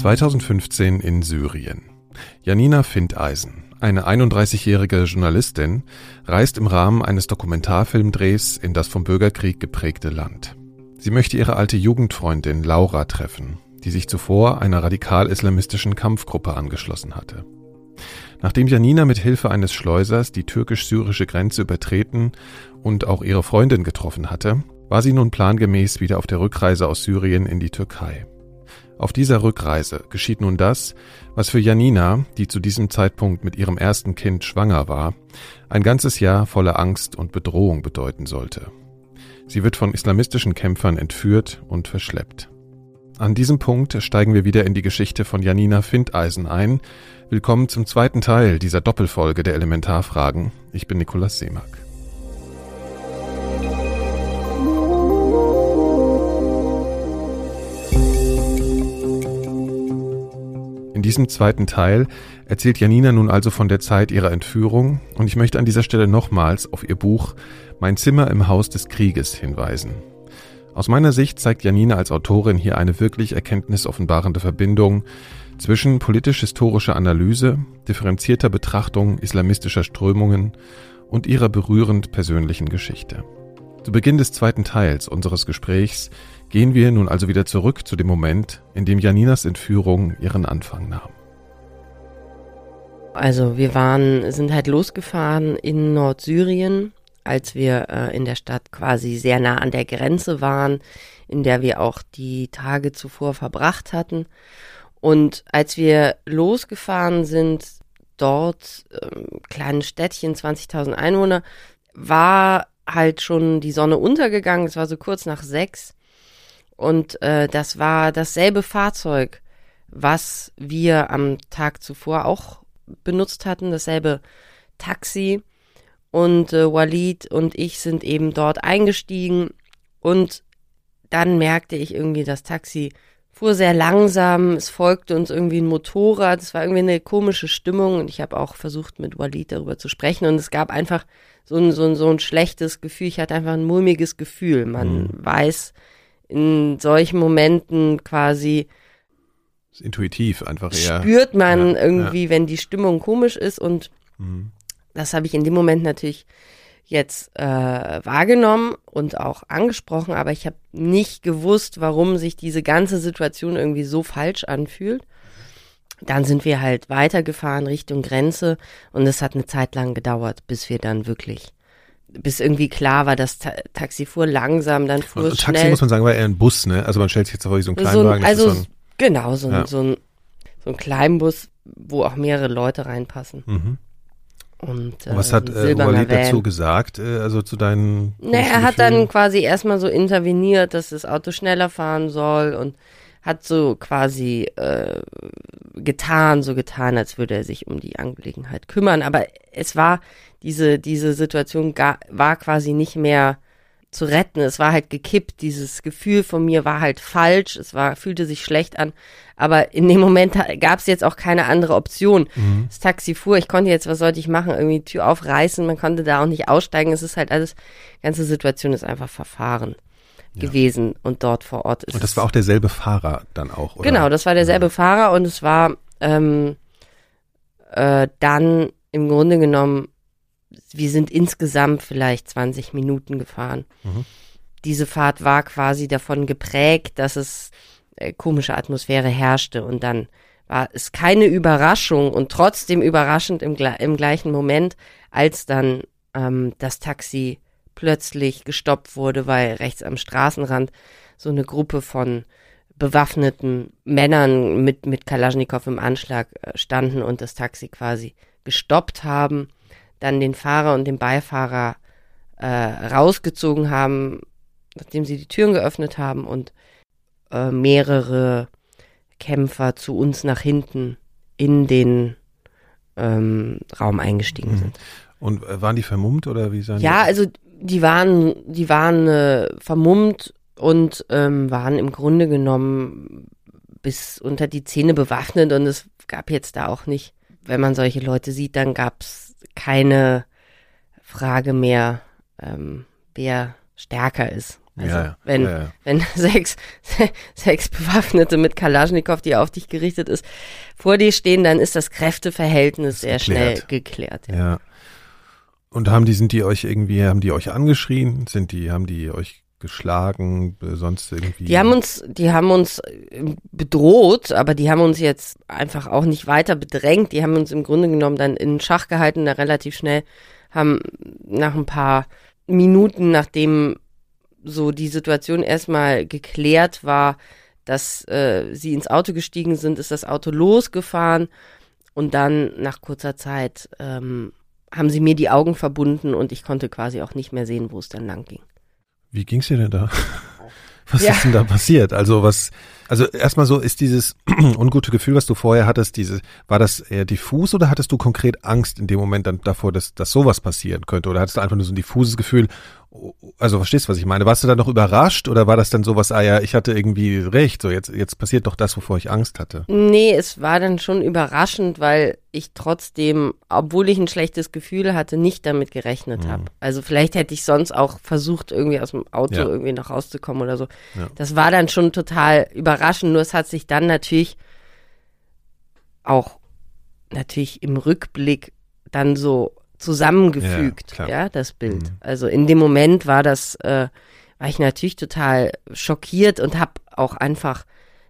2015 in Syrien. Janina Findeisen, eine 31-jährige Journalistin, reist im Rahmen eines Dokumentarfilmdrehs in das vom Bürgerkrieg geprägte Land. Sie möchte ihre alte Jugendfreundin Laura treffen, die sich zuvor einer radikal-islamistischen Kampfgruppe angeschlossen hatte. Nachdem Janina mit Hilfe eines Schleusers die türkisch-syrische Grenze übertreten und auch ihre Freundin getroffen hatte, war sie nun plangemäß wieder auf der Rückreise aus Syrien in die Türkei. Auf dieser Rückreise geschieht nun das, was für Janina, die zu diesem Zeitpunkt mit ihrem ersten Kind schwanger war, ein ganzes Jahr voller Angst und Bedrohung bedeuten sollte. Sie wird von islamistischen Kämpfern entführt und verschleppt. An diesem Punkt steigen wir wieder in die Geschichte von Janina Findeisen ein. Willkommen zum zweiten Teil dieser Doppelfolge der Elementarfragen. Ich bin Nikolaus Seemack. In diesem zweiten Teil erzählt Janina nun also von der Zeit ihrer Entführung und ich möchte an dieser Stelle nochmals auf ihr Buch Mein Zimmer im Haus des Krieges hinweisen. Aus meiner Sicht zeigt Janina als Autorin hier eine wirklich erkenntnisoffenbarende Verbindung zwischen politisch-historischer Analyse, differenzierter Betrachtung islamistischer Strömungen und ihrer berührend persönlichen Geschichte. Zu Beginn des zweiten Teils unseres Gesprächs Gehen wir nun also wieder zurück zu dem Moment, in dem Janinas Entführung ihren Anfang nahm. Also wir waren, sind halt losgefahren in Nordsyrien, als wir äh, in der Stadt quasi sehr nah an der Grenze waren, in der wir auch die Tage zuvor verbracht hatten. Und als wir losgefahren sind, dort, äh, kleines Städtchen, 20.000 Einwohner, war halt schon die Sonne untergegangen. Es war so kurz nach sechs. Und äh, das war dasselbe Fahrzeug, was wir am Tag zuvor auch benutzt hatten, dasselbe Taxi. Und äh, Walid und ich sind eben dort eingestiegen und dann merkte ich irgendwie, das Taxi fuhr sehr langsam, es folgte uns irgendwie ein Motorrad, es war irgendwie eine komische Stimmung und ich habe auch versucht mit Walid darüber zu sprechen und es gab einfach so ein, so ein, so ein schlechtes Gefühl, ich hatte einfach ein mulmiges Gefühl. Man mhm. weiß, in solchen Momenten quasi intuitiv einfach eher. Spürt man ja, irgendwie, ja. wenn die Stimmung komisch ist und mhm. das habe ich in dem Moment natürlich jetzt äh, wahrgenommen und auch angesprochen, aber ich habe nicht gewusst, warum sich diese ganze Situation irgendwie so falsch anfühlt. Dann sind wir halt weitergefahren Richtung Grenze und es hat eine Zeit lang gedauert, bis wir dann wirklich bis irgendwie klar war, das Ta Taxi fuhr langsam, dann fuhr es Taxi schnell. muss man sagen, war eher ein Bus, ne? Also man stellt sich jetzt vor wie so ein Kleinwagen. So ein, also so ein, genau, so ein, ja. so, ein, so ein Kleinbus, wo auch mehrere Leute reinpassen. Mhm. Und, äh, Und was hat äh, Walid dazu gesagt, äh, also zu deinen Ne, er hat dann quasi erstmal so interveniert, dass das Auto schneller fahren soll und hat so quasi äh, getan, so getan, als würde er sich um die Angelegenheit kümmern. Aber es war diese, diese Situation gar, war quasi nicht mehr zu retten. Es war halt gekippt. Dieses Gefühl von mir war halt falsch. Es war, fühlte sich schlecht an. Aber in dem Moment gab es jetzt auch keine andere Option. Mhm. Das Taxi fuhr. Ich konnte jetzt, was sollte ich machen? Irgendwie Tür aufreißen. Man konnte da auch nicht aussteigen. Es ist halt alles, ganze Situation ist einfach verfahren ja. gewesen und dort vor Ort ist. Und das war auch derselbe Fahrer dann auch, oder? Genau, das war derselbe ja. Fahrer und es war ähm, äh, dann im Grunde genommen, wir sind insgesamt vielleicht 20 Minuten gefahren. Mhm. Diese Fahrt war quasi davon geprägt, dass es äh, komische Atmosphäre herrschte und dann war es keine Überraschung und trotzdem überraschend im, im gleichen Moment, als dann ähm, das Taxi plötzlich gestoppt wurde, weil rechts am Straßenrand so eine Gruppe von bewaffneten Männern mit, mit Kalaschnikow im Anschlag äh, standen und das Taxi quasi gestoppt haben, dann den Fahrer und den Beifahrer äh, rausgezogen haben, nachdem sie die Türen geöffnet haben und äh, mehrere Kämpfer zu uns nach hinten in den ähm, Raum eingestiegen mhm. sind. Und äh, waren die vermummt oder wie sahen Ja, also die waren, die waren äh, vermummt und ähm, waren im Grunde genommen bis unter die Zähne bewaffnet und es gab jetzt da auch nicht, wenn man solche Leute sieht, dann gab es keine Frage mehr, ähm, wer stärker ist. Also Ja, wenn, Ja, ja. wenn sechs, sechs Bewaffnete mit Kalaschnikow, die auf dich gerichtet ist, vor dir stehen, dann ist das Kräfteverhältnis sehr geklärt. schnell geklärt. Ja. Und haben die, sind die euch irgendwie, haben die euch angeschrien? Sind die, haben die euch geschlagen, äh, sonst irgendwie? Die haben uns, die haben uns äh, bedroht, aber die haben uns jetzt einfach auch nicht weiter bedrängt. Die haben uns im Grunde genommen dann in Schach gehalten, da relativ schnell, haben nach ein paar Minuten, nachdem so die Situation erstmal geklärt war, dass äh, sie ins Auto gestiegen sind, ist das Auto losgefahren und dann nach kurzer Zeit ähm, haben sie mir die Augen verbunden und ich konnte quasi auch nicht mehr sehen, wo es dann lang ging. Wie ging's dir denn da? Was Ja. ist denn da passiert? Also was, also erstmal so ist dieses ungute Gefühl, was du vorher hattest, diese, war das eher diffus oder hattest du konkret Angst in dem Moment dann davor, dass, dass sowas passieren könnte? Oder hattest du einfach nur so ein diffuses Gefühl? Also verstehst du, was ich meine? Warst du dann noch überrascht oder war das dann sowas, ah ja, ich hatte irgendwie recht, so jetzt, jetzt passiert doch das, wovor ich Angst hatte? Nee, es war dann schon überraschend, weil ich trotzdem, obwohl ich ein schlechtes Gefühl hatte, nicht damit gerechnet habe. Also vielleicht hätte ich sonst auch versucht, irgendwie aus dem Auto Ja. irgendwie noch rauszukommen oder so. Ja. Das war dann schon total überraschend, nur es hat sich dann natürlich auch natürlich im Rückblick dann so zusammengefügt, Ja, ja, das Bild. Mhm. Also in dem Moment war das, äh, war ich natürlich total schockiert und habe auch einfach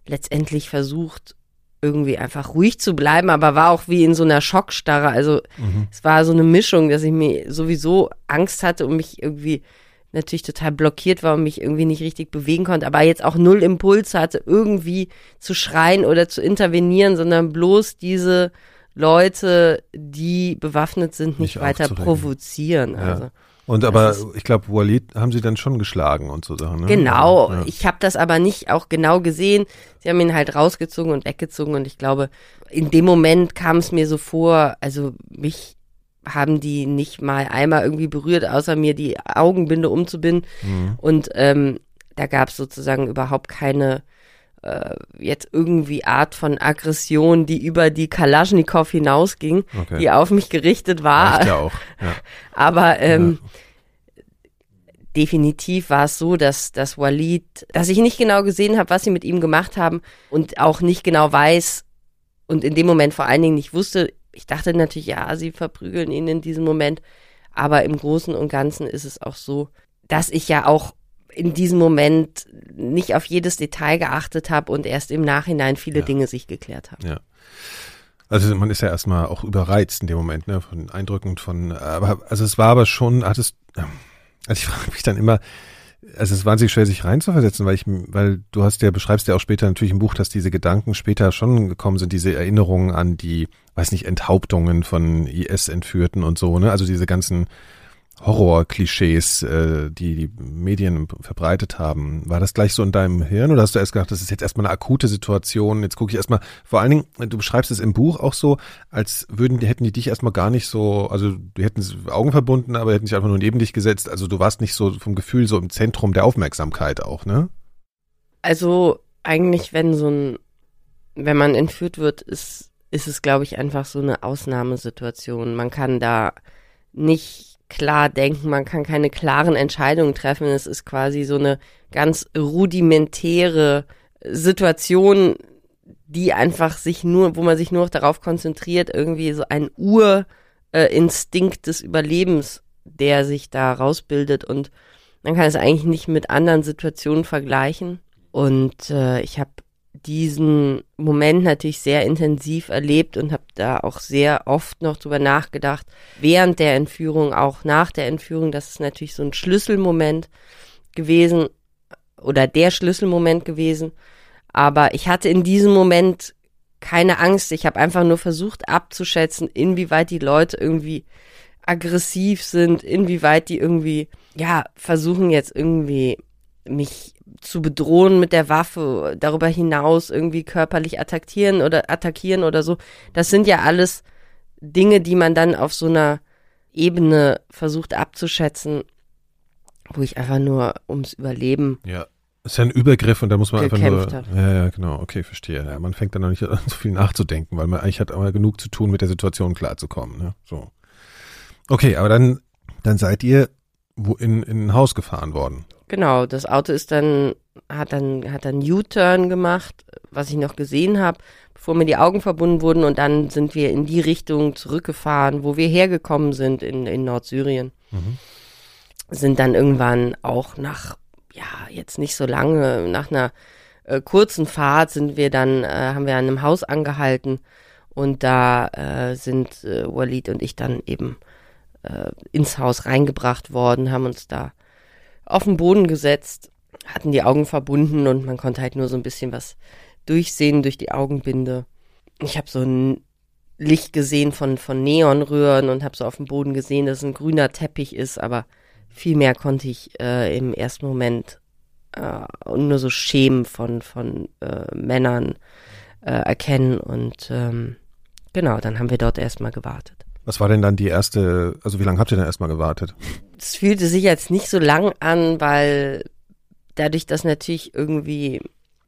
letztendlich versucht, irgendwie einfach ruhig zu bleiben, aber war auch wie in so einer Schockstarre. Also Mhm. es war so eine Mischung, dass ich mir sowieso Angst hatte und mich irgendwie natürlich total blockiert war und mich irgendwie nicht richtig bewegen konnte, aber jetzt auch null Impuls hatte, irgendwie zu schreien oder zu intervenieren, sondern bloß diese Leute, die bewaffnet sind, nicht, Nicht weiter provozieren. Ja. Also. Und aber ich glaube, Walid haben sie dann schon geschlagen und so Sachen. Ne? Genau, Ja. ich habe das aber nicht auch genau gesehen. Sie haben ihn halt rausgezogen und weggezogen und ich glaube, in dem Moment kam es mir so vor, also mich haben die nicht mal einmal irgendwie berührt, außer mir die Augenbinde umzubinden. Mhm. Und ähm, da gab es sozusagen überhaupt keine äh, jetzt irgendwie Art von Aggression, die über die Kalaschnikow hinausging, Okay. die auf mich gerichtet war. Ja auch. Ja. Aber ähm, definitiv war es so, dass, dass Walid, dass ich nicht genau gesehen habe, was sie mit ihm gemacht haben und auch nicht genau weiß und in dem Moment vor allen Dingen nicht wusste. Ich dachte natürlich, ja, sie verprügeln ihn in diesem Moment. Aber im Großen und Ganzen ist es auch so, dass ich ja auch in diesem Moment nicht auf jedes Detail geachtet habe und erst im Nachhinein viele Ja. Dinge sich geklärt haben. Ja. Also man ist ja erstmal auch überreizt in dem Moment, ne, von Eindrücken von, aber, also es war aber schon, hattest, also ich frage mich dann immer, also es ist wahnsinnig schwer, sich reinzuversetzen, weil ich, weil du hast ja, beschreibst ja auch später natürlich im Buch, dass diese Gedanken später schon gekommen sind, diese Erinnerungen an die, weiß nicht, Enthauptungen von IS-Entführten und so, ne, also diese ganzen Horror-Klischees, äh, die die Medien verbreitet haben. War das gleich so in deinem Hirn oder hast du erst gedacht, das ist jetzt erstmal eine akute Situation? Jetzt gucke ich erstmal, vor allen Dingen, du beschreibst es im Buch auch so, als würden die, hätten die dich erstmal gar nicht so, also die hätten Augen verbunden, aber hätten sich einfach nur neben dich gesetzt. Also du warst nicht so vom Gefühl so im Zentrum der Aufmerksamkeit auch, ne? Also eigentlich, wenn so ein, wenn man entführt wird, ist, ist es, glaube ich, einfach so eine Ausnahmesituation. Man kann da nicht klar denken, man kann keine klaren Entscheidungen treffen. Es ist quasi so eine ganz rudimentäre Situation, die einfach sich nur, wo man sich nur noch darauf konzentriert, irgendwie so ein Urinstinkt des Überlebens, der sich da rausbildet und man kann es eigentlich nicht mit anderen Situationen vergleichen. Und äh, ich habe diesen Moment natürlich sehr intensiv erlebt und habe da auch sehr oft noch drüber nachgedacht, während der Entführung, auch nach der Entführung. Das ist natürlich so ein Schlüsselmoment gewesen oder der Schlüsselmoment gewesen. Aber ich hatte in diesem Moment keine Angst. Ich habe einfach nur versucht abzuschätzen, inwieweit die Leute irgendwie aggressiv sind, inwieweit die irgendwie, ja, versuchen jetzt irgendwie mich zu bedrohen mit der Waffe, darüber hinaus irgendwie körperlich attackieren oder attackieren oder so. Das sind ja alles Dinge, die man dann auf so einer Ebene versucht abzuschätzen, wo ich einfach nur ums Überleben Ja. Das ist ja ein Übergriff und da muss man einfach nur. Hat. Ja, ja, genau, okay, verstehe. Ja, man fängt dann noch nicht an, so viel nachzudenken, weil man eigentlich hat aber genug zu tun, mit der Situation klarzukommen. Ne? So. Okay, aber dann, dann seid ihr wo in, in ein Haus gefahren worden. Genau, das Auto ist dann, hat dann, hat dann U-Turn gemacht, was ich noch gesehen habe, bevor mir die Augen verbunden wurden und dann sind wir in die Richtung zurückgefahren, wo wir hergekommen sind in, in Nordsyrien. Mhm. Sind dann irgendwann auch nach, ja, jetzt nicht so lange, nach einer äh, kurzen Fahrt sind wir dann, äh, haben wir an einem Haus angehalten und da äh, sind äh, Walid und ich dann eben äh, ins Haus reingebracht worden, haben uns da auf den Boden gesetzt, hatten die Augen verbunden und man konnte halt nur so ein bisschen was durchsehen durch die Augenbinde. Ich habe so ein Licht gesehen von, von Neonröhren und habe so auf dem Boden gesehen, dass ein grüner Teppich ist, aber viel mehr konnte ich äh, im ersten Moment äh, nur so Schemen von, von äh, Männern äh, erkennen und ähm, genau, dann haben wir dort erstmal gewartet. Was war denn dann die erste, also wie lange habt ihr denn erstmal gewartet? Es fühlte sich jetzt nicht so lang an, weil dadurch, dass natürlich irgendwie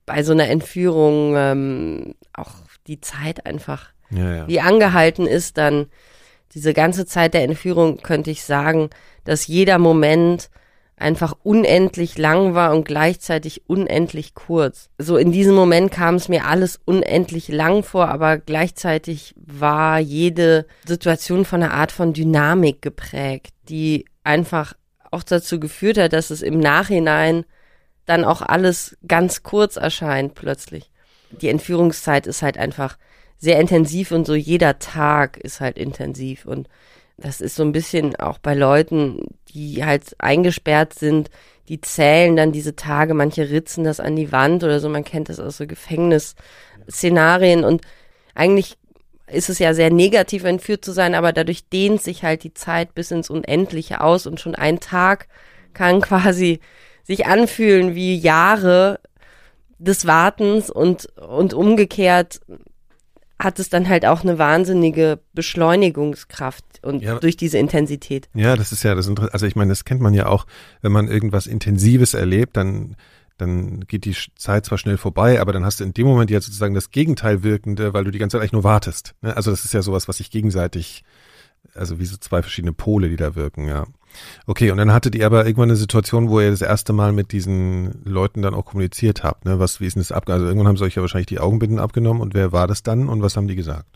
bei so einer Entführung ähm, auch die Zeit einfach ja, ja. wie angehalten ist, dann diese ganze Zeit der Entführung könnte ich sagen, dass jeder Moment einfach unendlich lang war und gleichzeitig unendlich kurz. So in diesem Moment kam es mir alles unendlich lang vor, aber gleichzeitig war jede Situation von einer Art von Dynamik geprägt, die einfach auch dazu geführt hat, dass es im Nachhinein dann auch alles ganz kurz erscheint plötzlich. Die Entführungszeit ist halt einfach sehr intensiv und so jeder Tag ist halt intensiv und das ist so ein bisschen auch bei Leuten, die halt eingesperrt sind, die zählen dann diese Tage, manche ritzen das an die Wand oder so, man kennt das aus so Gefängnisszenarien und eigentlich ist es ja sehr negativ entführt zu sein, aber dadurch dehnt sich halt die Zeit bis ins Unendliche aus und schon ein Tag kann quasi sich anfühlen wie Jahre des Wartens und, und umgekehrt hat es dann halt auch eine wahnsinnige Beschleunigungskraft und ja. durch diese Intensität. Ja, das ist ja das Interessante. Also ich meine, das kennt man ja auch, wenn man irgendwas Intensives erlebt, dann dann geht die Zeit zwar schnell vorbei, aber dann hast du in dem Moment ja sozusagen das Gegenteil wirkende, weil du die ganze Zeit eigentlich nur wartest. Ne? Also das ist ja sowas, was sich gegenseitig, also wie so zwei verschiedene Pole, die da wirken, ja. Okay, und dann hattet ihr aber irgendwann eine Situation, wo ihr das erste Mal mit diesen Leuten dann auch kommuniziert habt. Ne? Was, wie ist denn das ab? Also irgendwann haben sie euch ja wahrscheinlich die Augenbinden abgenommen und wer war das dann und was haben die gesagt?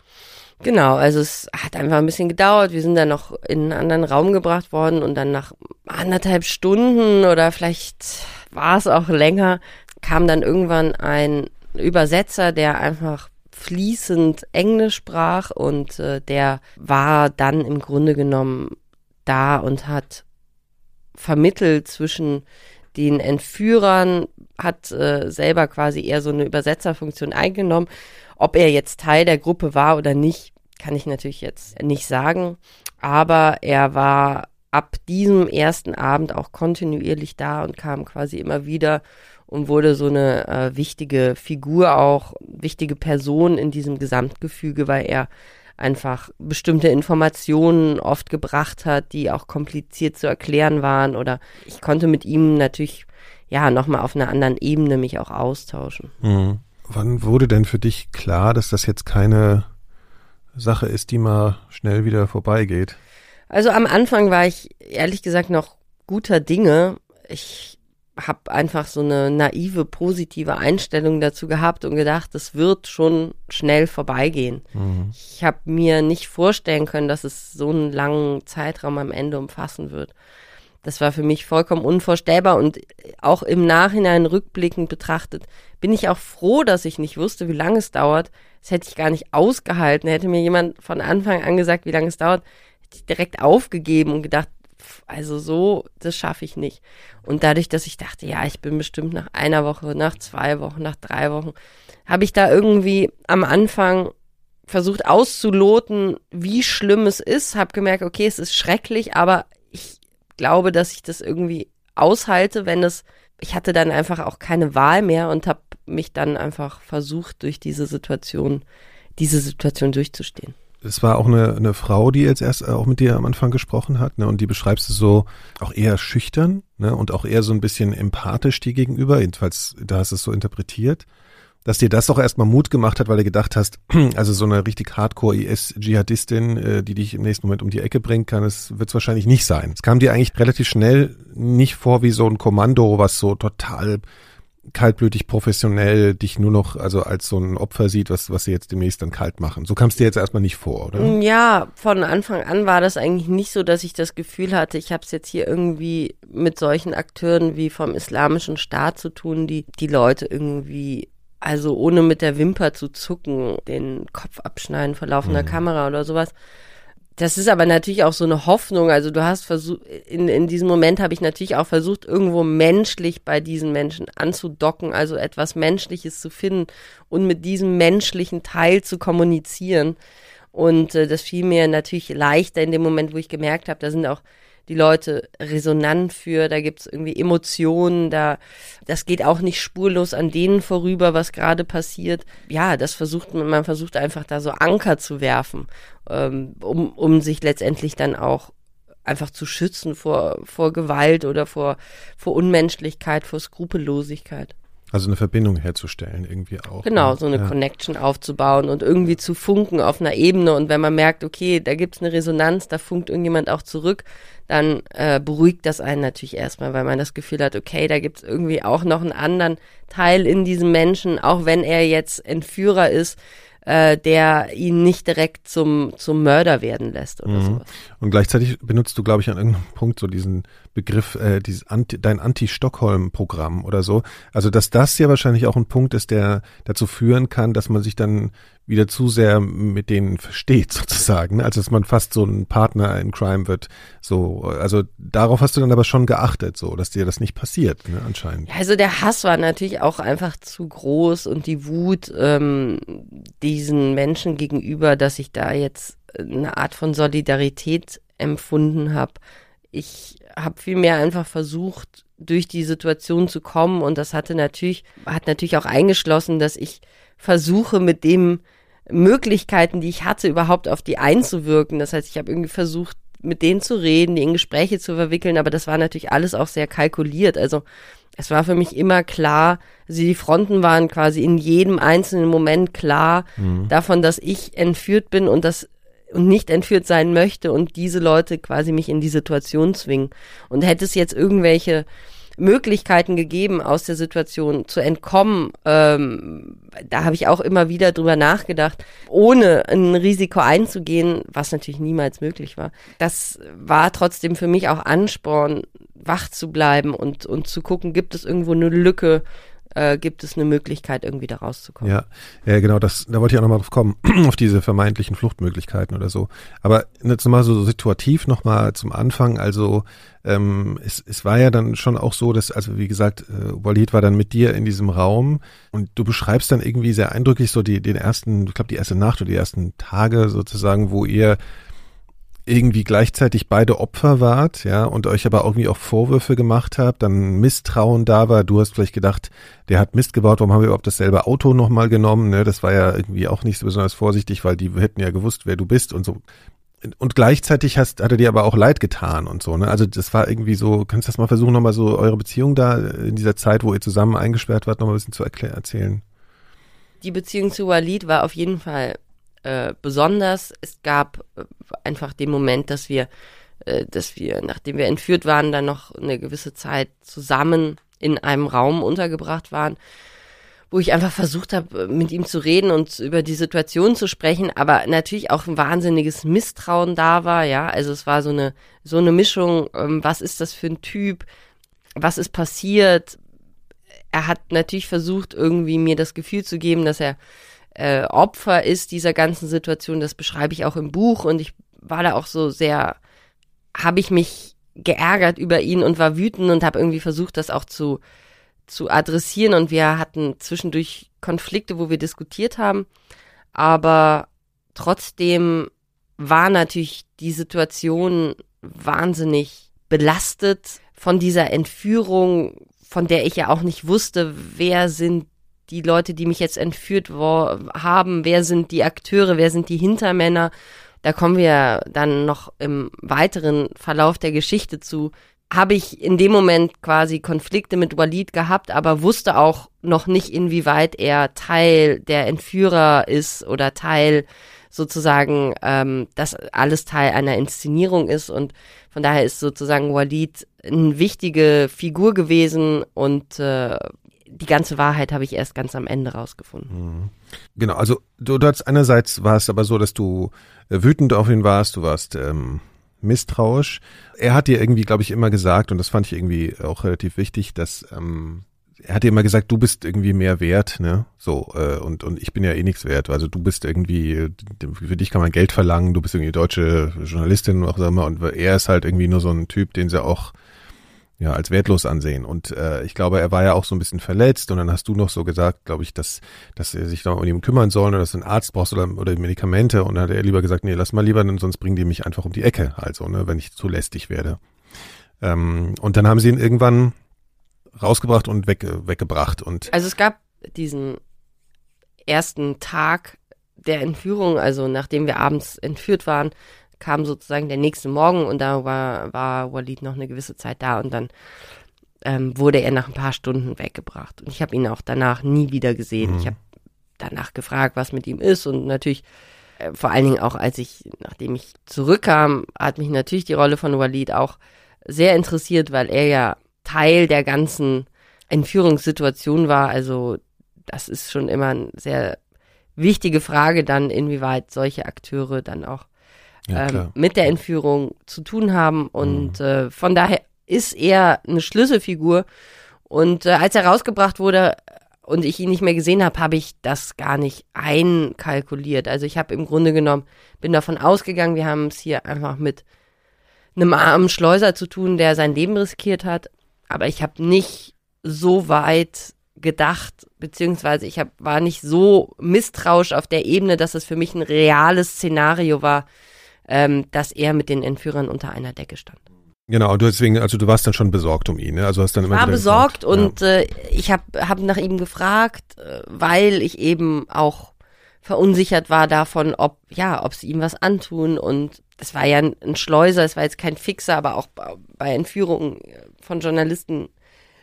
Genau, also es hat einfach ein bisschen gedauert. Wir sind dann noch in einen anderen Raum gebracht worden und dann nach anderthalb Stunden oder vielleicht war es auch länger, kam dann irgendwann ein Übersetzer, der einfach fließend Englisch sprach und äh, der war dann im Grunde genommen da und hat vermittelt zwischen den Entführern, hat äh, selber quasi eher so eine Übersetzerfunktion eingenommen. Ob er jetzt Teil der Gruppe war oder nicht, kann ich natürlich jetzt nicht sagen. Aber er war ab diesem ersten Abend auch kontinuierlich da und kam quasi immer wieder und wurde so eine äh, wichtige Figur auch, wichtige Person in diesem Gesamtgefüge, weil er einfach bestimmte Informationen oft gebracht hat, die auch kompliziert zu erklären waren oder ich konnte mit ihm natürlich ja nochmal auf einer anderen Ebene mich auch austauschen. Mhm. Wann wurde denn für dich klar, dass das jetzt keine Sache ist, die mal schnell wieder vorbeigeht? Also am Anfang war ich ehrlich gesagt noch guter Dinge. Ich habe einfach so eine naive, positive Einstellung dazu gehabt und gedacht, es wird schon schnell vorbeigehen. Mhm. Ich habe mir nicht vorstellen können, dass es so einen langen Zeitraum am Ende umfassen wird. Das war für mich vollkommen unvorstellbar und auch im Nachhinein rückblickend betrachtet bin ich auch froh, dass ich nicht wusste, wie lange es dauert. Das hätte ich gar nicht ausgehalten. Hätte mir jemand von Anfang an gesagt, wie lange es dauert, hätte ich direkt aufgegeben und gedacht, also so, das schaffe ich nicht. Und dadurch, dass ich dachte, ja, ich bin bestimmt nach einer Woche, nach zwei Wochen, nach drei Wochen, habe ich da irgendwie am Anfang versucht auszuloten, wie schlimm es ist, habe gemerkt, okay, es ist schrecklich, aber ich glaube, dass ich das irgendwie aushalte, wenn es, ich hatte dann einfach auch keine Wahl mehr und habe mich dann einfach versucht, durch diese Situation, diese Situation durchzustehen es war auch eine, eine Frau, die jetzt erst auch mit dir am Anfang gesprochen hat, ne? Und die beschreibst du so auch eher schüchtern, ne? Und auch eher so ein bisschen empathisch dir gegenüber. Jedenfalls, da hast du es so interpretiert. dass dir das auch erstmal Mut gemacht hat, weil du gedacht hast, also so eine richtig Hardcore-IS-Dschihadistin, äh, die dich im nächsten Moment um die Ecke bringen kann, das wird es wahrscheinlich nicht sein. Es kam dir eigentlich relativ schnell nicht vor wie so ein Kommando, was so total kaltblütig professionell dich nur noch also als so ein Opfer sieht, was, was sie jetzt demnächst dann kalt machen. So kam es dir jetzt erstmal nicht vor, oder? Ja, von Anfang an war das eigentlich nicht so, dass ich das Gefühl hatte, ich habe es jetzt hier irgendwie mit solchen Akteuren wie vom Islamischen Staat zu tun, die die Leute irgendwie also ohne mit der Wimper zu zucken, den Kopf abschneiden vor laufender mhm. Kamera oder sowas. Das ist aber natürlich auch so eine Hoffnung. Also du hast versucht, in, in diesem Moment habe ich natürlich auch versucht, irgendwo menschlich bei diesen Menschen anzudocken, also etwas Menschliches zu finden und mit diesem menschlichen Teil zu kommunizieren. Und äh, das fiel mir natürlich leichter in dem Moment, wo ich gemerkt habe, da sind auch die Leute resonant für, da gibt's irgendwie Emotionen, da das geht auch nicht spurlos an denen vorüber, was gerade passiert. Ja, das versucht man, man versucht einfach da so Anker zu werfen, ähm, um, um sich letztendlich dann auch einfach zu schützen vor, vor Gewalt oder vor, vor Unmenschlichkeit, vor Skrupellosigkeit. Also eine Verbindung herzustellen irgendwie auch. Genau, ne? so eine ja. Connection aufzubauen und irgendwie zu funken auf einer Ebene. Und wenn man merkt, okay, da gibt's eine Resonanz, da funkt irgendjemand auch zurück, dann äh, beruhigt das einen natürlich erstmal, weil man das Gefühl hat, okay, da gibt's irgendwie auch noch einen anderen Teil in diesem Menschen, auch wenn er jetzt Entführer ist, äh, der ihn nicht direkt zum, zum Mörder werden lässt oder mhm. sowas. Und gleichzeitig benutzt du, glaube ich, an irgendeinem Punkt so diesen Begriff, äh, dieses Anti, dein Anti-Stockholm-Programm oder so. Also, dass das ja wahrscheinlich auch ein Punkt ist, der dazu führen kann, dass man sich dann wieder zu sehr mit denen versteht sozusagen, ne? also dass man fast so ein Partner in Crime wird. So, also darauf hast du dann aber schon geachtet, so, dass dir das nicht passiert, ne, anscheinend. Also der Hass war natürlich auch einfach zu groß und die Wut ähm, diesen Menschen gegenüber, dass ich da jetzt eine Art von Solidarität empfunden habe. Ich habe vielmehr einfach versucht, durch die Situation zu kommen und das hatte natürlich, hat natürlich auch eingeschlossen, dass ich versuche mit dem Möglichkeiten, die ich hatte, überhaupt auf die einzuwirken. Das heißt, ich habe irgendwie versucht, mit denen zu reden, die in Gespräche zu verwickeln, aber das war natürlich alles auch sehr kalkuliert. Also es war für mich immer klar, also die Fronten waren quasi in jedem einzelnen Moment klar mhm. davon, dass ich entführt bin und das und nicht entführt sein möchte und diese Leute quasi mich in die Situation zwingen. Und hätte es jetzt irgendwelche Möglichkeiten gegeben, aus der Situation zu entkommen. Ähm, da habe ich auch immer wieder drüber nachgedacht, ohne ein Risiko einzugehen, was natürlich niemals möglich war. Das war trotzdem für mich auch Ansporn, wach zu bleiben und, und zu gucken, gibt es irgendwo eine Lücke, äh, gibt es eine Möglichkeit, irgendwie da rauszukommen. Ja, ja genau, das, da wollte ich auch nochmal drauf kommen, auf diese vermeintlichen Fluchtmöglichkeiten oder so. Aber jetzt nochmal so situativ nochmal zum Anfang, also ähm, es, es war ja dann schon auch so, dass, also wie gesagt, äh, Walid war dann mit dir in diesem Raum und du beschreibst dann irgendwie sehr eindrücklich so die, den ersten, ich glaube die erste Nacht oder die ersten Tage sozusagen, wo ihr irgendwie gleichzeitig beide Opfer wart, ja, und euch aber irgendwie auch Vorwürfe gemacht habt, dann Misstrauen da war, du hast vielleicht gedacht, der hat Mist gebaut, warum haben wir überhaupt dasselbe Auto nochmal genommen, ne, das war ja irgendwie auch nicht so besonders vorsichtig, weil die hätten ja gewusst, wer du bist und so. Und gleichzeitig hast, hat er dir aber auch leid getan und so, ne, also das war irgendwie so, kannst du das mal versuchen, nochmal so eure Beziehung da in dieser Zeit, wo ihr zusammen eingesperrt wart, nochmal ein bisschen zu erzählen? Die Beziehung zu Walid war auf jeden Fall äh, besonders. Es gab äh, einfach den Moment, dass wir, äh, dass wir, nachdem wir entführt waren, dann noch eine gewisse Zeit zusammen in einem Raum untergebracht waren, wo ich einfach versucht habe, mit ihm zu reden und über die Situation zu sprechen, aber natürlich auch ein wahnsinniges Misstrauen da war, ja. Also es war so eine, so eine Mischung, ähm, was ist das für ein Typ, was ist passiert. Er hat natürlich versucht, irgendwie mir das Gefühl zu geben, dass er äh, Opfer ist dieser ganzen Situation. Das beschreibe ich auch im Buch und ich war da auch so sehr, habe ich mich geärgert über ihn und war wütend und habe irgendwie versucht, das auch zu, zu adressieren. Und wir hatten zwischendurch Konflikte, wo wir diskutiert haben. Aber trotzdem war natürlich die Situation wahnsinnig belastet von dieser Entführung, von der ich ja auch nicht wusste, wer sind die Leute, die mich jetzt entführt haben, wer sind die Akteure, wer sind die Hintermänner. Da kommen wir dann noch im weiteren Verlauf der Geschichte zu. habe ich in dem Moment quasi Konflikte mit Walid gehabt, aber wusste auch noch nicht, inwieweit er Teil der Entführer ist oder Teil sozusagen, ähm, dass alles Teil einer Inszenierung ist und von daher ist sozusagen Walid eine wichtige Figur gewesen und äh, die ganze Wahrheit habe ich erst ganz am Ende rausgefunden. Mhm. Genau, also du, du hast einerseits war es aber so, dass du äh, wütend auf ihn warst, du warst ähm, misstrauisch. Er hat dir irgendwie, glaube ich, immer gesagt, und das fand ich irgendwie auch relativ wichtig, dass ähm, er hat dir immer gesagt, du bist irgendwie mehr wert, ne? So, äh, und, und ich bin ja eh nichts wert. Also du bist irgendwie, für dich kann man Geld verlangen, du bist irgendwie deutsche Journalistin, auch immer, und er ist halt irgendwie nur so ein Typ, den sie auch ja, als wertlos ansehen. Und äh, ich glaube, er war ja auch so ein bisschen verletzt und dann hast du noch so gesagt, glaube ich, dass, dass er sich da um ihn kümmern soll oder dass du einen Arzt brauchst oder, oder Medikamente und dann hat er lieber gesagt, nee, lass mal lieber, denn sonst bringen die mich einfach um die Ecke, also, ne, wenn ich zu lästig werde. Ähm, und dann haben sie ihn irgendwann rausgebracht und weg, weggebracht. Und also es gab diesen ersten Tag der Entführung, also nachdem wir abends entführt waren, kam sozusagen der nächste Morgen und da war, war Walid noch eine gewisse Zeit da und dann ähm, wurde er nach ein paar Stunden weggebracht. Und ich habe ihn auch danach nie wieder gesehen. Mhm. Ich habe danach gefragt, was mit ihm ist und natürlich äh, vor allen Dingen auch als ich, nachdem ich zurückkam, hat mich natürlich die Rolle von Walid auch sehr interessiert, weil er ja Teil der ganzen Entführungssituation war. Also das ist schon immer eine sehr wichtige Frage dann, inwieweit solche Akteure dann auch ja, ähm, mit der Entführung zu tun haben. Und mhm. äh, von daher ist er eine Schlüsselfigur. Und äh, als er rausgebracht wurde und ich ihn nicht mehr gesehen habe, habe ich das gar nicht einkalkuliert. Also ich habe im Grunde genommen, bin davon ausgegangen, wir haben es hier einfach mit einem armen Schleuser zu tun, der sein Leben riskiert hat. Aber ich habe nicht so weit gedacht, beziehungsweise ich hab, war nicht so misstrauisch auf der Ebene, dass es für mich ein reales Szenario war, ähm, dass er mit den Entführern unter einer Decke stand. Genau, du deswegen, also du warst dann schon besorgt um ihn, ne? Also hast dann immer ich war besorgt gefragt. und ja. äh, ich habe hab nach ihm gefragt, äh, weil ich eben auch verunsichert war davon, ob ja, ob sie ihm was antun und es war ja ein, ein Schleuser, es war jetzt kein Fixer, aber auch bei Entführungen von Journalisten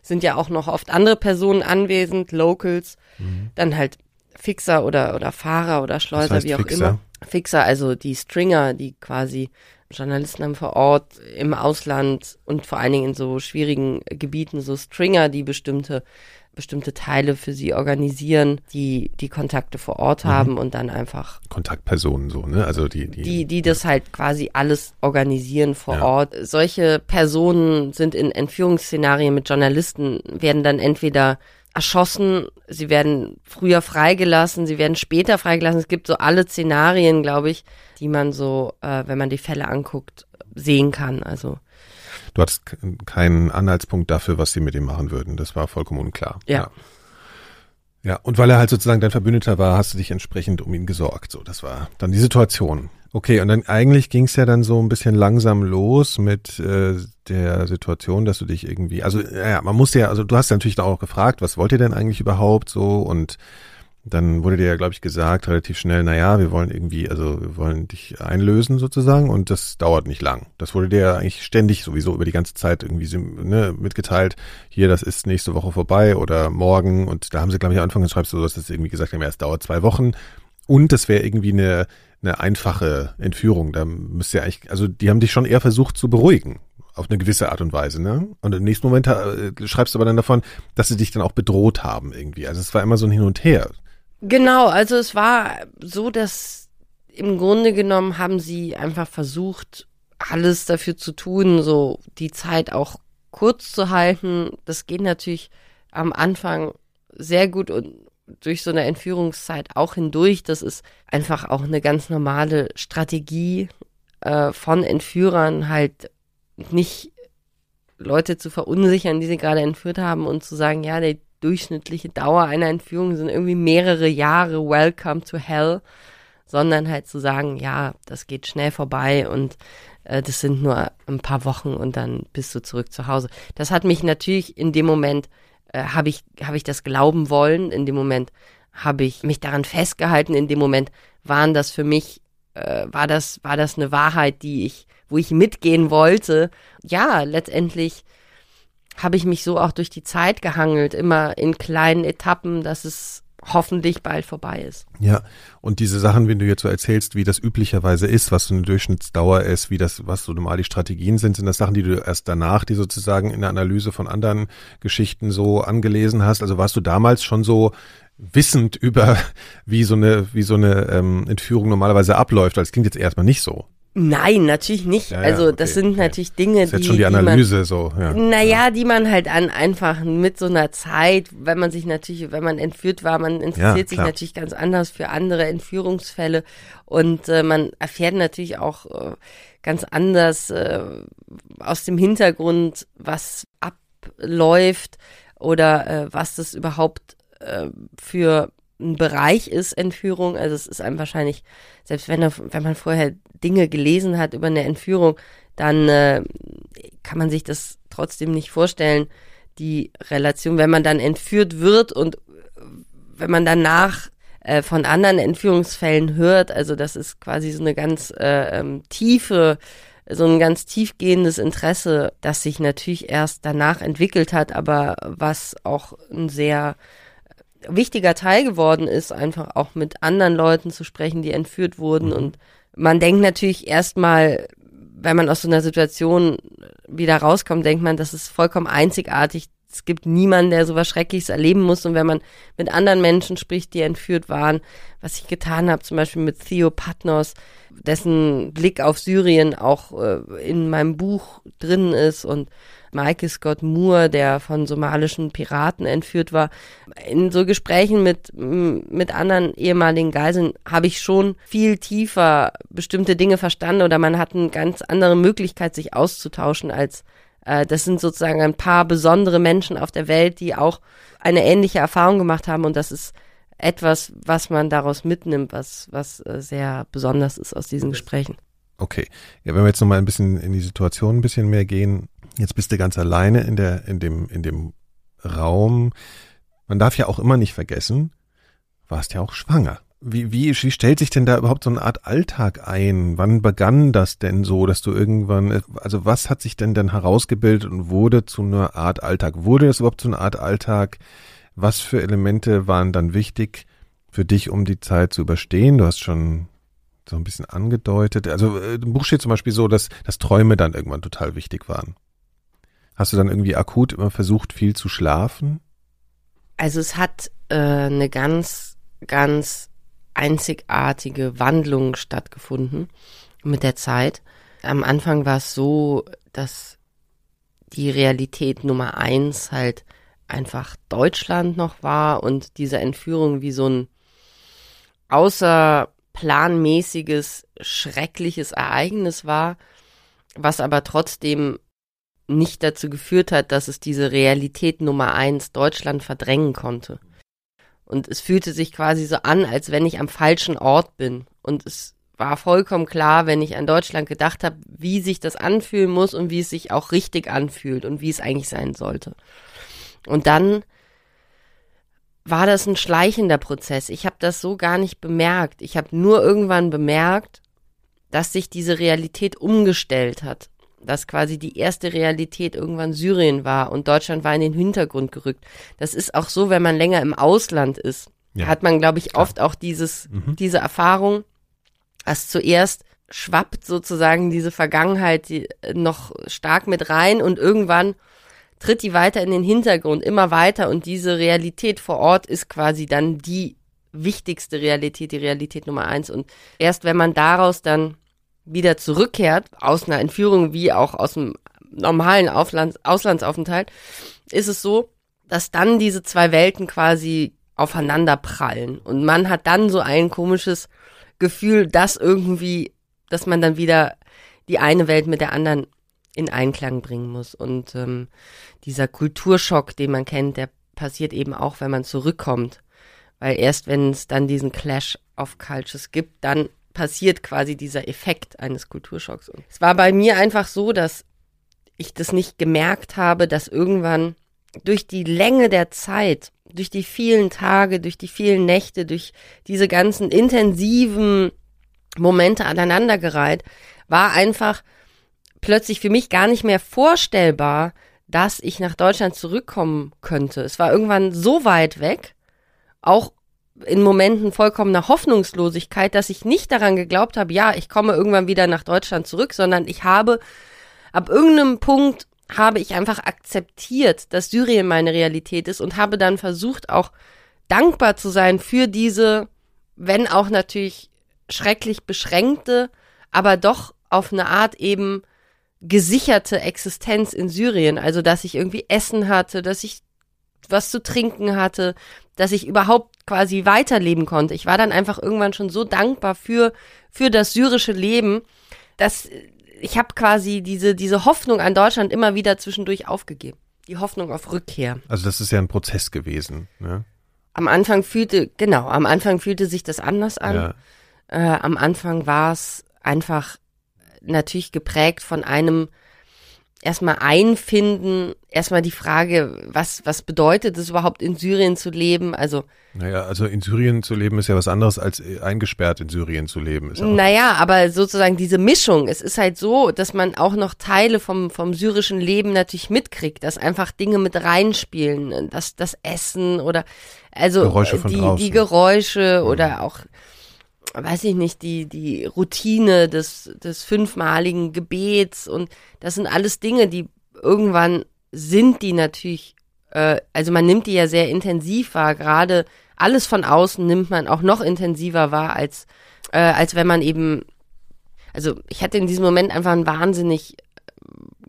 sind ja auch noch oft andere Personen anwesend, Locals, mhm. dann halt Fixer oder oder Fahrer oder Schleuser, das heißt wie auch Fixer? immer. Fixer, also die Stringer, die quasi Journalisten haben vor Ort im Ausland und vor allen Dingen in so schwierigen Gebieten so Stringer, die bestimmte bestimmte Teile für sie organisieren, die die Kontakte vor Ort mhm. haben und dann einfach Kontaktpersonen so, ne? Also die die die, die das halt quasi alles organisieren vor ja. Ort. Solche Personen sind in Entführungsszenarien mit Journalisten werden dann entweder erschossen, sie werden früher freigelassen, sie werden später freigelassen. Es gibt so alle Szenarien, glaube ich, die man so, äh, wenn man die Fälle anguckt, sehen kann. Also du hattest keinen Anhaltspunkt dafür, was sie mit ihm machen würden. Das war vollkommen unklar. Ja. ja. Ja, und weil er halt sozusagen dein Verbündeter war, hast du dich entsprechend um ihn gesorgt. So, das war dann die Situation. Okay, und dann eigentlich ging es ja dann so ein bisschen langsam los mit äh, der Situation, dass du dich irgendwie, also ja, man muss ja, also du hast ja natürlich auch gefragt, was wollt ihr denn eigentlich überhaupt so und dann wurde dir ja, glaube ich, gesagt, relativ schnell, na ja, wir wollen irgendwie, also wir wollen dich einlösen sozusagen und das dauert nicht lang. Das wurde dir ja eigentlich ständig sowieso über die ganze Zeit irgendwie ne, mitgeteilt, hier, das ist nächste Woche vorbei oder morgen und da haben sie, glaube ich, am Anfang, schreibst du, dass das irgendwie gesagt haben, ja, es dauert zwei Wochen und das wäre irgendwie eine eine einfache Entführung. Da müsste ja eigentlich, also die haben dich schon eher versucht zu beruhigen. Auf eine gewisse Art und Weise, ne? Und im nächsten Moment äh, schreibst du aber dann davon, dass sie dich dann auch bedroht haben irgendwie. Also es war immer so ein Hin und Her. Genau, also es war so, dass im Grunde genommen haben sie einfach versucht, alles dafür zu tun, so die Zeit auch kurz zu halten. Das geht natürlich am Anfang sehr gut und durch so eine Entführungszeit auch hindurch. Das ist einfach auch eine ganz normale Strategie äh, von Entführern, halt nicht Leute zu verunsichern, die sie gerade entführt haben und zu sagen, ja, die durchschnittliche Dauer einer Entführung sind irgendwie mehrere Jahre, welcome to hell, sondern halt zu sagen, ja, das geht schnell vorbei und äh, das sind nur ein paar Wochen und dann bist du zurück zu Hause. Das hat mich natürlich in dem Moment äh, habe ich, hab ich das glauben wollen. In dem Moment habe ich mich daran festgehalten. In dem Moment waren das für mich, äh, war das, war das eine Wahrheit, die ich, wo ich mitgehen wollte. Ja, letztendlich habe ich mich so auch durch die Zeit gehangelt, immer in kleinen Etappen, dass es hoffentlich bald vorbei ist. Ja, und diese Sachen, wenn du jetzt so erzählst, wie das üblicherweise ist, was so eine Durchschnittsdauer ist, wie das, was so normal die Strategien sind, sind das Sachen, die du erst danach, die sozusagen in der Analyse von anderen Geschichten so angelesen hast. Also warst du damals schon so wissend über, wie so eine, wie so eine ähm, Entführung normalerweise abläuft. Das klingt jetzt erstmal nicht so. Nein, natürlich nicht. Ja, also das okay, sind okay. natürlich Dinge, das ist jetzt schon die Analyse die man, so. Ja. Naja, die man halt an einfach mit so einer Zeit, wenn man sich natürlich, wenn man entführt war, man interessiert sich natürlich ganz anders für andere Entführungsfälle und äh, man erfährt natürlich auch äh, ganz anders äh, aus dem Hintergrund, was abläuft oder äh, was das überhaupt äh, für ein Bereich ist Entführung. Also es ist einem wahrscheinlich, selbst wenn, wenn man vorher Dinge gelesen hat über eine Entführung, dann äh, kann man sich das trotzdem nicht vorstellen, die Relation, wenn man dann entführt wird und wenn man danach äh, von anderen Entführungsfällen hört, also das ist quasi so eine ganz äh, ähm, tiefe, so ein ganz tiefgehendes Interesse, das sich natürlich erst danach entwickelt hat, aber was auch ein sehr wichtiger Teil geworden ist, einfach auch mit anderen Leuten zu sprechen, die entführt wurden. Mhm. Und man denkt natürlich erstmal, wenn man aus so einer Situation wieder rauskommt, denkt man, das ist vollkommen einzigartig. Es gibt niemanden, der so was Schreckliches erleben muss. Und wenn man mit anderen Menschen spricht, die entführt waren, was ich getan habe, zum Beispiel mit Theo Patnos, dessen Blick auf Syrien auch äh, in meinem Buch drin ist und Michael Scott Moore, der von somalischen Piraten entführt war. In so Gesprächen mit, mit anderen ehemaligen Geiseln habe ich schon viel tiefer bestimmte Dinge verstanden oder man hat eine ganz andere Möglichkeit, sich auszutauschen als äh, das sind sozusagen ein paar besondere Menschen auf der Welt, die auch eine ähnliche Erfahrung gemacht haben und das ist etwas, was man daraus mitnimmt, was, was äh, sehr besonders ist aus diesen Gesprächen. Okay. Ja, wenn wir jetzt nochmal ein bisschen in die Situation ein bisschen mehr gehen, Jetzt bist du ganz alleine in der, in dem, in dem Raum. Man darf ja auch immer nicht vergessen, warst ja auch schwanger. Wie, wie, wie stellt sich denn da überhaupt so eine Art Alltag ein? Wann begann das denn so, dass du irgendwann, also was hat sich denn dann herausgebildet und wurde zu einer Art Alltag? Wurde es überhaupt zu einer Art Alltag? Was für Elemente waren dann wichtig für dich, um die Zeit zu überstehen? Du hast schon so ein bisschen angedeutet. Also äh, im Buch steht zum Beispiel so, dass, dass Träume dann irgendwann total wichtig waren. Hast du dann irgendwie akut immer versucht, viel zu schlafen? Also es hat äh, eine ganz, ganz einzigartige Wandlung stattgefunden mit der Zeit. Am Anfang war es so, dass die Realität Nummer eins halt einfach Deutschland noch war und diese Entführung wie so ein außerplanmäßiges, schreckliches Ereignis war, was aber trotzdem nicht dazu geführt hat, dass es diese Realität Nummer eins Deutschland verdrängen konnte. Und es fühlte sich quasi so an, als wenn ich am falschen Ort bin. Und es war vollkommen klar, wenn ich an Deutschland gedacht habe, wie sich das anfühlen muss und wie es sich auch richtig anfühlt und wie es eigentlich sein sollte. Und dann war das ein schleichender Prozess. Ich habe das so gar nicht bemerkt. Ich habe nur irgendwann bemerkt, dass sich diese Realität umgestellt hat dass quasi die erste Realität irgendwann Syrien war und Deutschland war in den Hintergrund gerückt. Das ist auch so, wenn man länger im Ausland ist, ja. hat man, glaube ich, Klar. oft auch dieses, mhm. diese Erfahrung, dass zuerst schwappt sozusagen diese Vergangenheit die, äh, noch stark mit rein und irgendwann tritt die weiter in den Hintergrund, immer weiter und diese Realität vor Ort ist quasi dann die wichtigste Realität, die Realität Nummer eins und erst wenn man daraus dann wieder zurückkehrt, aus einer Entführung wie auch aus einem normalen Auflands Auslandsaufenthalt, ist es so, dass dann diese zwei Welten quasi aufeinander prallen. Und man hat dann so ein komisches Gefühl, dass irgendwie, dass man dann wieder die eine Welt mit der anderen in Einklang bringen muss. Und ähm, dieser Kulturschock, den man kennt, der passiert eben auch, wenn man zurückkommt. Weil erst wenn es dann diesen Clash of Cultures gibt, dann passiert quasi dieser Effekt eines Kulturschocks. Und es war bei mir einfach so, dass ich das nicht gemerkt habe, dass irgendwann durch die Länge der Zeit, durch die vielen Tage, durch die vielen Nächte, durch diese ganzen intensiven Momente aneinandergereiht, war einfach plötzlich für mich gar nicht mehr vorstellbar, dass ich nach Deutschland zurückkommen könnte. Es war irgendwann so weit weg, auch in Momenten vollkommener Hoffnungslosigkeit, dass ich nicht daran geglaubt habe, ja, ich komme irgendwann wieder nach Deutschland zurück, sondern ich habe ab irgendeinem Punkt habe ich einfach akzeptiert, dass Syrien meine Realität ist und habe dann versucht auch dankbar zu sein für diese, wenn auch natürlich schrecklich beschränkte, aber doch auf eine Art eben gesicherte Existenz in Syrien. Also, dass ich irgendwie Essen hatte, dass ich was zu trinken hatte, dass ich überhaupt quasi weiterleben konnte. Ich war dann einfach irgendwann schon so dankbar für, für das syrische Leben, dass ich habe quasi diese, diese Hoffnung an Deutschland immer wieder zwischendurch aufgegeben. Die Hoffnung auf Rückkehr. Also das ist ja ein Prozess gewesen. Ne? Am Anfang fühlte, genau, am Anfang fühlte sich das anders an. Ja. Äh, am Anfang war es einfach natürlich geprägt von einem erstmal einfinden, erstmal die Frage, was, was bedeutet es überhaupt in Syrien zu leben? Also. Naja, also in Syrien zu leben ist ja was anderes als äh, eingesperrt in Syrien zu leben. Ist naja, aber sozusagen diese Mischung. Es ist halt so, dass man auch noch Teile vom, vom syrischen Leben natürlich mitkriegt, dass einfach Dinge mit reinspielen, das, das Essen oder, also, Geräusche von die, die Geräusche mhm. oder auch, weiß ich nicht, die, die Routine des, des fünfmaligen Gebets und das sind alles Dinge, die irgendwann sind die natürlich, äh, also man nimmt die ja sehr intensiv wahr, gerade alles von außen nimmt man auch noch intensiver wahr, als, äh, als wenn man eben, also ich hatte in diesem Moment einfach ein wahnsinnig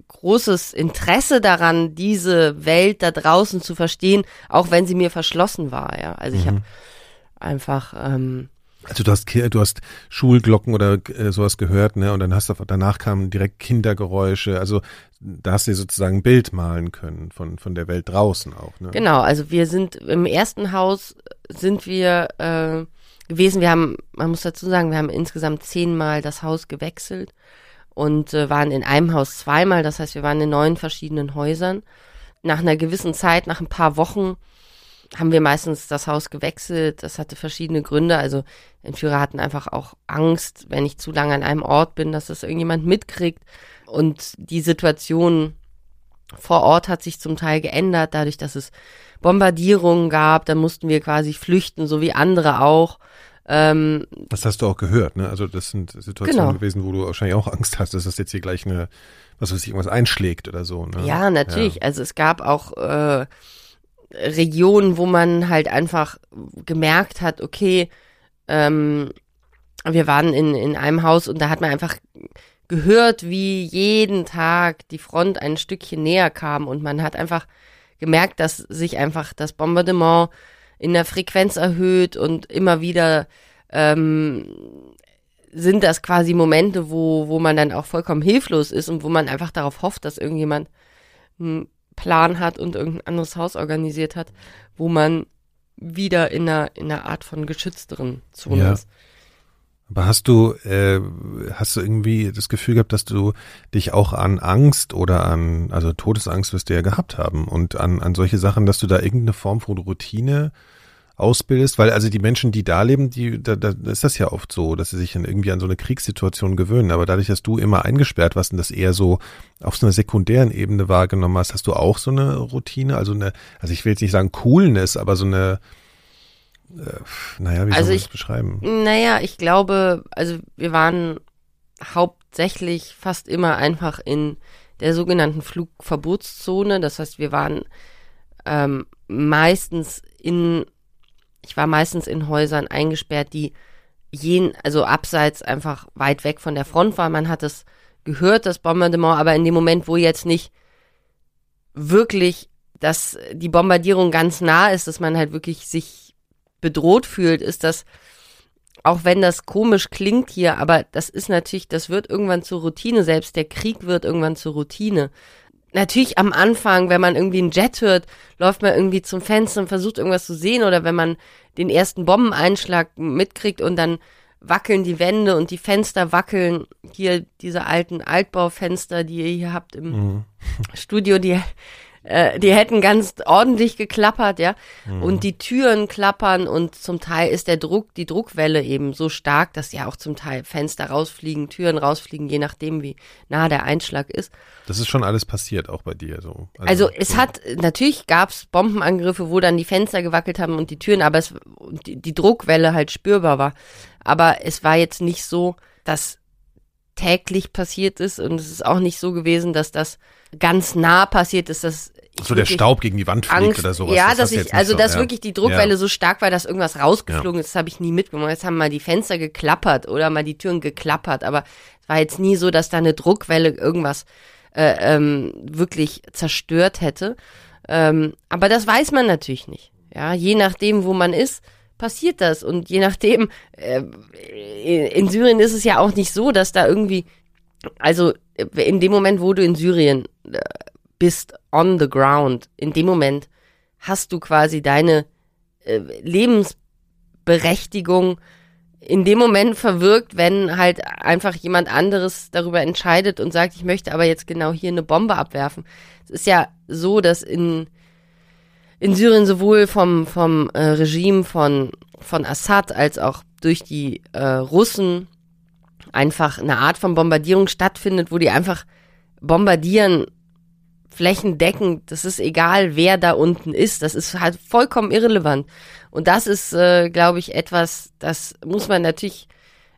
großes Interesse daran, diese Welt da draußen zu verstehen, auch wenn sie mir verschlossen war, ja. Also ich mhm. habe einfach ähm, also du hast du hast Schulglocken oder äh, sowas gehört, ne? Und dann hast du danach kamen direkt Kindergeräusche. Also da hast du sozusagen ein Bild malen können von von der Welt draußen auch. Ne? Genau. Also wir sind im ersten Haus sind wir äh, gewesen. Wir haben, man muss dazu sagen, wir haben insgesamt zehnmal das Haus gewechselt und äh, waren in einem Haus zweimal. Das heißt, wir waren in neun verschiedenen Häusern. Nach einer gewissen Zeit, nach ein paar Wochen haben wir meistens das Haus gewechselt. Das hatte verschiedene Gründe. Also Entführer hatten einfach auch Angst, wenn ich zu lange an einem Ort bin, dass das irgendjemand mitkriegt. Und die Situation vor Ort hat sich zum Teil geändert, dadurch, dass es Bombardierungen gab. Da mussten wir quasi flüchten, so wie andere auch. Ähm, das hast du auch gehört, ne? Also das sind Situationen genau. gewesen, wo du wahrscheinlich auch Angst hast, dass das jetzt hier gleich eine, was weiß ich, irgendwas einschlägt oder so. Ne? Ja, natürlich. Ja. Also es gab auch äh, Regionen, wo man halt einfach gemerkt hat, okay, ähm, wir waren in, in einem Haus und da hat man einfach gehört, wie jeden Tag die Front ein Stückchen näher kam und man hat einfach gemerkt, dass sich einfach das Bombardement in der Frequenz erhöht und immer wieder ähm, sind das quasi Momente, wo, wo man dann auch vollkommen hilflos ist und wo man einfach darauf hofft, dass irgendjemand einen Plan hat und irgendein anderes Haus organisiert hat, wo man wieder in einer, in einer Art von geschützteren Zone ja. ist. Aber hast du, äh, hast du irgendwie das Gefühl gehabt, dass du dich auch an Angst oder an, also Todesangst wirst du ja gehabt haben und an, an solche Sachen, dass du da irgendeine Form von Routine ausbildest, weil also die Menschen, die da leben, die, da, da ist das ja oft so, dass sie sich dann irgendwie an so eine Kriegssituation gewöhnen. Aber dadurch, dass du immer eingesperrt warst und das eher so auf so einer sekundären Ebene wahrgenommen hast, hast du auch so eine Routine, also eine, also ich will jetzt nicht sagen Coolness, aber so eine, äh, naja, wie also soll man das beschreiben? Naja, ich glaube, also wir waren hauptsächlich fast immer einfach in der sogenannten Flugverbotszone. Das heißt, wir waren ähm, meistens in ich war meistens in Häusern eingesperrt, die jen, also abseits einfach weit weg von der Front war. Man hat es gehört, das Bombardement, aber in dem Moment, wo jetzt nicht wirklich, dass die Bombardierung ganz nah ist, dass man halt wirklich sich bedroht fühlt, ist das, auch wenn das komisch klingt hier, aber das ist natürlich, das wird irgendwann zur Routine, selbst der Krieg wird irgendwann zur Routine natürlich am Anfang, wenn man irgendwie einen Jet hört, läuft man irgendwie zum Fenster und versucht irgendwas zu sehen oder wenn man den ersten Bombeneinschlag mitkriegt und dann wackeln die Wände und die Fenster wackeln. Hier diese alten Altbaufenster, die ihr hier habt im mhm. Studio, die, äh, die hätten ganz ordentlich geklappert, ja. Mhm. Und die Türen klappern und zum Teil ist der Druck, die Druckwelle eben so stark, dass ja auch zum Teil Fenster rausfliegen, Türen rausfliegen, je nachdem, wie nah der Einschlag ist. Das ist schon alles passiert, auch bei dir so. Also, also es so. hat, natürlich gab es Bombenangriffe, wo dann die Fenster gewackelt haben und die Türen, aber es, die, die Druckwelle halt spürbar war. Aber es war jetzt nicht so, dass täglich passiert ist und es ist auch nicht so gewesen, dass das ganz nah passiert ist, dass so der Staub gegen die Wand fliegt Angst, oder sowas. Ja, das dass ich, also so, dass ja. wirklich die Druckwelle ja. so stark war, dass irgendwas rausgeflogen ist, das habe ich nie mitgenommen. Jetzt haben mal die Fenster geklappert oder mal die Türen geklappert, aber es war jetzt nie so, dass da eine Druckwelle irgendwas äh, ähm, wirklich zerstört hätte. Ähm, aber das weiß man natürlich nicht. Ja, je nachdem, wo man ist, passiert das. Und je nachdem, äh, in Syrien ist es ja auch nicht so, dass da irgendwie, also in dem Moment, wo du in Syrien äh, bist, on the ground, in dem Moment hast du quasi deine äh, Lebensberechtigung in dem Moment verwirkt, wenn halt einfach jemand anderes darüber entscheidet und sagt, ich möchte aber jetzt genau hier eine Bombe abwerfen. Es ist ja so, dass in, in Syrien sowohl vom, vom äh, Regime von, von Assad als auch durch die äh, Russen einfach eine Art von Bombardierung stattfindet, wo die einfach bombardieren flächendeckend. Das ist egal, wer da unten ist. Das ist halt vollkommen irrelevant. Und das ist, äh, glaube ich, etwas, das muss man natürlich,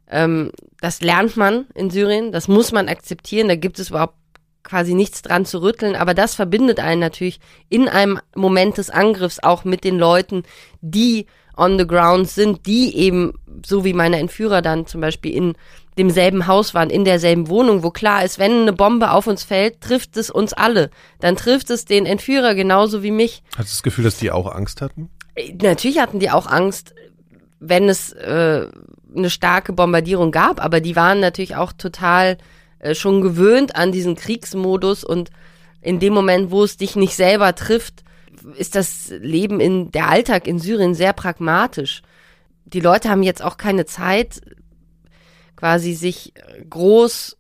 ähm, das lernt man in Syrien, das muss man akzeptieren. Da gibt es überhaupt quasi nichts dran zu rütteln, aber das verbindet einen natürlich in einem Moment des Angriffs auch mit den Leuten, die on the ground sind, die eben, so wie meine Entführer dann zum Beispiel in demselben Haus waren, in derselben Wohnung, wo klar ist, wenn eine Bombe auf uns fällt, trifft es uns alle. Dann trifft es den Entführer genauso wie mich. Hast du das Gefühl, dass die auch Angst hatten? Natürlich hatten die auch Angst, wenn es äh, eine starke Bombardierung gab, aber die waren natürlich auch total äh, schon gewöhnt an diesen Kriegsmodus und in dem Moment, wo es dich nicht selber trifft, ist das Leben in der Alltag in Syrien sehr pragmatisch. Die Leute haben jetzt auch keine Zeit, quasi sich groß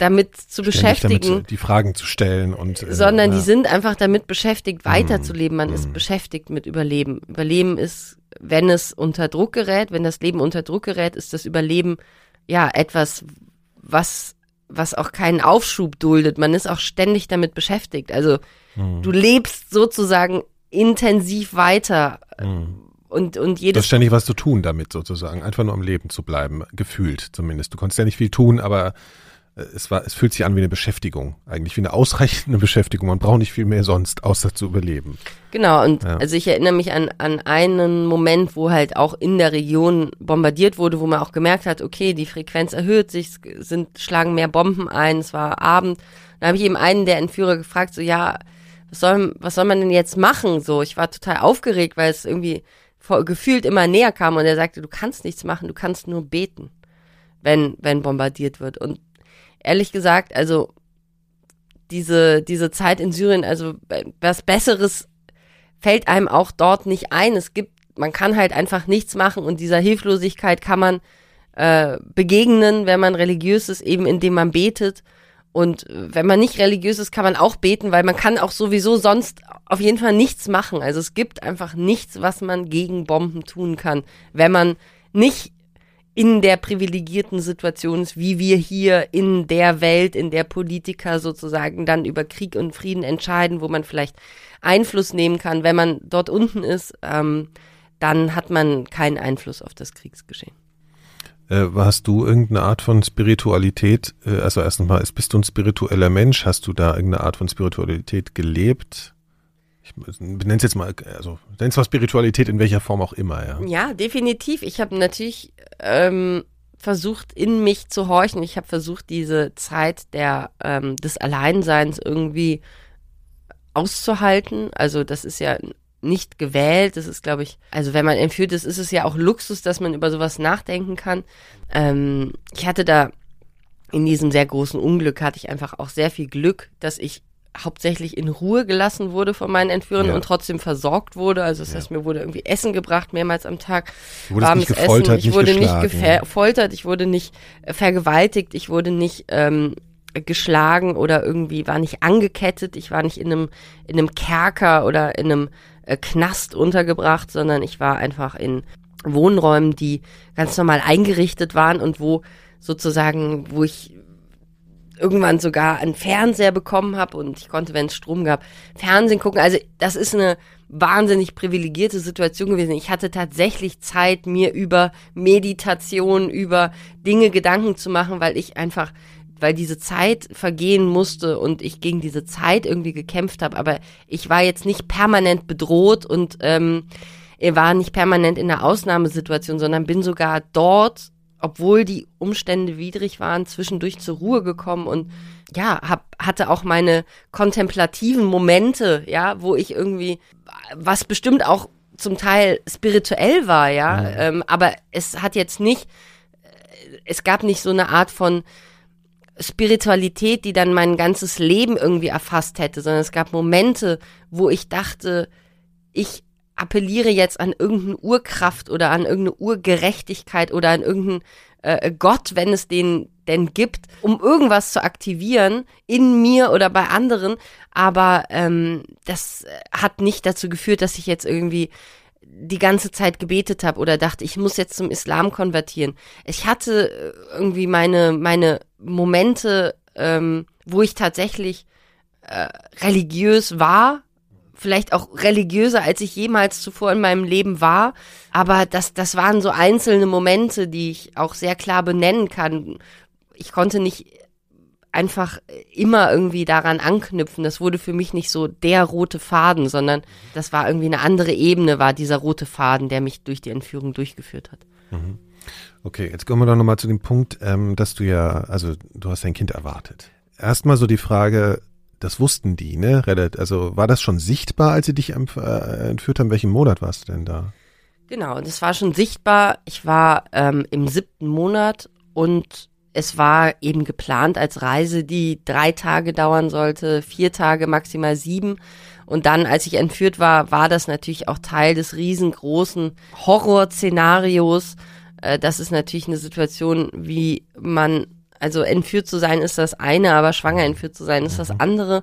damit zu Ständig beschäftigen. Damit die Fragen zu stellen und. Äh, sondern ja. die sind einfach damit beschäftigt, weiterzuleben. Man mm. ist beschäftigt mit Überleben. Überleben ist, wenn es unter Druck gerät, wenn das Leben unter Druck gerät, ist das Überleben ja etwas, was, was auch keinen Aufschub duldet. Man ist auch ständig damit beschäftigt. Also mm. du lebst sozusagen intensiv weiter. Mm. Und, und jedes. Du hast ständig was zu tun damit sozusagen, einfach nur am Leben zu bleiben, gefühlt zumindest. Du konntest ja nicht viel tun, aber äh, es war, es fühlt sich an wie eine Beschäftigung, eigentlich wie eine ausreichende Beschäftigung. Man braucht nicht viel mehr sonst, außer zu überleben. Genau, und ja. also ich erinnere mich an, an einen Moment, wo halt auch in der Region bombardiert wurde, wo man auch gemerkt hat, okay, die Frequenz erhöht sich, es sind, schlagen mehr Bomben ein, es war Abend. Dann habe ich eben einen der Entführer gefragt, so ja, was soll, was soll man denn jetzt machen? So, ich war total aufgeregt, weil es irgendwie vor, gefühlt immer näher kam und er sagte, du kannst nichts machen, du kannst nur beten, wenn, wenn bombardiert wird. Und ehrlich gesagt, also diese, diese Zeit in Syrien, also was Besseres fällt einem auch dort nicht ein. Es gibt, man kann halt einfach nichts machen und dieser Hilflosigkeit kann man äh, begegnen, wenn man religiös ist, eben indem man betet. Und wenn man nicht religiös ist, kann man auch beten, weil man kann auch sowieso sonst auf jeden Fall nichts machen. Also es gibt einfach nichts, was man gegen Bomben tun kann, wenn man nicht in der privilegierten Situation ist, wie wir hier in der Welt, in der Politiker sozusagen dann über Krieg und Frieden entscheiden, wo man vielleicht Einfluss nehmen kann. Wenn man dort unten ist, ähm, dann hat man keinen Einfluss auf das Kriegsgeschehen. Äh, hast du irgendeine Art von Spiritualität, äh, also erstens mal, bist du ein spiritueller Mensch? Hast du da irgendeine Art von Spiritualität gelebt? ich nenne es jetzt mal, also nenne es mal Spiritualität in welcher Form auch immer, ja. Ja, definitiv. Ich habe natürlich ähm, versucht, in mich zu horchen. Ich habe versucht, diese Zeit der, ähm, des Alleinseins irgendwie auszuhalten. Also das ist ja nicht gewählt. Das ist, glaube ich, also wenn man entführt ist, ist es ja auch Luxus, dass man über sowas nachdenken kann. Ähm, ich hatte da in diesem sehr großen Unglück hatte ich einfach auch sehr viel Glück, dass ich hauptsächlich in Ruhe gelassen wurde von meinen Entführern ja. und trotzdem versorgt wurde. Also das ja. heißt, mir wurde irgendwie Essen gebracht, mehrmals am Tag. Gefoltert, Essen. Ich wurde nicht gefoltert, ich wurde nicht äh, vergewaltigt, ich wurde nicht ähm, geschlagen oder irgendwie war nicht angekettet. Ich war nicht in einem, in einem Kerker oder in einem äh, Knast untergebracht, sondern ich war einfach in Wohnräumen, die ganz normal eingerichtet waren und wo sozusagen, wo ich irgendwann sogar einen Fernseher bekommen habe und ich konnte, wenn es Strom gab, Fernsehen gucken. Also das ist eine wahnsinnig privilegierte Situation gewesen. Ich hatte tatsächlich Zeit, mir über Meditation, über Dinge Gedanken zu machen, weil ich einfach, weil diese Zeit vergehen musste und ich gegen diese Zeit irgendwie gekämpft habe. Aber ich war jetzt nicht permanent bedroht und ähm, war nicht permanent in einer Ausnahmesituation, sondern bin sogar dort obwohl die Umstände widrig waren, zwischendurch zur Ruhe gekommen und ja, hab, hatte auch meine kontemplativen Momente, ja, wo ich irgendwie, was bestimmt auch zum Teil spirituell war, ja, ja. Ähm, aber es hat jetzt nicht, es gab nicht so eine Art von Spiritualität, die dann mein ganzes Leben irgendwie erfasst hätte, sondern es gab Momente, wo ich dachte, ich appelliere jetzt an irgendeine Urkraft oder an irgendeine Urgerechtigkeit oder an irgendeinen äh, Gott, wenn es den denn gibt, um irgendwas zu aktivieren in mir oder bei anderen. Aber ähm, das hat nicht dazu geführt, dass ich jetzt irgendwie die ganze Zeit gebetet habe oder dachte, ich muss jetzt zum Islam konvertieren. Ich hatte äh, irgendwie meine meine Momente, ähm, wo ich tatsächlich äh, religiös war vielleicht auch religiöser, als ich jemals zuvor in meinem Leben war. Aber das, das waren so einzelne Momente, die ich auch sehr klar benennen kann. Ich konnte nicht einfach immer irgendwie daran anknüpfen. Das wurde für mich nicht so der rote Faden, sondern das war irgendwie eine andere Ebene, war dieser rote Faden, der mich durch die Entführung durchgeführt hat. Mhm. Okay, jetzt kommen wir doch nochmal zu dem Punkt, ähm, dass du ja, also du hast dein Kind erwartet. Erstmal so die Frage, das wussten die, ne? Also war das schon sichtbar, als sie dich äh, entführt haben? Welchen Monat warst du denn da? Genau, das war schon sichtbar. Ich war ähm, im siebten Monat und es war eben geplant als Reise, die drei Tage dauern sollte, vier Tage, maximal sieben. Und dann, als ich entführt war, war das natürlich auch Teil des riesengroßen Horrorszenarios. Äh, das ist natürlich eine Situation, wie man also entführt zu sein ist das eine, aber schwanger entführt zu sein ist das mhm. andere.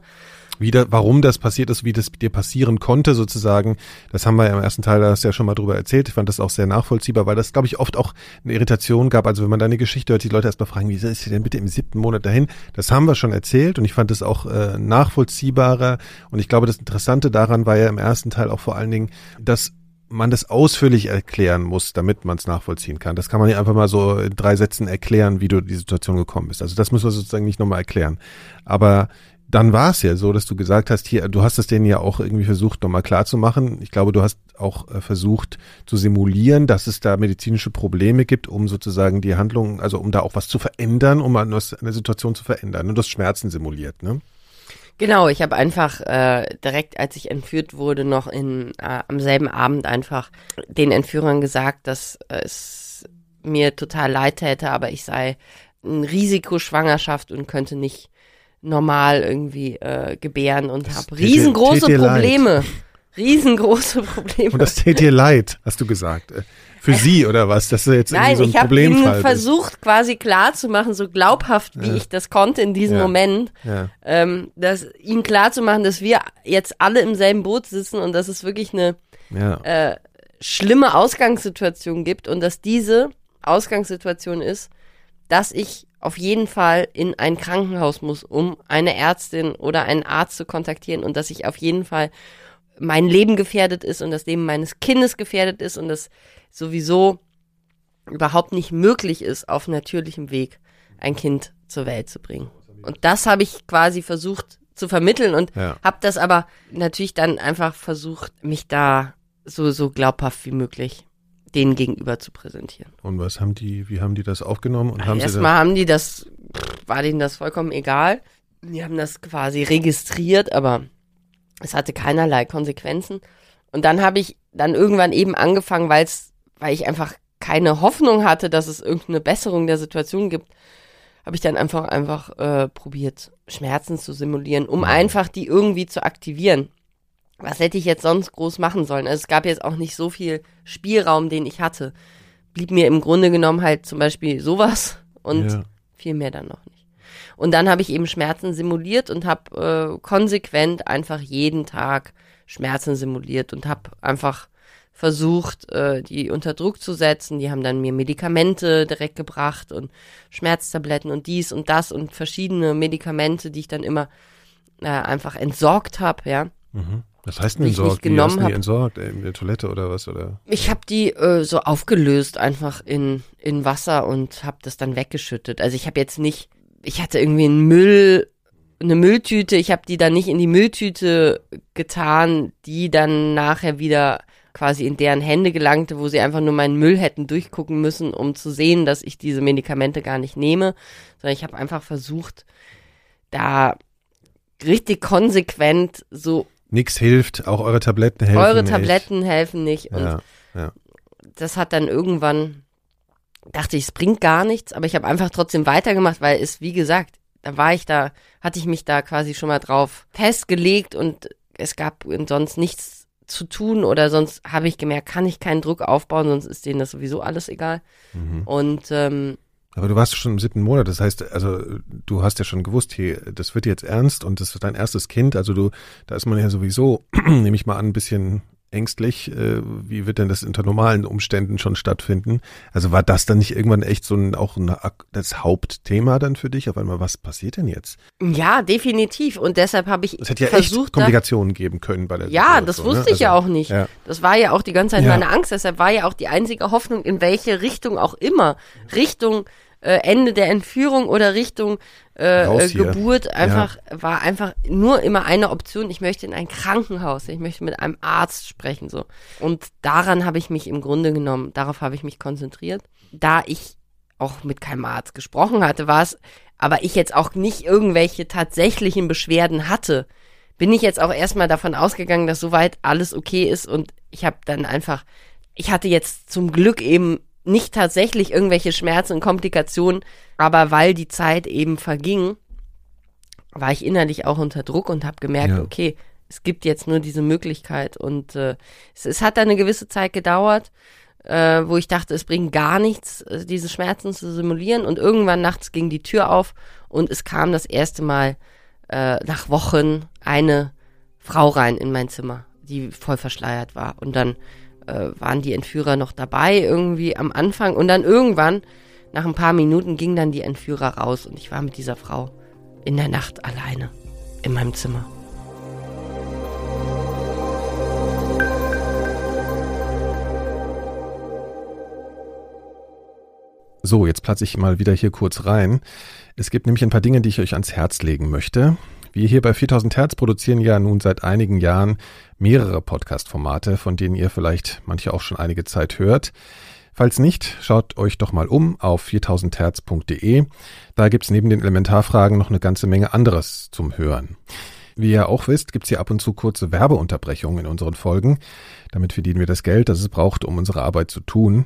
Wie da, warum das passiert ist, wie das dir passieren konnte, sozusagen, das haben wir ja im ersten Teil das ja schon mal drüber erzählt. Ich fand das auch sehr nachvollziehbar, weil das, glaube ich, oft auch eine Irritation gab. Also wenn man deine Geschichte hört, die Leute erstmal fragen, wie ist sie denn bitte im siebten Monat dahin? Das haben wir schon erzählt und ich fand das auch äh, nachvollziehbarer. Und ich glaube, das Interessante daran war ja im ersten Teil auch vor allen Dingen, dass man das ausführlich erklären muss, damit man es nachvollziehen kann. Das kann man nicht einfach mal so in drei Sätzen erklären, wie du die Situation gekommen bist. Also das müssen wir sozusagen nicht nochmal erklären. Aber dann war es ja so, dass du gesagt hast, hier, du hast es denen ja auch irgendwie versucht, nochmal klar zu machen. Ich glaube, du hast auch äh, versucht zu simulieren, dass es da medizinische Probleme gibt, um sozusagen die Handlung, also um da auch was zu verändern, um eine Situation zu verändern. Und du hast Schmerzen simuliert, ne? Genau, ich habe einfach äh, direkt, als ich entführt wurde, noch in, äh, am selben Abend einfach den Entführern gesagt, dass äh, es mir total leid täte, aber ich sei ein Risikoschwangerschaft und könnte nicht normal irgendwie äh, gebären und habe riesengroße Probleme. Leid. Riesengroße Probleme. Und das tät dir leid, hast du gesagt. Äh, für sie oder was? Das ist jetzt Nein, so ein ich habe ihnen versucht, quasi klar zu machen, so glaubhaft wie ja. ich das konnte in diesem ja. Moment, ja. Ähm, dass ihnen klar zu machen, dass wir jetzt alle im selben Boot sitzen und dass es wirklich eine äh, schlimme Ausgangssituation gibt und dass diese Ausgangssituation ist, dass ich auf jeden Fall in ein Krankenhaus muss, um eine Ärztin oder einen Arzt zu kontaktieren und dass ich auf jeden Fall mein Leben gefährdet ist und das Leben meines Kindes gefährdet ist und das sowieso überhaupt nicht möglich ist, auf natürlichem Weg ein Kind zur Welt zu bringen. Und das habe ich quasi versucht zu vermitteln und ja. habe das aber natürlich dann einfach versucht, mich da so, so glaubhaft wie möglich denen gegenüber zu präsentieren. Und was haben die, wie haben die das aufgenommen? Und haben Erstmal haben die das, war denen das vollkommen egal. Die haben das quasi registriert, aber es hatte keinerlei Konsequenzen. Und dann habe ich dann irgendwann eben angefangen, weil es weil ich einfach keine Hoffnung hatte, dass es irgendeine Besserung der Situation gibt, habe ich dann einfach einfach äh, probiert, Schmerzen zu simulieren, um mhm. einfach die irgendwie zu aktivieren. Was hätte ich jetzt sonst groß machen sollen? Also es gab jetzt auch nicht so viel Spielraum, den ich hatte. Blieb mir im Grunde genommen halt zum Beispiel sowas und ja. viel mehr dann noch nicht. Und dann habe ich eben Schmerzen simuliert und habe äh, konsequent einfach jeden Tag Schmerzen simuliert und habe einfach versucht, äh, die unter Druck zu setzen. Die haben dann mir Medikamente direkt gebracht und Schmerztabletten und dies und das und verschiedene Medikamente, die ich dann immer äh, einfach entsorgt habe, ja. Mhm. Was heißt denn entsorgt? Wie genommen hast du die entsorgt? In der Toilette oder was? Oder? Ich habe die äh, so aufgelöst einfach in, in Wasser und habe das dann weggeschüttet. Also ich habe jetzt nicht, ich hatte irgendwie einen Müll, eine Mülltüte, ich habe die dann nicht in die Mülltüte getan, die dann nachher wieder quasi in deren Hände gelangte, wo sie einfach nur meinen Müll hätten durchgucken müssen, um zu sehen, dass ich diese Medikamente gar nicht nehme, sondern ich habe einfach versucht, da richtig konsequent so Nix hilft, auch eure Tabletten helfen eure nicht. Tabletten helfen nicht und Ja, ja. das hat dann irgendwann, dachte ich, es bringt gar nichts, aber ich habe einfach trotzdem weitergemacht, weil es, wie gesagt, da war ich da, hatte ich mich da quasi schon mal drauf festgelegt und es gab sonst nichts zu tun oder sonst habe ich gemerkt, kann ich keinen Druck aufbauen, sonst ist denen das sowieso alles egal. Mhm. Und ähm, Aber du warst schon im siebten Monat, das heißt, also du hast ja schon gewusst, hier, das wird jetzt ernst und das wird dein erstes Kind. Also du, da ist man ja sowieso, nehme ich mal an, ein bisschen ängstlich. Äh, wie wird denn das unter normalen Umständen schon stattfinden? Also war das dann nicht irgendwann echt so ein auch ein, das Hauptthema dann für dich? Auf einmal, was passiert denn jetzt? ja, definitiv. Und deshalb habe ich Es hätte ja versucht, echt Komplikationen geben können bei der Ja, das Situation, wusste ne? ich ja Also, auch nicht. Ja. Das war ja auch die ganze Zeit Ja. meine Angst. Deshalb war ja auch die einzige Hoffnung, in welche Richtung auch immer. Richtung äh, Ende der Entführung oder Richtung äh. Geburt einfach war einfach nur immer eine Option. Ich möchte in ein Krankenhaus. Ich möchte mit einem Arzt sprechen so. Und daran habe ich mich im Grunde genommen. Darauf habe ich mich konzentriert. Da ich auch mit keinem Arzt gesprochen hatte, war es, aber ich jetzt auch nicht irgendwelche tatsächlichen Beschwerden hatte, bin ich jetzt auch erstmal davon ausgegangen, dass soweit alles okay ist und ich habe dann einfach, ich hatte jetzt zum Glück eben nicht tatsächlich irgendwelche Schmerzen und Komplikationen, aber weil die Zeit eben verging, war ich innerlich auch unter Druck und habe gemerkt, Ja. okay, es gibt jetzt nur diese Möglichkeit und äh, es, es hat dann eine gewisse Zeit gedauert, äh, wo ich dachte, es bringt gar nichts, äh, diese Schmerzen zu simulieren und irgendwann nachts ging die Tür auf und es kam das erste Mal äh, nach Wochen eine Frau rein in mein Zimmer, die voll verschleiert war. Und dann äh, waren die Entführer noch dabei irgendwie am Anfang und dann irgendwann, nach ein paar Minuten, ging dann die Entführer raus und ich war mit dieser Frau in der Nacht alleine in meinem Zimmer. So, jetzt platze ich mal wieder hier kurz rein. Es gibt nämlich ein paar Dinge, die ich euch ans Herz legen möchte. Wir hier bei 4000 Hertz produzieren ja nun seit einigen Jahren mehrere Podcast-Formate, von denen ihr vielleicht manche auch schon einige Zeit hört. Falls nicht, schaut euch doch mal um auf 4000herz.de. Da gibt's neben den Elementarfragen noch eine ganze Menge anderes zum Hören. Wie ihr auch wisst, gibt's hier ab und zu kurze Werbeunterbrechungen in unseren Folgen. Damit verdienen wir das Geld, das es braucht, um unsere Arbeit zu tun.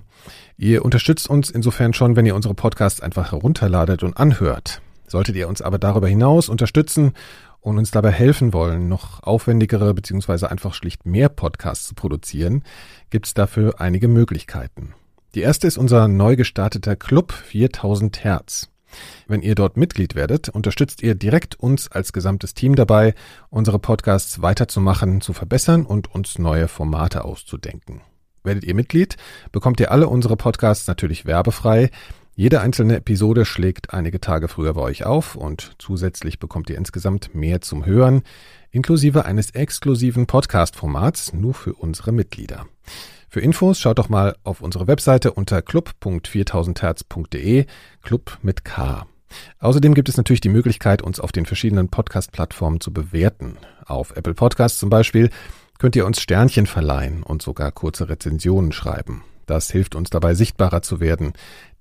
Ihr unterstützt uns insofern schon, wenn ihr unsere Podcasts einfach herunterladet und anhört. Solltet ihr uns aber darüber hinaus unterstützen und uns dabei helfen wollen, noch aufwendigere bzw. einfach schlicht mehr Podcasts zu produzieren, gibt's dafür einige Möglichkeiten. Die erste ist unser neu gestarteter Club 4000 Hertz. Wenn ihr dort Mitglied werdet, unterstützt ihr direkt uns als gesamtes Team dabei, unsere Podcasts weiterzumachen, zu verbessern und uns neue Formate auszudenken. Werdet ihr Mitglied, bekommt ihr alle unsere Podcasts natürlich werbefrei. Jede einzelne Episode schlägt einige Tage früher bei euch auf und zusätzlich bekommt ihr insgesamt mehr zum Hören, inklusive eines exklusiven Podcast-Formats nur für unsere Mitglieder. Für Infos schaut doch mal auf unsere Webseite unter club.4000herz.de, Club mit K. Außerdem gibt es natürlich die Möglichkeit, uns auf den verschiedenen Podcast-Plattformen zu bewerten. Auf Apple Podcasts zum Beispiel könnt ihr uns Sternchen verleihen und sogar kurze Rezensionen schreiben. Das hilft uns dabei, sichtbarer zu werden,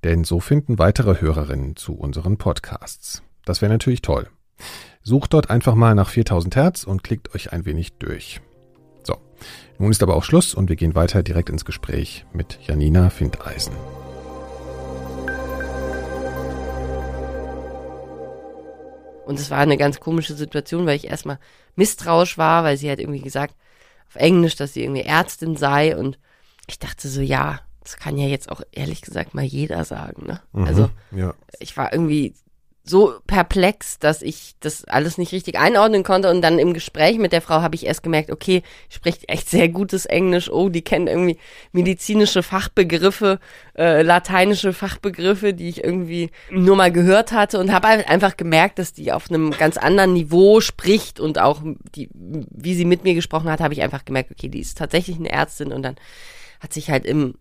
denn so finden weitere Hörerinnen zu unseren Podcasts. Das wäre natürlich toll. Sucht dort einfach mal nach 4000 Hertz und klickt euch ein wenig durch. So, nun ist aber auch Schluss und wir gehen weiter direkt ins Gespräch mit Janina Findeisen. Und es war eine ganz komische Situation, weil ich erstmal misstrauisch war, weil sie hat irgendwie gesagt auf Englisch, dass sie irgendwie Ärztin sei und ich dachte so, ja, das kann ja jetzt auch ehrlich gesagt mal jeder sagen, ne? Mhm, Also ja, ich war irgendwie so perplex, dass ich das alles nicht richtig einordnen konnte. Und dann im Gespräch mit der Frau habe ich erst gemerkt, okay, spricht echt sehr gutes Englisch. Oh, die kennt irgendwie medizinische Fachbegriffe, äh, lateinische Fachbegriffe, die ich irgendwie nur mal gehört hatte und habe einfach gemerkt, dass die auf einem ganz anderen Niveau spricht und auch die, wie sie mit mir gesprochen hat, habe ich einfach gemerkt, okay, die ist tatsächlich eine Ärztin und dann hat sich halt im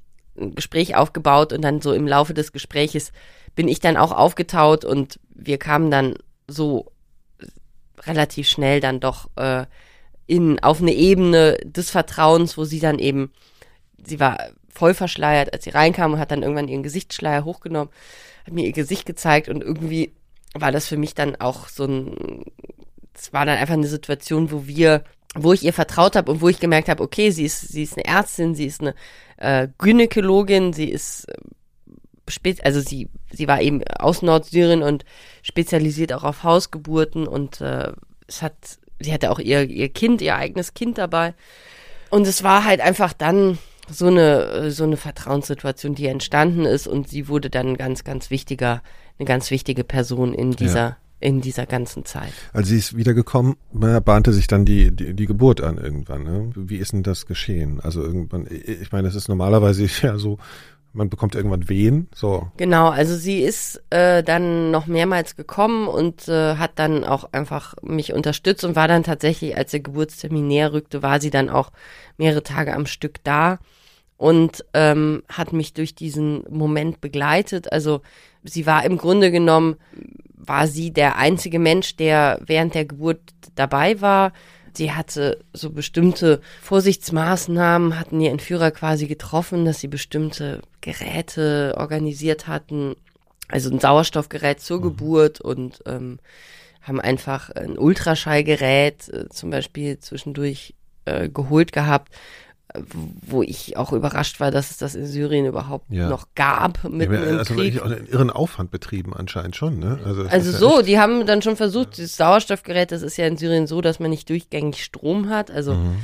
Gespräch aufgebaut und dann so im Laufe des Gespräches bin ich dann auch aufgetaut und wir kamen dann so relativ schnell dann doch äh, in auf eine Ebene des Vertrauens, wo sie dann eben, sie war voll verschleiert, als sie reinkam und hat dann irgendwann ihren Gesichtsschleier hochgenommen, hat mir ihr Gesicht gezeigt und irgendwie war das für mich dann auch so ein, es war dann einfach eine Situation, wo wir, wo ich ihr vertraut habe und wo ich gemerkt habe, okay, sie ist, sie ist eine Ärztin, sie ist eine äh, Gynäkologin, sie ist also sie, sie war eben aus Nordsyrien und spezialisiert auch auf Hausgeburten und äh, es hat, sie hatte auch ihr, ihr Kind, ihr eigenes Kind dabei. Und es war halt einfach dann so eine, so eine Vertrauenssituation, die entstanden ist und sie wurde dann ganz, ganz wichtiger, eine ganz wichtige Person in dieser, ja. In dieser ganzen Zeit. Als sie ist wiedergekommen, bahnte sich dann die, die, die Geburt an irgendwann. Ne? Wie ist denn das geschehen? Also irgendwann, ich meine, das ist normalerweise ja so, man bekommt irgendwann Wehen, so. Genau, also sie ist äh, dann noch mehrmals gekommen und äh, hat dann auch einfach mich unterstützt und war dann tatsächlich, als der Geburtstermin näher rückte, war sie dann auch mehrere Tage am Stück da und ähm, hat mich durch diesen Moment begleitet. Also sie war im Grunde genommen, war sie der einzige Mensch, der während der Geburt dabei war. Sie hatte so bestimmte Vorsichtsmaßnahmen, hatten ihr Entführer quasi getroffen, dass sie bestimmte Geräte organisiert hatten, also ein Sauerstoffgerät zur mhm. Geburt und ähm, haben einfach ein Ultraschallgerät äh, zum Beispiel zwischendurch äh, geholt gehabt, wo ich auch überrascht war, dass es das in Syrien überhaupt ja. noch gab mit ja, also Krieg. Auch einen irren Aufwand betrieben anscheinend schon, ne? Also, also so, ja die haben dann schon versucht, das Sauerstoffgerät, das ist ja in Syrien so, dass man nicht durchgängig Strom hat, also mhm.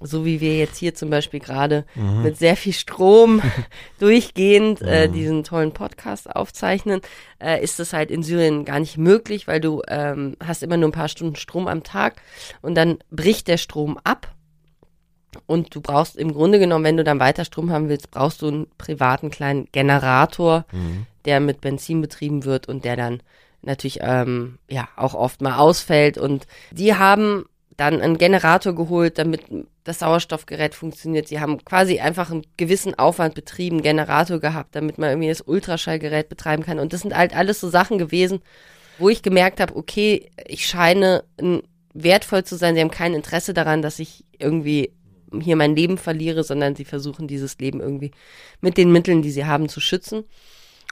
so wie wir jetzt hier zum Beispiel gerade mhm. mit sehr viel Strom durchgehend äh, mhm. diesen tollen Podcast aufzeichnen, äh, ist das halt in Syrien gar nicht möglich, weil du ähm, hast immer nur ein paar Stunden Strom am Tag und dann bricht der Strom ab und du brauchst im Grunde genommen, wenn du dann weiter Strom haben willst, brauchst du einen privaten kleinen Generator, mhm. der mit Benzin betrieben wird und der dann natürlich ähm, ja auch oft mal ausfällt. Und die haben dann einen Generator geholt, damit das Sauerstoffgerät funktioniert. Sie haben quasi einfach einen gewissen Aufwand betrieben, Generator gehabt, damit man irgendwie das Ultraschallgerät betreiben kann. Und das sind halt alles so Sachen gewesen, wo ich gemerkt habe, okay, ich scheine wertvoll zu sein. Sie haben kein Interesse daran, dass ich irgendwie hier mein Leben verliere, sondern sie versuchen dieses Leben irgendwie mit den Mitteln, die sie haben, zu schützen.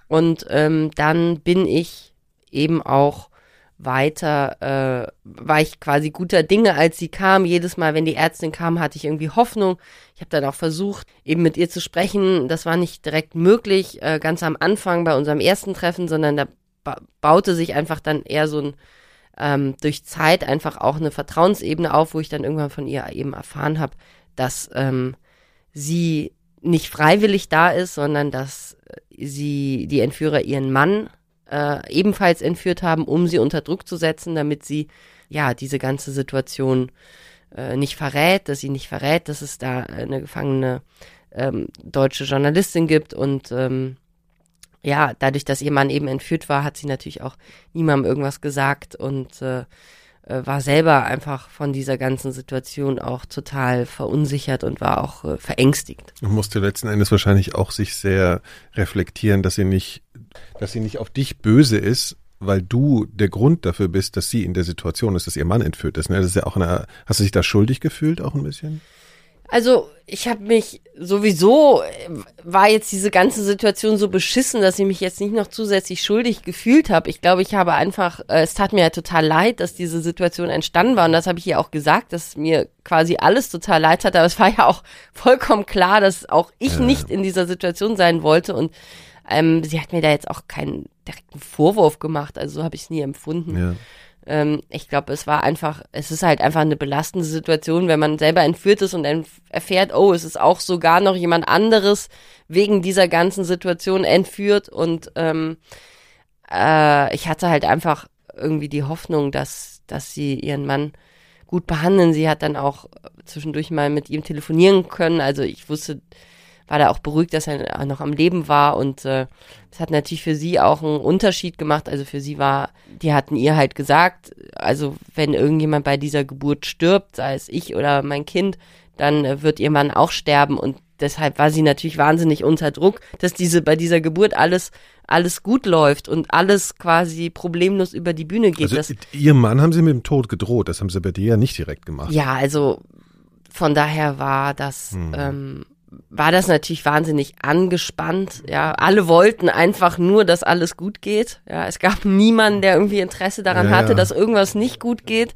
Und ähm, dann bin ich eben auch weiter, äh, war ich quasi guter Dinge, als sie kam. Jedes Mal, wenn die Ärztin kam, hatte ich irgendwie Hoffnung. Ich habe dann auch versucht, eben mit ihr zu sprechen. Das war nicht direkt möglich, äh, ganz am Anfang bei unserem ersten Treffen, sondern da ba baute sich einfach dann eher so ein ähm, durch Zeit einfach auch eine Vertrauensebene auf, wo ich dann irgendwann von ihr eben erfahren habe, dass ähm, sie nicht freiwillig da ist, sondern dass sie die Entführer ihren Mann äh, ebenfalls entführt haben, um sie unter Druck zu setzen, damit sie ja diese ganze Situation äh, nicht verrät, dass sie nicht verrät, dass es da eine gefangene ähm, deutsche Journalistin gibt. Und ähm, ja, dadurch, dass ihr Mann eben entführt war, hat sie natürlich auch niemandem irgendwas gesagt. Und äh, war selber einfach von dieser ganzen Situation auch total verunsichert und war auch äh, verängstigt. Und musste letzten Endes wahrscheinlich auch sich sehr reflektieren, dass sie nicht, dass sie nicht auf dich böse ist, weil du der Grund dafür bist, dass sie in der Situation ist, dass ihr Mann entführt ist. Ne? Das ist ja auch eine, hast du dich da schuldig gefühlt auch ein bisschen? Also ich habe mich sowieso, war jetzt diese ganze Situation so beschissen, dass ich mich jetzt nicht noch zusätzlich schuldig gefühlt habe. Ich glaube, ich habe einfach, äh, es tat mir ja total leid, dass diese Situation entstanden war. Und das habe ich ihr auch gesagt, dass mir quasi alles total leid hat. Aber es war ja auch vollkommen klar, dass auch ich ja. nicht in dieser Situation sein wollte. Und ähm, sie hat mir da jetzt auch keinen direkten Vorwurf gemacht. Also so habe ich es nie empfunden. Ja. Ähm, ich glaube, es war einfach, es ist halt einfach eine belastende Situation, wenn man selber entführt ist und erfährt, oh, es ist auch sogar noch jemand anderes wegen dieser ganzen Situation entführt und ähm, äh, ich hatte halt einfach irgendwie die Hoffnung, dass, dass sie ihren Mann gut behandeln. Sie hat dann auch zwischendurch mal mit ihm telefonieren können. Also ich wusste, war da auch beruhigt, dass er noch am Leben war und äh, das hat natürlich für sie auch einen Unterschied gemacht. Also für sie war, die hatten ihr halt gesagt, also wenn irgendjemand bei dieser Geburt stirbt, sei es ich oder mein Kind, dann äh, wird ihr Mann auch sterben und deshalb war sie natürlich wahnsinnig unter Druck, dass diese bei dieser Geburt alles alles gut läuft und alles quasi problemlos über die Bühne geht. Also, ihr Mann haben sie mit dem Tod gedroht, das haben sie bei dir ja nicht direkt gemacht. Ja, also von daher war das hm. ähm, war das natürlich wahnsinnig angespannt. Ja, alle wollten einfach nur, dass alles gut geht. Ja, es gab niemanden, der irgendwie Interesse daran ja, hatte, ja. dass irgendwas nicht gut geht.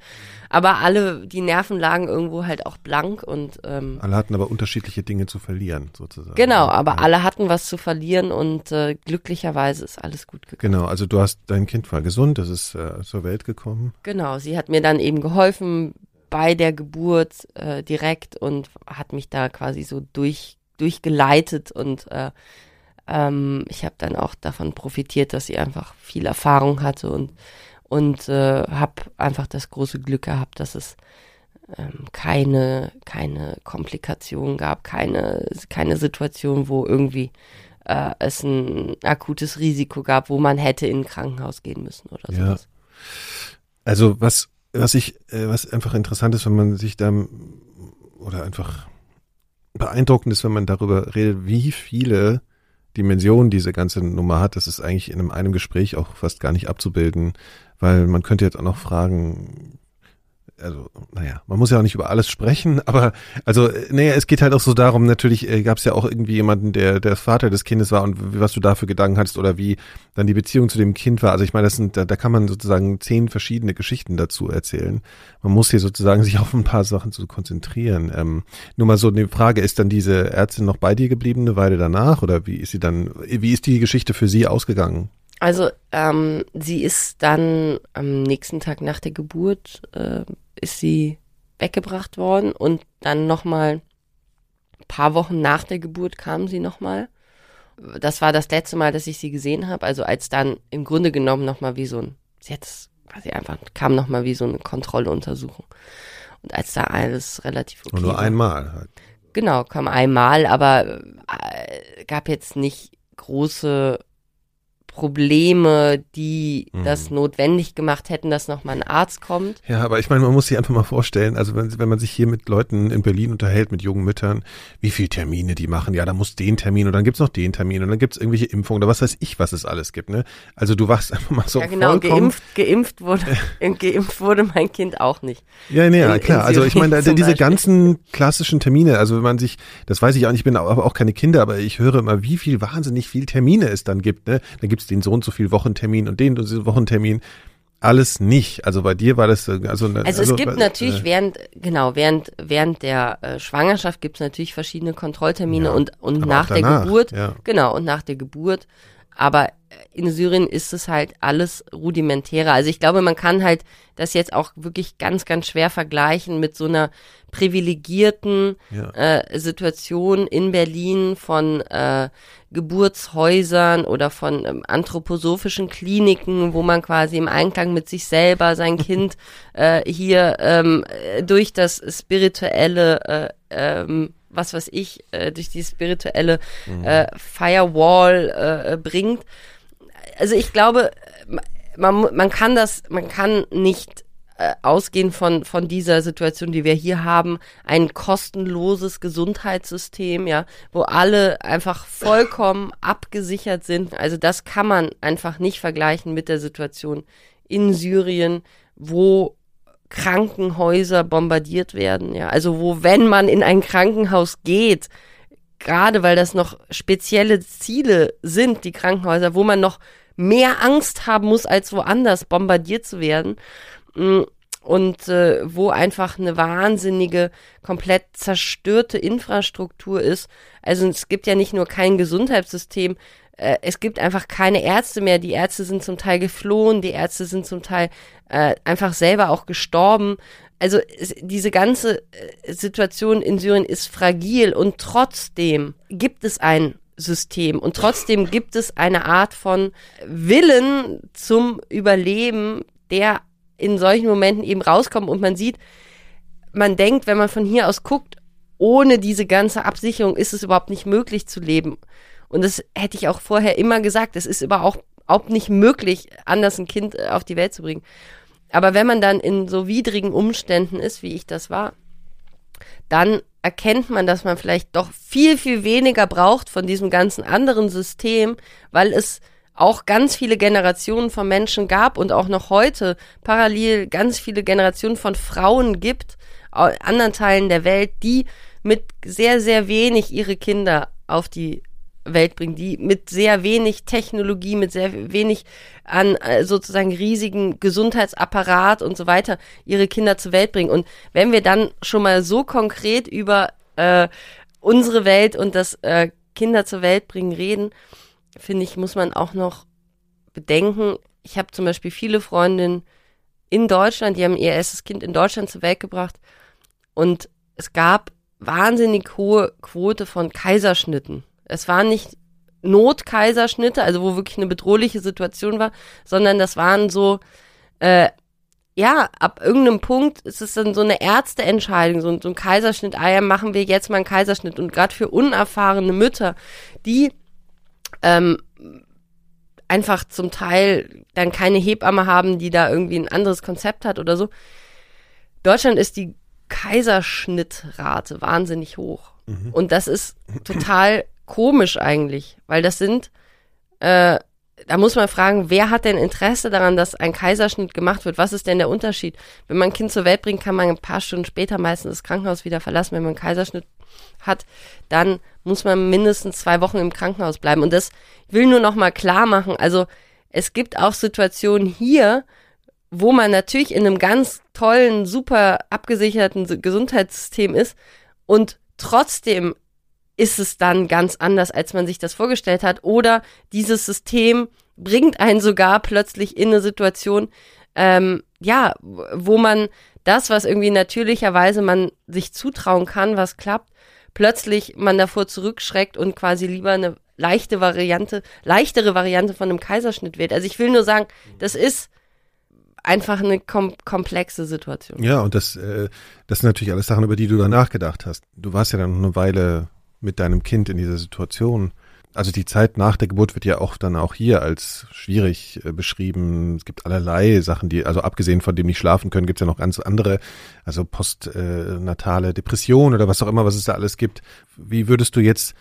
Aber alle, die Nerven lagen irgendwo halt auch blank und ähm, alle hatten aber unterschiedliche Dinge zu verlieren, sozusagen. Genau, aber ja. alle hatten was zu verlieren und äh, glücklicherweise ist alles gut gegangen. Genau, also du hast dein Kind war gesund, das ist äh, zur Welt gekommen. Genau, sie hat mir dann eben geholfen, bei der Geburt äh, direkt und hat mich da quasi so durch, durchgeleitet und äh, ähm, ich habe dann auch davon profitiert, dass sie einfach viel Erfahrung hatte und, und äh, habe einfach das große Glück gehabt, dass es ähm, keine, keine Komplikation gab, keine, keine Situation, wo irgendwie äh, es ein akutes Risiko gab, wo man hätte in ein Krankenhaus gehen müssen oder sowas. Ja. Also was was ich, äh, was einfach interessant ist, wenn man sich da oder einfach beeindruckend ist, wenn man darüber redet, wie viele Dimensionen diese ganze Nummer hat. Das ist eigentlich in einem, einem Gespräch auch fast gar nicht abzubilden, weil man könnte jetzt auch noch fragen, also, naja, man muss ja auch nicht über alles sprechen, aber also, naja, es geht halt auch so darum, natürlich äh, gab es ja auch irgendwie jemanden, der der Vater des Kindes war und was du da für Gedanken hattest oder wie dann die Beziehung zu dem Kind war. Also ich meine, das sind, da, da kann man sozusagen zehn verschiedene Geschichten dazu erzählen. Man muss hier sozusagen sich auf ein paar Sachen zu konzentrieren. Ähm, nur mal so eine Frage, ist dann diese Ärztin noch bei dir geblieben eine Weile danach oder wie ist sie dann, wie ist die Geschichte für sie ausgegangen? Also ähm, sie ist dann am nächsten Tag nach der Geburt äh, ist sie weggebracht worden und dann nochmal ein paar Wochen nach der Geburt kam sie nochmal. Das war das letzte Mal, dass ich sie gesehen habe. Also als dann im Grunde genommen nochmal wie so ein, jetzt quasi einfach, kam nochmal wie so eine Kontrolluntersuchung. Und als da alles relativ okay Und nur war. einmal halt. Genau, kam einmal, aber äh, gab jetzt nicht große Probleme, die mhm. das notwendig gemacht hätten, dass nochmal ein Arzt kommt. Ja, aber ich meine, man muss sich einfach mal vorstellen, also wenn, wenn man sich hier mit Leuten in Berlin unterhält, mit jungen Müttern, wie viele Termine die machen. Ja, da muss den Termin und dann gibt's noch den Termin und dann gibt's irgendwelche Impfungen oder was weiß ich, was es alles gibt. Ne? Also du wachst einfach mal so Ja, genau, geimpft, geimpft, wurde, geimpft wurde mein Kind auch nicht. Ja, nee, ja, klar. Also ich meine, diese Beispiel. ganzen klassischen Termine, also wenn man sich, das weiß ich auch nicht, ich bin aber auch keine Kinder, aber ich höre immer, wie viel wahnsinnig viel Termine es dann gibt. Ne? Da gibt's den so und so viel Wochentermin und den und so Wochentermin. Alles nicht. Also bei dir war das äh, also also, also es gibt natürlich äh, während genau während während der äh, Schwangerschaft gibt es natürlich verschiedene Kontrolltermine ja, und und nach danach, der Geburt ja. genau und nach der Geburt. Aber in Syrien ist es halt alles rudimentärer. Also ich glaube, man kann halt das jetzt auch wirklich ganz, ganz schwer vergleichen mit so einer privilegierten ja. äh, Situation in Berlin von äh, Geburtshäusern oder von ähm, anthroposophischen Kliniken, wo man quasi im Einklang mit sich selber sein Kind äh, hier ähm, durch das spirituelle äh, ähm, was weiß ich, äh, durch die spirituelle mhm. äh, Firewall äh, bringt also ich glaube, man, man kann das, man kann nicht äh, ausgehen von, von dieser Situation, die wir hier haben, ein kostenloses Gesundheitssystem, ja, wo alle einfach vollkommen abgesichert sind. Also das kann man einfach nicht vergleichen mit der Situation in Syrien, wo Krankenhäuser bombardiert werden, ja. Also wo, wenn man in ein Krankenhaus geht, gerade weil das noch spezielle Ziele sind, die Krankenhäuser, wo man noch mehr Angst haben muss, als woanders bombardiert zu werden. Mm, und äh, wo einfach eine wahnsinnige, komplett zerstörte Infrastruktur ist. Also es gibt ja nicht nur kein Gesundheitssystem, äh, es gibt einfach keine Ärzte mehr. Die Ärzte sind zum Teil geflohen, die Ärzte sind zum Teil äh, einfach selber auch gestorben. Also es, diese ganze äh, Situation in Syrien ist fragil und trotzdem gibt es ein System. Und trotzdem gibt es eine Art von Willen zum Überleben, der in solchen Momenten eben rauskommt und man sieht, man denkt, wenn man von hier aus guckt, ohne diese ganze Absicherung ist es überhaupt nicht möglich zu leben. Und das hätte ich auch vorher immer gesagt. Es ist überhaupt nicht möglich, anders ein Kind äh, auf die Welt zu bringen. Aber wenn man dann in so widrigen Umständen ist, wie ich das war, dann erkennt man, dass man vielleicht doch viel, viel weniger braucht von diesem ganzen anderen System, weil es auch ganz viele Generationen von Menschen gab und auch noch heute parallel ganz viele Generationen von Frauen gibt, anderen Teilen der Welt, die mit sehr, sehr wenig ihre Kinder auf die Welt bringen, die mit sehr wenig Technologie, mit sehr wenig an äh, sozusagen riesigen Gesundheitsapparat und so weiter ihre Kinder zur Welt bringen. Und wenn wir dann schon mal so konkret über äh, unsere Welt und das äh, Kinder zur Welt bringen reden, finde ich, muss man auch noch bedenken. Ich habe zum Beispiel viele Freundinnen in Deutschland, die haben ihr erstes Kind in Deutschland zur Welt gebracht und es gab wahnsinnig hohe Quote von Kaiserschnitten. Es waren nicht Notkaiserschnitte, also wo wirklich eine bedrohliche Situation war, sondern das waren so, äh, ja, ab irgendeinem Punkt ist es dann so eine Ärzteentscheidung, so, so ein Kaiserschnitt, ah ja, machen wir jetzt mal einen Kaiserschnitt. Und gerade für unerfahrene Mütter, die ähm, einfach zum Teil dann keine Hebamme haben, die da irgendwie ein anderes Konzept hat oder so. Deutschland ist die Kaiserschnittrate wahnsinnig hoch. Mhm. Und das ist total komisch eigentlich, weil das sind, äh, da muss man fragen, wer hat denn Interesse daran, dass ein Kaiserschnitt gemacht wird? Was ist denn der Unterschied? Wenn man ein Kind zur Welt bringt, kann man ein paar Stunden später meistens das Krankenhaus wieder verlassen. Wenn man einen Kaiserschnitt hat, dann muss man mindestens zwei Wochen im Krankenhaus bleiben. Und das will nur noch mal klar machen. Also es gibt auch Situationen hier, wo man natürlich in einem ganz tollen, super abgesicherten Gesundheitssystem ist und trotzdem ist es dann ganz anders, als man sich das vorgestellt hat. Oder dieses System bringt einen sogar plötzlich in eine Situation, ähm, ja, wo man das, was irgendwie natürlicherweise man sich zutrauen kann, was klappt, plötzlich man davor zurückschreckt und quasi lieber eine leichte Variante, leichtere Variante von einem Kaiserschnitt wählt. Also ich will nur sagen, das ist einfach eine kom komplexe Situation. Ja, und das, äh, das sind natürlich alles Sachen, über die du da nachgedacht hast. Du warst ja dann eine Weile mit deinem Kind in dieser Situation? Also die Zeit nach der Geburt wird ja auch dann auch hier als schwierig äh, beschrieben. Es gibt allerlei Sachen, die, also abgesehen von dem nicht schlafen können, gibt es ja noch ganz andere, also postnatale Depression oder was auch immer, was es da alles gibt. Wie würdest du jetzt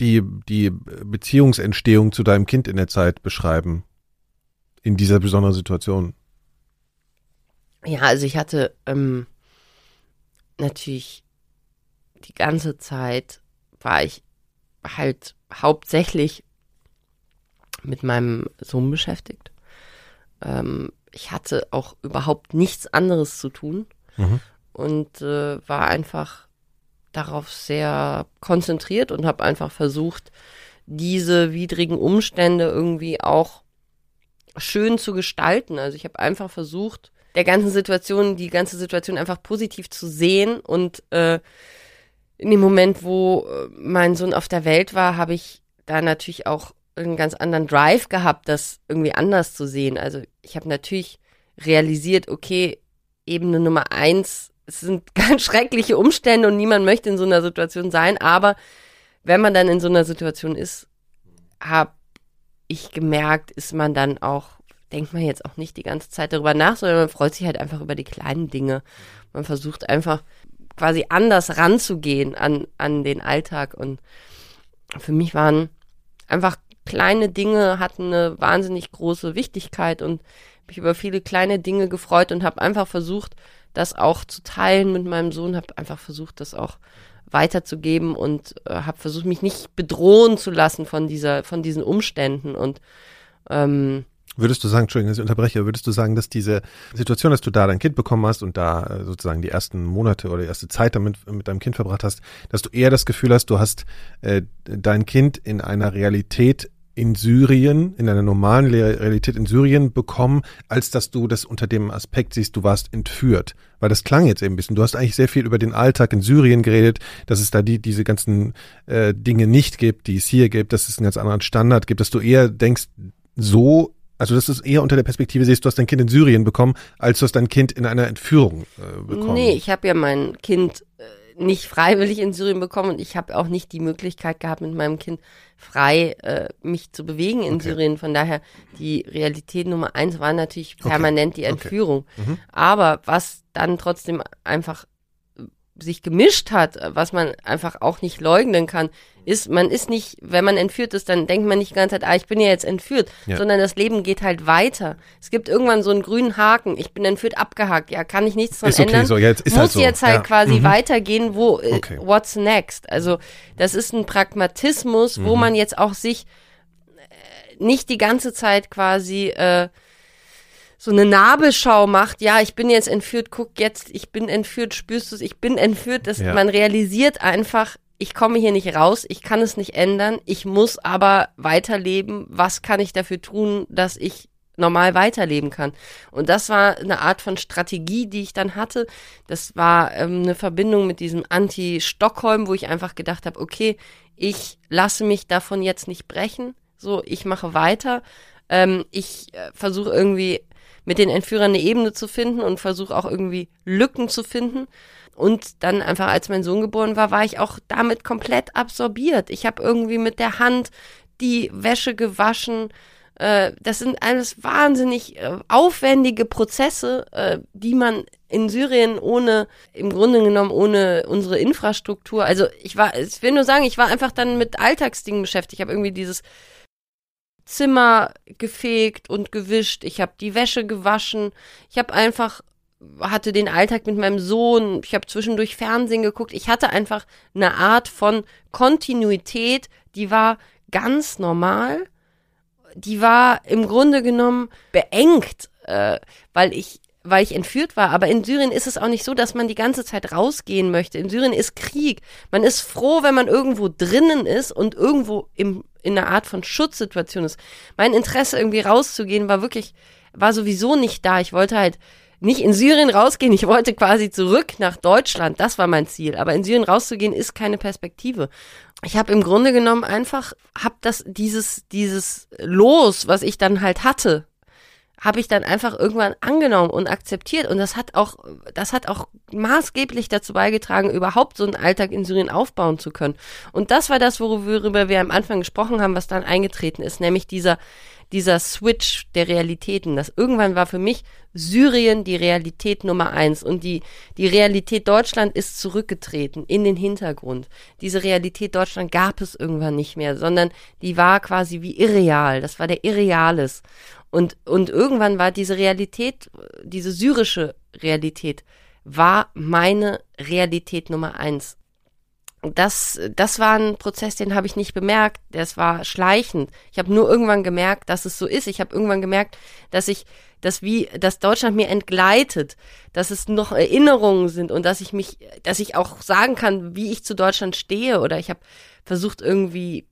die, die Beziehungsentstehung zu deinem Kind in der Zeit beschreiben? In dieser besonderen Situation? Ja, also ich hatte ähm, natürlich die ganze Zeit war ich halt hauptsächlich mit meinem Sohn beschäftigt. Ähm, ich hatte auch überhaupt nichts anderes zu tun mhm. und äh, war einfach darauf sehr konzentriert und habe einfach versucht, diese widrigen Umstände irgendwie auch schön zu gestalten. Also ich habe einfach versucht, der ganzen Situation, die ganze Situation einfach positiv zu sehen und äh, in dem Moment, wo äh, mein Sohn auf der Welt war, habe ich da natürlich auch einen ganz anderen Drive gehabt, das irgendwie anders zu sehen. Also ich habe natürlich realisiert, okay, Ebene Nummer eins, es sind ganz schreckliche Umstände und niemand möchte in so einer Situation sein, aber wenn man dann in so einer Situation ist, habe ich gemerkt, ist man dann auch, denkt man jetzt auch nicht die ganze Zeit darüber nach, sondern man freut sich halt einfach über die kleinen Dinge. Man versucht einfach quasi anders ranzugehen an, an den Alltag. Und für mich waren einfach kleine Dinge, hatten eine wahnsinnig große Wichtigkeit und mich über viele kleine Dinge gefreut und habe einfach versucht, das auch zu teilen mit meinem Sohn, habe einfach versucht, das auch weiterzugeben und äh, habe versucht, mich nicht bedrohen zu lassen von dieser, von diesen Umständen und ähm, Würdest du sagen, Entschuldigung, dass ich unterbreche, würdest du sagen, dass diese Situation, dass du da dein Kind bekommen hast und da äh, sozusagen die ersten Monate oder die erste Zeit damit mit deinem Kind verbracht hast, dass du eher das Gefühl hast, du hast äh, dein Kind in einer Realität in Syrien, in einer normalen Realität in Syrien bekommen, als dass du das unter dem Aspekt siehst, du warst entführt. Weil das klang jetzt eben ein bisschen. Du hast eigentlich sehr viel über den Alltag in Syrien geredet, dass es da die, diese ganzen äh, Dinge nicht gibt, die es hier gibt, dass es einen ganz anderen Standard gibt, dass du eher denkst, so also, dass du es eher unter der Perspektive siehst, du hast dein Kind in Syrien bekommen, als du hast dein Kind in einer Entführung äh, bekommen. Nee, ich habe ja mein Kind äh, nicht freiwillig in Syrien bekommen und ich habe auch nicht die Möglichkeit gehabt, mit meinem Kind frei äh, mich zu bewegen in okay. Syrien. Von daher, die Realität Nummer eins war natürlich permanent okay. die Entführung. Okay. Mhm. Aber was dann trotzdem einfach sich gemischt hat, was man einfach auch nicht leugnen kann, ist, man ist nicht, wenn man entführt ist, dann denkt man nicht die ganze Zeit, ah, ich bin ja jetzt entführt, ja. sondern das Leben geht halt weiter. Es gibt irgendwann so einen grünen Haken, ich bin entführt, abgehakt, ja, kann ich nichts dran ist okay, ändern. So, jetzt ist Muss halt so. jetzt halt ja. quasi mhm. weitergehen, wo, äh, okay. what's next? Also, das ist ein Pragmatismus, mhm. wo man jetzt auch sich äh, nicht die ganze Zeit quasi, äh, so eine Nabelschau macht, ja, ich bin jetzt entführt, guck jetzt, ich bin entführt, spürst du es, ich bin entführt, dass ja. man realisiert einfach, ich komme hier nicht raus, ich kann es nicht ändern, ich muss aber weiterleben, was kann ich dafür tun, dass ich normal weiterleben kann. Und das war eine Art von Strategie, die ich dann hatte. Das war ähm, eine Verbindung mit diesem Anti-Stockholm, wo ich einfach gedacht habe, okay, ich lasse mich davon jetzt nicht brechen, so, ich mache weiter. Ähm, ich äh, versuche irgendwie mit den Entführern eine Ebene zu finden und versuche auch irgendwie Lücken zu finden. Und dann einfach, als mein Sohn geboren war, war ich auch damit komplett absorbiert. Ich habe irgendwie mit der Hand die Wäsche gewaschen. Äh, das sind alles wahnsinnig äh, aufwendige Prozesse, äh, die man in Syrien ohne, im Grunde genommen ohne unsere Infrastruktur. Also ich war, ich will nur sagen, ich war einfach dann mit Alltagsdingen beschäftigt. Ich habe irgendwie dieses Zimmer gefegt und gewischt, ich habe die Wäsche gewaschen, ich habe einfach hatte den Alltag mit meinem Sohn, ich habe zwischendurch Fernsehen geguckt, ich hatte einfach eine Art von Kontinuität, die war ganz normal, die war im Grunde genommen beengt, äh, weil ich weil ich entführt war. Aber in Syrien ist es auch nicht so, dass man die ganze Zeit rausgehen möchte. In Syrien ist Krieg. Man ist froh, wenn man irgendwo drinnen ist und irgendwo im, in einer Art von Schutzsituation ist. Mein Interesse irgendwie rauszugehen war wirklich, war sowieso nicht da. Ich wollte halt nicht in Syrien rausgehen. Ich wollte quasi zurück nach Deutschland. Das war mein Ziel. Aber in Syrien rauszugehen ist keine Perspektive. Ich habe im Grunde genommen einfach, hab das, dieses, dieses Los, was ich dann halt hatte, habe ich dann einfach irgendwann angenommen und akzeptiert. Und das hat auch, das hat auch maßgeblich dazu beigetragen, überhaupt so einen Alltag in Syrien aufbauen zu können. Und das war das, worüber wir am Anfang gesprochen haben, was dann eingetreten ist, nämlich dieser, dieser Switch der Realitäten. Das irgendwann war für mich Syrien die Realität Nummer eins und die, die Realität Deutschland ist zurückgetreten in den Hintergrund. Diese Realität Deutschland gab es irgendwann nicht mehr, sondern die war quasi wie irreal. Das war der Irreales. Und, und irgendwann war diese Realität, diese syrische Realität, war meine Realität Nummer eins. Das, das war ein Prozess, den habe ich nicht bemerkt. Das war schleichend. Ich habe nur irgendwann gemerkt, dass es so ist. Ich habe irgendwann gemerkt, dass ich, dass wie, dass Deutschland mir entgleitet, dass es noch Erinnerungen sind und dass ich mich, dass ich auch sagen kann, wie ich zu Deutschland stehe. Oder ich habe versucht irgendwie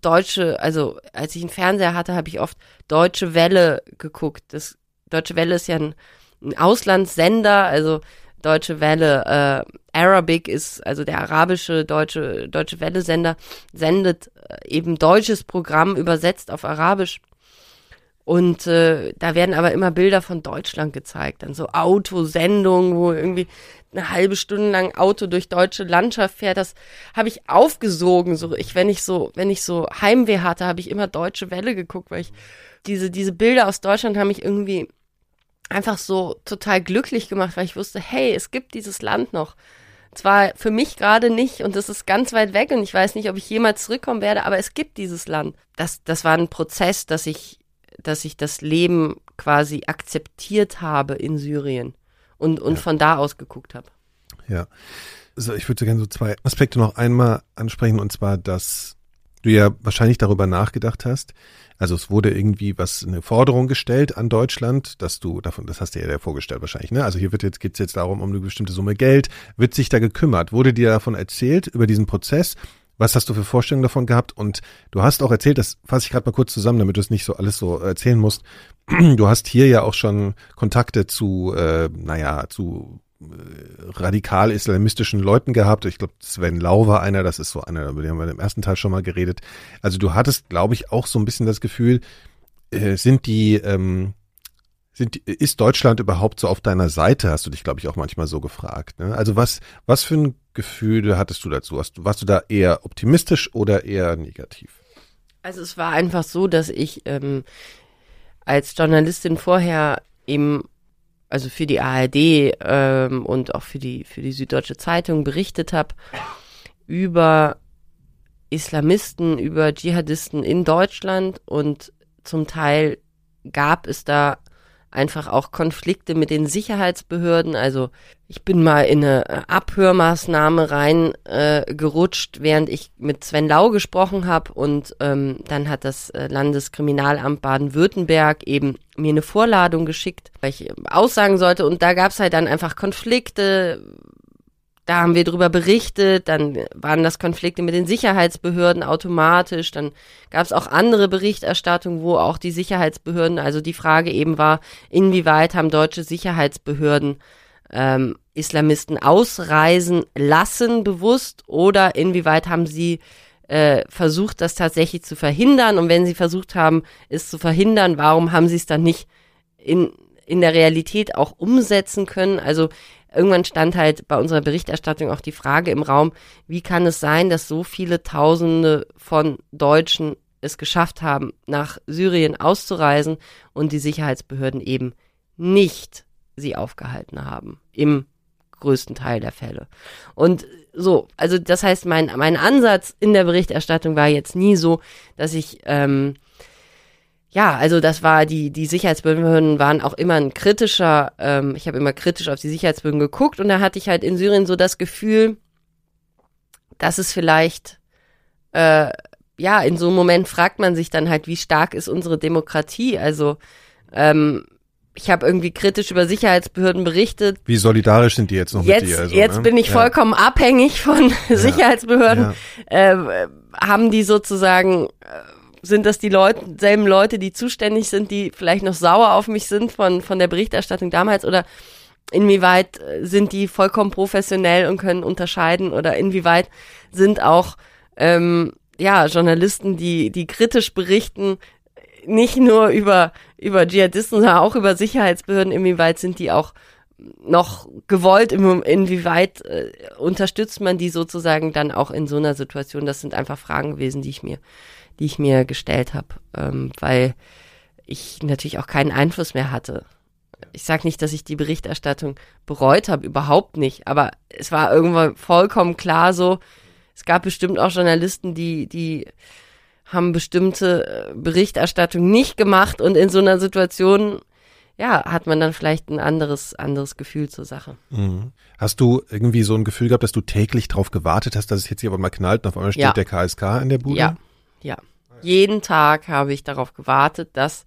deutsche, also als ich einen Fernseher hatte, habe ich oft Deutsche Welle geguckt. Das Deutsche Welle ist ja ein, ein Auslandssender, also Deutsche Welle, äh, Arabic ist, also der arabische Deutsche, Deutsche Welle Sender, sendet äh, eben deutsches Programm übersetzt auf Arabisch. Und äh, da werden aber immer Bilder von Deutschland gezeigt, dann so Autosendungen, wo irgendwie eine halbe Stunde lang Auto durch deutsche Landschaft fährt. Das habe ich aufgesogen. So ich, wenn ich so, wenn ich so Heimweh hatte, habe ich immer Deutsche Welle geguckt, weil ich diese diese Bilder aus Deutschland haben mich irgendwie einfach so total glücklich gemacht, weil ich wusste, hey, es gibt dieses Land noch. Zwar für mich gerade nicht und es ist ganz weit weg und ich weiß nicht, ob ich jemals zurückkommen werde, aber es gibt dieses Land. Das, das war ein Prozess, dass ich dass ich das Leben quasi akzeptiert habe in Syrien und, und ja. von da aus geguckt habe. Ja. Also ich würde gerne so zwei Aspekte noch einmal ansprechen und zwar, dass du ja wahrscheinlich darüber nachgedacht hast. Also es wurde irgendwie was eine Forderung gestellt an Deutschland, dass du davon, das hast du ja vorgestellt wahrscheinlich, ne? Also hier wird jetzt geht's jetzt darum um eine bestimmte Summe Geld, wird sich da gekümmert, wurde dir davon erzählt über diesen Prozess Was hast du für Vorstellungen davon gehabt? Und du hast auch erzählt, das fasse ich gerade mal kurz zusammen, damit du es nicht so alles so erzählen musst. Du hast hier ja auch schon Kontakte zu, äh, naja, zu äh, radikal-islamistischen Leuten gehabt. Ich glaube, Sven Lau war einer, das ist so einer, über den haben wir im ersten Teil schon mal geredet. Also du hattest, glaube ich, auch so ein bisschen das Gefühl, äh, sind die, ähm, sind, ist Deutschland überhaupt so auf deiner Seite, hast du dich, glaube ich, auch manchmal so gefragt. Ne? Also was, was für ein Gefühl hattest du dazu? Warst, warst du da eher optimistisch oder eher negativ? Also es war einfach so, dass ich ähm, als Journalistin vorher eben, also für die ARD ähm, und auch für die, für die Süddeutsche Zeitung berichtet habe über Islamisten, über Dschihadisten in Deutschland. Und zum Teil gab es da einfach auch Konflikte mit den Sicherheitsbehörden. Also ich bin mal in eine Abhörmaßnahme reingerutscht, äh, während ich mit Sven Lau gesprochen habe und ähm, dann hat das äh, Landeskriminalamt Baden-Württemberg eben mir eine Vorladung geschickt, weil ich aussagen sollte und da gab es halt dann einfach Konflikte, da haben wir drüber berichtet, dann waren das Konflikte mit den Sicherheitsbehörden automatisch, dann gab es auch andere Berichterstattungen, wo auch die Sicherheitsbehörden, also die Frage eben war, inwieweit haben deutsche Sicherheitsbehörden ähm, Islamisten ausreisen lassen bewusst oder inwieweit haben sie äh, versucht, das tatsächlich zu verhindern und wenn sie versucht haben, es zu verhindern, warum haben sie es dann nicht in in der Realität auch umsetzen können. Also irgendwann stand halt bei unserer Berichterstattung auch die Frage im Raum, wie kann es sein, dass so viele Tausende von Deutschen es geschafft haben, nach Syrien auszureisen und die Sicherheitsbehörden eben nicht sie aufgehalten haben. Im größten Teil der Fälle. Und so, also das heißt, mein, mein Ansatz in der Berichterstattung war jetzt nie so, dass ich ähm, ja, also das war die die Sicherheitsbehörden waren auch immer ein kritischer. Ähm, ich habe immer kritisch auf die Sicherheitsbehörden geguckt und da hatte ich halt in Syrien so das Gefühl, dass es vielleicht äh, ja in so einem Moment fragt man sich dann halt, wie stark ist unsere Demokratie? Also ähm, ich habe irgendwie kritisch über Sicherheitsbehörden berichtet. Wie solidarisch sind die jetzt noch jetzt, mit dir? Also, jetzt ne? bin ich vollkommen ja. abhängig von ja. Sicherheitsbehörden. Ja. Äh, haben die sozusagen äh, sind das die Leute, selben Leute, die zuständig sind, die vielleicht noch sauer auf mich sind von, von der Berichterstattung damals? Oder inwieweit äh, sind die vollkommen professionell und können unterscheiden? Oder inwieweit sind auch ähm, ja Journalisten, die die kritisch berichten, nicht nur über über Dschihadisten, sondern auch über Sicherheitsbehörden, inwieweit sind die auch noch gewollt, inwieweit äh, unterstützt man die sozusagen dann auch in so einer Situation? Das sind einfach Fragen gewesen, die ich mir die ich mir gestellt habe, ähm, weil ich natürlich auch keinen Einfluss mehr hatte. Ich sage nicht, dass ich die Berichterstattung bereut habe, überhaupt nicht, aber es war irgendwann vollkommen klar so, es gab bestimmt auch Journalisten, die, die haben bestimmte äh, Berichterstattung nicht gemacht und in so einer Situation ja, hat man dann vielleicht ein anderes, anderes Gefühl zur Sache. Mhm. Hast du irgendwie so ein Gefühl gehabt, dass du täglich darauf gewartet hast, dass es jetzt hier aber mal knallt und auf einmal steht ja. der KSK in der Bude? Ja, ja. Jeden Tag habe ich darauf gewartet, dass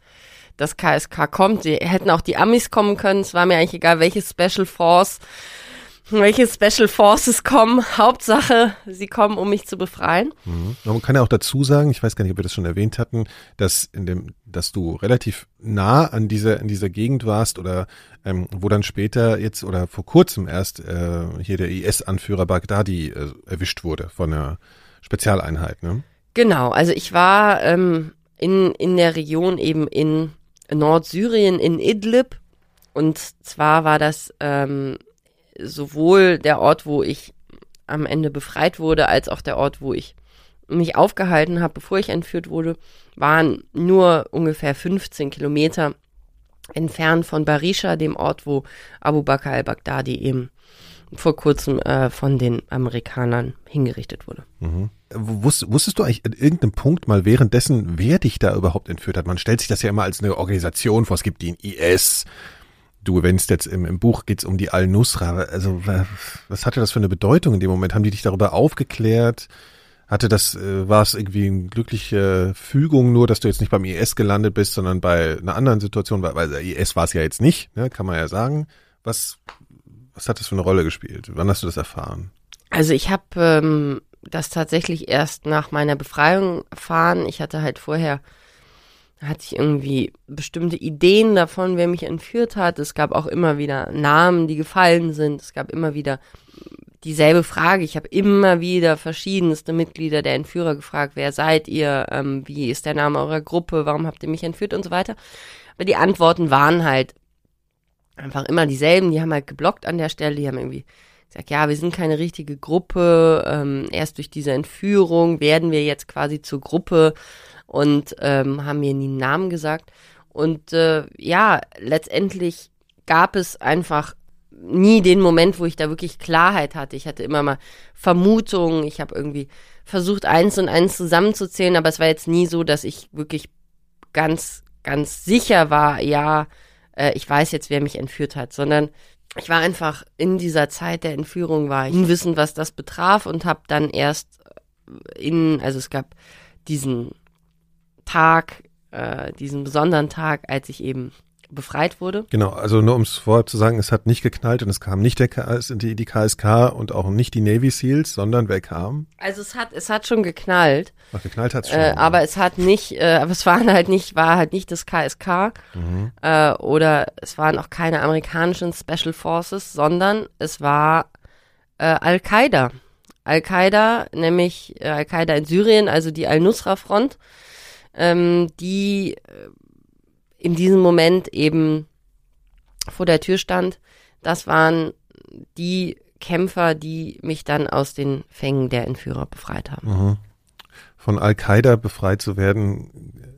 das KSK kommt. Sie hätten auch die Amis kommen können. Es war mir eigentlich egal, welche Special Force, welche Special Forces kommen. Hauptsache, sie kommen, um mich zu befreien. Mhm. Man kann ja auch dazu sagen, ich weiß gar nicht, ob wir das schon erwähnt hatten, dass in dem, dass du relativ nah an dieser, in dieser Gegend warst oder ähm, wo dann später jetzt oder vor kurzem erst äh, hier der IS-Anführer Baghdadi äh, erwischt wurde von einer Spezialeinheit, ne? Genau, also ich war ähm, in, in der Region eben in Nordsyrien, in Idlib. Und zwar war das ähm, sowohl der Ort, wo ich am Ende befreit wurde, als auch der Ort, wo ich mich aufgehalten habe, bevor ich entführt wurde, waren nur ungefähr 15 Kilometer entfernt von Barisha, dem Ort, wo Abu Bakr al-Baghdadi eben vor kurzem äh, von den Amerikanern hingerichtet wurde. Mhm. Wusst, wusstest du eigentlich an irgendeinem Punkt mal währenddessen, wer dich da überhaupt entführt hat? Man stellt sich das ja immer als eine Organisation vor. Es gibt den IS. Du, wenn es jetzt im, im Buch geht um die Al-Nusra. Also was hatte das für eine Bedeutung in dem Moment? Haben die dich darüber aufgeklärt? Hatte das, äh, war es irgendwie eine glückliche Fügung nur, dass du jetzt nicht beim IS gelandet bist, sondern bei einer anderen Situation, weil, weil IS war es ja jetzt nicht, ne, kann man ja sagen. Was, was hat das für eine Rolle gespielt? Wann hast du das erfahren? Also ich habe ähm, das tatsächlich erst nach meiner Befreiung erfahren. Ich hatte halt vorher, hatte ich irgendwie bestimmte Ideen davon, wer mich entführt hat. Es gab auch immer wieder Namen, die gefallen sind. Es gab immer wieder dieselbe Frage. Ich habe immer wieder verschiedenste Mitglieder der Entführer gefragt, wer seid ihr, ähm, wie ist der Name eurer Gruppe, warum habt ihr mich entführt und so weiter. Aber die Antworten waren halt einfach immer dieselben. Die haben halt geblockt an der Stelle, die haben irgendwie gesagt, ja, wir sind keine richtige Gruppe. Ähm, erst durch diese Entführung werden wir jetzt quasi zur Gruppe und ähm, haben mir nie einen Namen gesagt. Und äh, ja, letztendlich gab es einfach nie den Moment, wo ich da wirklich Klarheit hatte. Ich hatte immer mal Vermutungen. Ich habe irgendwie versucht, eins und eins zusammenzuzählen, aber es war jetzt nie so, dass ich wirklich ganz, ganz sicher war, ja, äh, ich weiß jetzt, wer mich entführt hat, sondern ich war einfach in dieser Zeit der Entführung, war ich unwissend, was das betraf und habe dann erst in, also es gab diesen Tag, äh, diesen besonderen Tag, als ich eben befreit wurde. Genau, also nur um es vorher zu sagen, es hat nicht geknallt und es kam nicht der KS, die, die KSK und auch nicht die Navy Seals, sondern wer kam? Also es hat, es hat schon geknallt. Ach, geknallt hat es schon. Äh, aber es hat nicht, äh, aber es waren halt nicht, war halt nicht das KSK mhm. äh, oder es waren auch keine amerikanischen Special Forces, sondern es war äh, Al-Qaida. Al-Qaida, nämlich äh, Al-Qaida in Syrien, also die Al-Nusra-Front, ähm, die äh, in diesem Moment eben vor der Tür stand, das waren die Kämpfer, die mich dann aus den Fängen der Entführer befreit haben. Mhm. Von Al-Qaida befreit zu werden,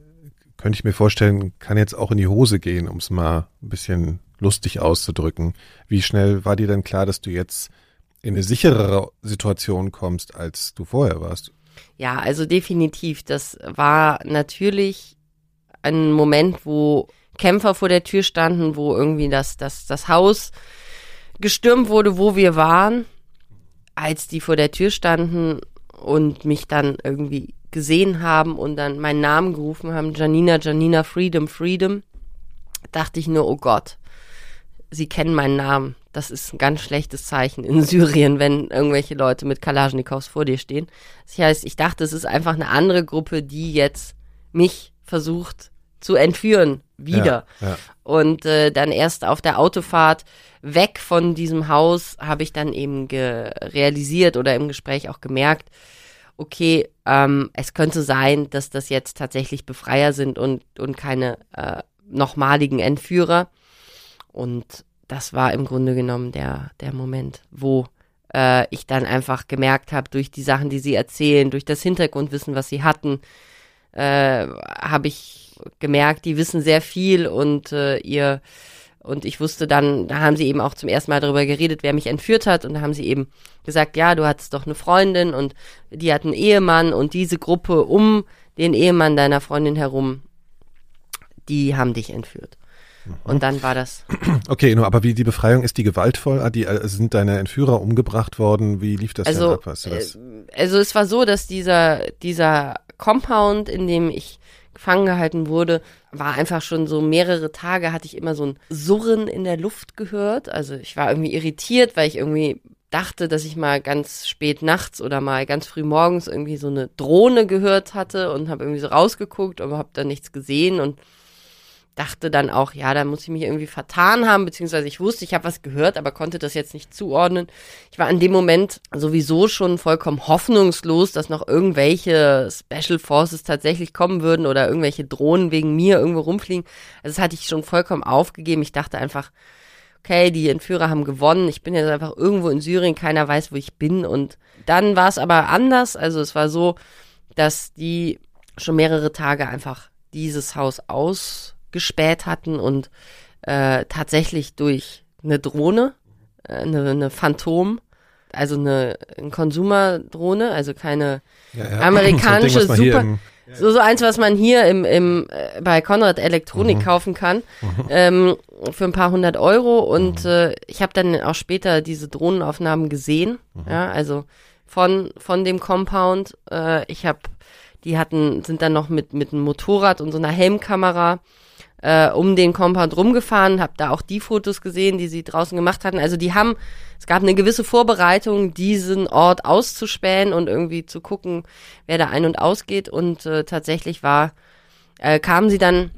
könnte ich mir vorstellen, kann jetzt auch in die Hose gehen, um es mal ein bisschen lustig auszudrücken. Wie schnell war dir denn klar, dass du jetzt in eine sicherere Situation kommst, als du vorher warst? Ja, also definitiv. Das war natürlich ein Moment, wo Kämpfer vor der Tür standen, wo irgendwie das, das, das Haus gestürmt wurde, wo wir waren, als die vor der Tür standen und mich dann irgendwie gesehen haben und dann meinen Namen gerufen haben, Janina, Janina, Freedom, Freedom, dachte ich nur, oh Gott, sie kennen meinen Namen. Das ist ein ganz schlechtes Zeichen in Syrien, wenn irgendwelche Leute mit Kalaschnikows vor dir stehen. Das heißt, ich dachte, es ist einfach eine andere Gruppe, die jetzt mich versucht zu entführen wieder. Ja, ja. Und äh, dann erst auf der Autofahrt weg von diesem Haus habe ich dann eben realisiert oder im Gespräch auch gemerkt, okay, ähm, es könnte sein, dass das jetzt tatsächlich Befreier sind und, und keine äh, nochmaligen Entführer. Und das war im Grunde genommen der, der Moment, wo äh, ich dann einfach gemerkt habe, durch die Sachen, die sie erzählen, durch das Hintergrundwissen, was sie hatten, äh, habe ich gemerkt, die wissen sehr viel und äh, ihr und ich wusste dann, da haben sie eben auch zum ersten Mal darüber geredet, wer mich entführt hat. Und da haben sie eben gesagt, ja, du hattest doch eine Freundin und die hat einen Ehemann und diese Gruppe um den Ehemann deiner Freundin herum, die haben dich entführt. Mhm. Und dann war das. Okay, nur aber wie die Befreiung ist die gewaltvoll? Ah, die, also sind deine Entführer umgebracht worden? Wie lief das also, denn ab? Weißt du das? Äh, also es war so, dass dieser dieser Compound, in dem ich gefangen gehalten wurde, war einfach schon so mehrere Tage hatte ich immer so ein Surren in der Luft gehört. Also ich war irgendwie irritiert, weil ich irgendwie dachte, dass ich mal ganz spät nachts oder mal ganz früh morgens irgendwie so eine Drohne gehört hatte und habe irgendwie so rausgeguckt, aber habe da nichts gesehen und dachte dann auch, ja, da muss ich mich irgendwie vertan haben, beziehungsweise ich wusste, ich habe was gehört, aber konnte das jetzt nicht zuordnen. Ich war in dem Moment sowieso schon vollkommen hoffnungslos, dass noch irgendwelche Special Forces tatsächlich kommen würden oder irgendwelche Drohnen wegen mir irgendwo rumfliegen. Also das hatte ich schon vollkommen aufgegeben. Ich dachte einfach, okay, die Entführer haben gewonnen. Ich bin jetzt einfach irgendwo in Syrien, keiner weiß, wo ich bin. Und dann war es aber anders. Also es war so, dass die schon mehrere Tage einfach dieses Haus aus gespäht hatten und äh, tatsächlich durch eine Drohne, äh, eine, eine Phantom, also eine, eine Konsumerdrohne, also keine ja, ja. amerikanische so Ding, Super. Im, so, so eins, was man hier im, im, äh, bei Konrad Elektronik mhm. kaufen kann, mhm. ähm, für ein paar hundert Euro. Und mhm. äh, ich habe dann auch später diese Drohnenaufnahmen gesehen, mhm. ja, also von, von dem Compound. Äh, ich habe, die hatten, sind dann noch mit, mit einem Motorrad und so einer Helmkamera äh, um den Compound rumgefahren, habe da auch die Fotos gesehen, die sie draußen gemacht hatten. Also die haben, es gab eine gewisse Vorbereitung, diesen Ort auszuspähen und irgendwie zu gucken, wer da ein- und ausgeht. Und äh, tatsächlich war, äh, kamen sie dann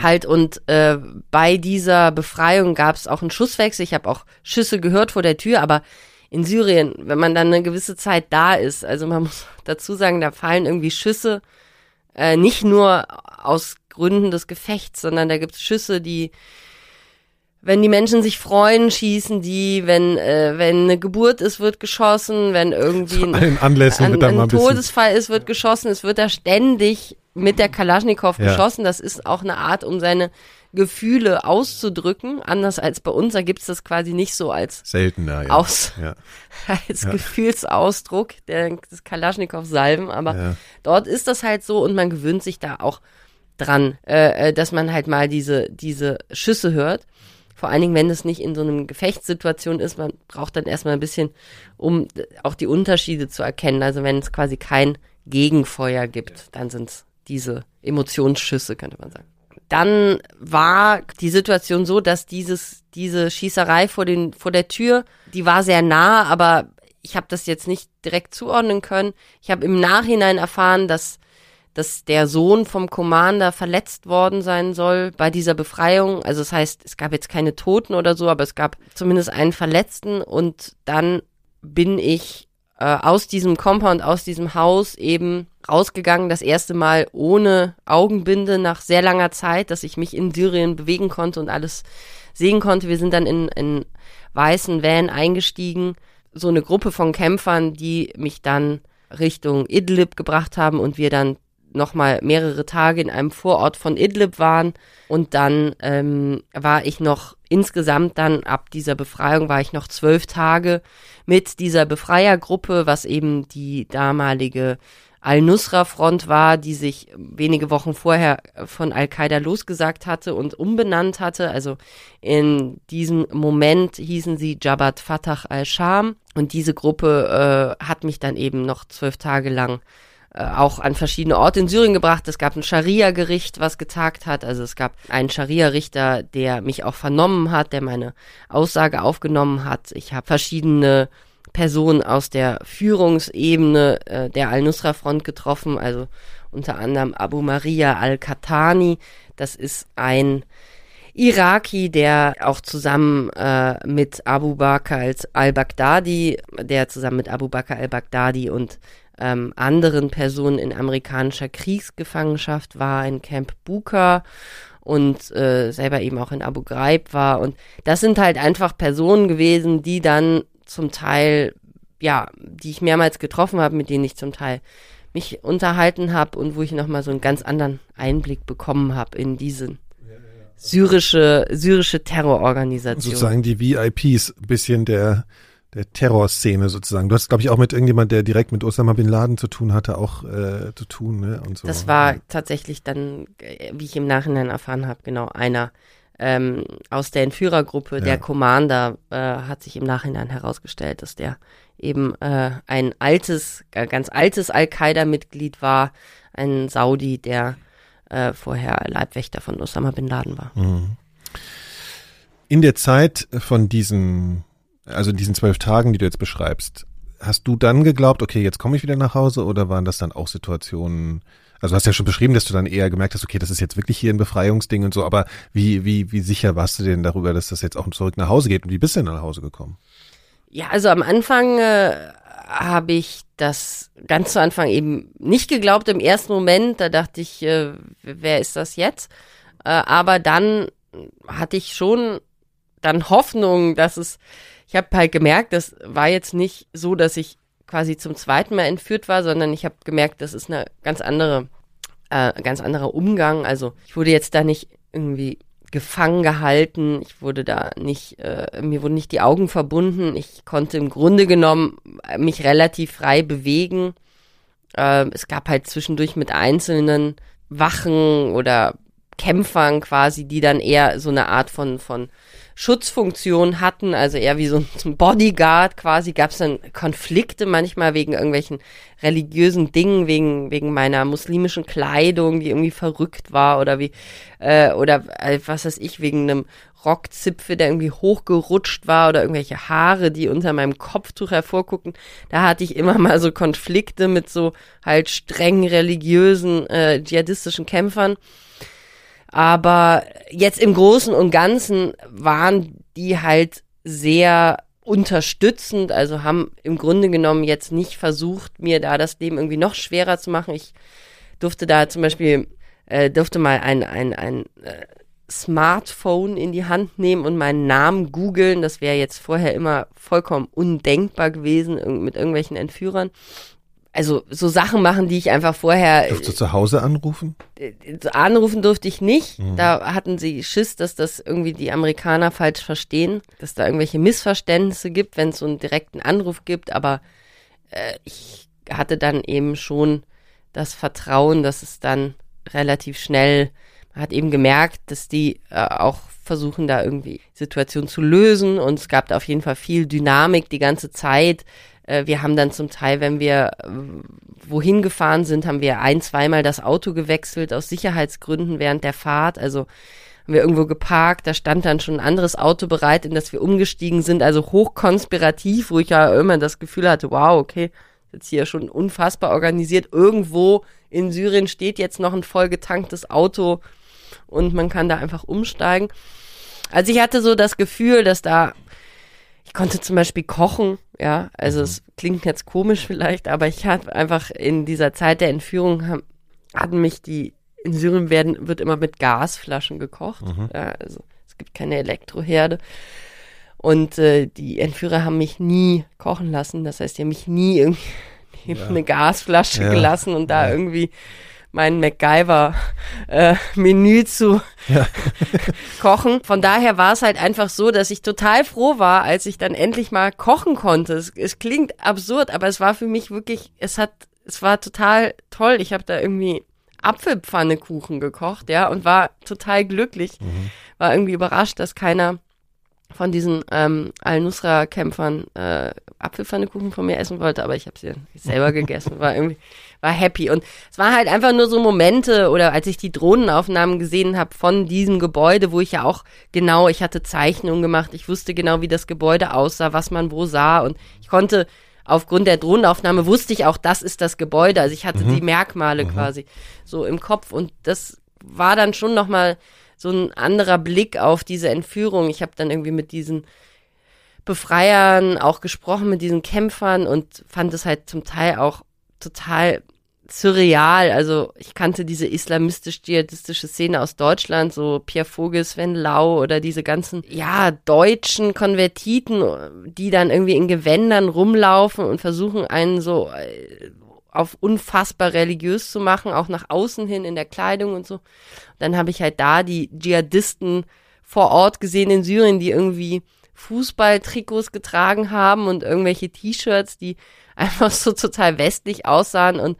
halt und äh, bei dieser Befreiung gab es auch einen Schusswechsel. Ich habe auch Schüsse gehört vor der Tür, aber in Syrien, wenn man dann eine gewisse Zeit da ist, also man muss dazu sagen, da fallen irgendwie Schüsse äh, nicht nur aus Gründen des Gefechts, sondern da gibt es Schüsse, die wenn die Menschen sich freuen, schießen die, wenn äh, wenn eine Geburt ist, wird geschossen, wenn irgendwie ein, ein, ein, ein, ein Todesfall ist, wird geschossen. Es wird da ständig mit der Kalaschnikow ja. geschossen. Das ist auch eine Art, um seine Gefühle auszudrücken. Anders als bei uns, da gibt's das quasi nicht so als seltener ja. Aus, ja. als ja. Gefühlsausdruck der, des Kalaschnikow-Salven. Aber dort ist das halt so und man gewöhnt sich da auch dran, äh, dass man halt mal diese, diese Schüsse hört. Vor allen Dingen, wenn es nicht in so einem Gefechtssituation ist, man braucht dann erstmal ein bisschen, um auch die Unterschiede zu erkennen. Also wenn es quasi kein Gegenfeuer gibt, dann sind es diese Emotionsschüsse, könnte man sagen. Dann war die Situation so, dass dieses, diese Schießerei vor, den, vor der Tür, die war sehr nah, aber ich habe das jetzt nicht direkt zuordnen können. Ich habe im Nachhinein erfahren, dass, dass der Sohn vom Commander verletzt worden sein soll bei dieser Befreiung. Also das heißt, es gab jetzt keine Toten oder so, aber es gab zumindest einen Verletzten und dann bin ich äh, aus diesem Compound, aus diesem Haus eben rausgegangen, das erste Mal ohne Augenbinde nach sehr langer Zeit, dass ich mich in Syrien bewegen konnte und alles sehen konnte. Wir sind dann in, in weißen Van eingestiegen, so eine Gruppe von Kämpfern, die mich dann Richtung Idlib gebracht haben und wir dann nochmal mehrere Tage in einem Vorort von Idlib waren und dann ähm, war ich noch insgesamt dann ab dieser Befreiung war ich noch zwölf Tage mit dieser Befreiergruppe, was eben die damalige Al-Nusra-Front war, die sich wenige Wochen vorher von Al-Qaida losgesagt hatte und umbenannt hatte. Also in diesem Moment hießen sie Jabhat Fatah al-Sham und diese Gruppe äh, hat mich dann eben noch zwölf Tage lang auch an verschiedene Orte in Syrien gebracht. Es gab ein Scharia-Gericht, was getagt hat. Also es gab einen Scharia-Richter, der mich auch vernommen hat, der meine Aussage aufgenommen hat. Ich habe verschiedene Personen aus der Führungsebene äh, der Al-Nusra-Front getroffen, also unter anderem Abu Maria al-Katani. Das ist ein Iraki, der auch zusammen äh, mit Abu Bakr al-Baghdadi, der zusammen mit Abu Bakr al-Baghdadi und ähm, anderen Personen in amerikanischer Kriegsgefangenschaft war, in Camp Buka und äh, selber eben auch in Abu Ghraib war. Und das sind halt einfach Personen gewesen, die dann zum Teil, ja, die ich mehrmals getroffen habe, mit denen ich zum Teil mich unterhalten habe und wo ich nochmal so einen ganz anderen Einblick bekommen habe in diese syrische, syrische Terrororganisation. Sozusagen die VIPs, bisschen der, der Terrorszene sozusagen. Du hast, glaube ich, auch mit irgendjemand, der direkt mit Osama Bin Laden zu tun hatte, auch äh, zu tun, ne? Und so. Das war tatsächlich dann, äh, wie ich im Nachhinein erfahren habe, genau einer ähm, aus der Entführergruppe, ja. der Commander, äh, hat sich im Nachhinein herausgestellt, dass der eben äh, ein altes, ganz altes Al-Qaida-Mitglied war, ein Saudi, der äh, vorher Leibwächter von Osama bin Laden war. Mhm. In der Zeit von diesen, also in diesen zwölf Tagen, die du jetzt beschreibst, hast du dann geglaubt, okay, jetzt komme ich wieder nach Hause oder waren das dann auch Situationen, also du hast ja schon beschrieben, dass du dann eher gemerkt hast, okay, das ist jetzt wirklich hier ein Befreiungsding und so, aber wie, wie, wie sicher warst du denn darüber, dass das jetzt auch zurück nach Hause geht und wie bist du denn nach Hause gekommen? Ja, also am Anfang äh, habe ich das ganz zu Anfang eben nicht geglaubt im ersten Moment. Da dachte ich, äh, wer ist das jetzt? Äh, aber dann hatte ich schon dann Hoffnung, dass es, ich habe halt gemerkt, das war jetzt nicht so, dass ich quasi zum zweiten Mal entführt war, sondern ich habe gemerkt, das ist eine ganz andere, äh, ganz anderer Umgang. Also ich wurde jetzt da nicht irgendwie gefangen gehalten, ich wurde da nicht, äh, mir wurden nicht die Augen verbunden, ich konnte im Grunde genommen mich relativ frei bewegen. Äh, es gab halt zwischendurch mit einzelnen Wachen oder Kämpfern quasi, die dann eher so eine Art von, von Schutzfunktion hatten, also eher wie so ein Bodyguard quasi, gab es dann Konflikte manchmal wegen irgendwelchen religiösen Dingen, wegen, wegen meiner muslimischen Kleidung, die irgendwie verrückt war oder wie, äh, oder äh, was weiß ich, wegen einem Rockzipfel, der irgendwie hochgerutscht war oder irgendwelche Haare, die unter meinem Kopftuch hervorgucken. Da hatte ich immer mal so Konflikte mit so halt streng religiösen, äh, dschihadistischen Kämpfern. Aber jetzt im Großen und Ganzen waren die halt sehr unterstützend, also haben im Grunde genommen jetzt nicht versucht, mir da das Leben irgendwie noch schwerer zu machen. Ich durfte da zum Beispiel, äh, durfte mal ein, ein, ein äh, Smartphone in die Hand nehmen und meinen Namen googeln. Das wäre jetzt vorher immer vollkommen undenkbar gewesen mit irgendwelchen Entführern also so Sachen machen, die ich einfach vorher. Durfst du zu Hause anrufen? Äh, anrufen durfte ich nicht. Mhm. Da hatten sie Schiss, dass das irgendwie die Amerikaner falsch verstehen, dass da irgendwelche Missverständnisse gibt, wenn es so einen direkten Anruf gibt. Aber äh, ich hatte dann eben schon das Vertrauen, dass es dann relativ schnell, man hat eben gemerkt, dass die äh, auch versuchen, da irgendwie Situationen zu lösen. Und es gab da auf jeden Fall viel Dynamik die ganze Zeit äh, wir haben dann zum Teil, wenn wir äh, wohin gefahren sind, haben wir ein, zweimal das Auto gewechselt aus Sicherheitsgründen während der Fahrt. Also haben wir irgendwo geparkt, da stand dann schon ein anderes Auto bereit, in das wir umgestiegen sind. Also hochkonspirativ, wo ich ja immer das Gefühl hatte, wow, okay, jetzt hier schon unfassbar organisiert. Irgendwo in Syrien steht jetzt noch ein vollgetanktes Auto und man kann da einfach umsteigen. Also ich hatte so das Gefühl, dass da konnte zum Beispiel kochen, ja, also mhm. es klingt jetzt komisch vielleicht, aber ich habe einfach in dieser Zeit der Entführung haben, hatten mich die, in Syrien werden, wird immer mit Gasflaschen gekocht, mhm. ja, also es gibt keine Elektroherde. Und äh, die Entführer haben mich nie kochen lassen. Das heißt, die haben mich nie irgendwie ja. eine Gasflasche ja. gelassen und da irgendwie mein MacGyver-Menü äh, zu ja. kochen. Von daher war es halt einfach so, dass ich total froh war, als ich dann endlich mal kochen konnte. Es, es klingt absurd, aber es war für mich wirklich, es hat, es war total toll. Ich habe da irgendwie Apfelpfannekuchen gekocht, ja, und war total glücklich. Mhm. War irgendwie überrascht, dass keiner von diesen ähm, Al-Nusra-Kämpfern äh, Apfelpfannekuchen von mir essen wollte, aber ich habe sie selber gegessen, war irgendwie war happy und es war halt einfach nur so Momente oder als ich die Drohnenaufnahmen gesehen habe von diesem Gebäude, wo ich ja auch genau, ich hatte Zeichnungen gemacht, ich wusste genau, wie das Gebäude aussah, was man wo sah und ich konnte aufgrund der Drohnenaufnahme wusste ich auch, das ist das Gebäude, also ich hatte mhm. die Merkmale mhm. quasi so im Kopf und das war dann schon noch mal so ein anderer Blick auf diese Entführung. Ich habe dann irgendwie mit diesen Befreiern auch gesprochen, mit diesen Kämpfern und fand es halt zum Teil auch total surreal. Also ich kannte diese islamistisch-dschihadistische Szene aus Deutschland, so Pierre Vogel, Sven Lau oder diese ganzen, ja, deutschen Konvertiten, die dann irgendwie in Gewändern rumlaufen und versuchen, einen so äh, auf unfassbar religiös zu machen, auch nach außen hin in der Kleidung und so. Dann habe ich halt da die Dschihadisten vor Ort gesehen in Syrien, die irgendwie Fußballtrikots getragen haben und irgendwelche T-Shirts, die einfach so total westlich aussahen und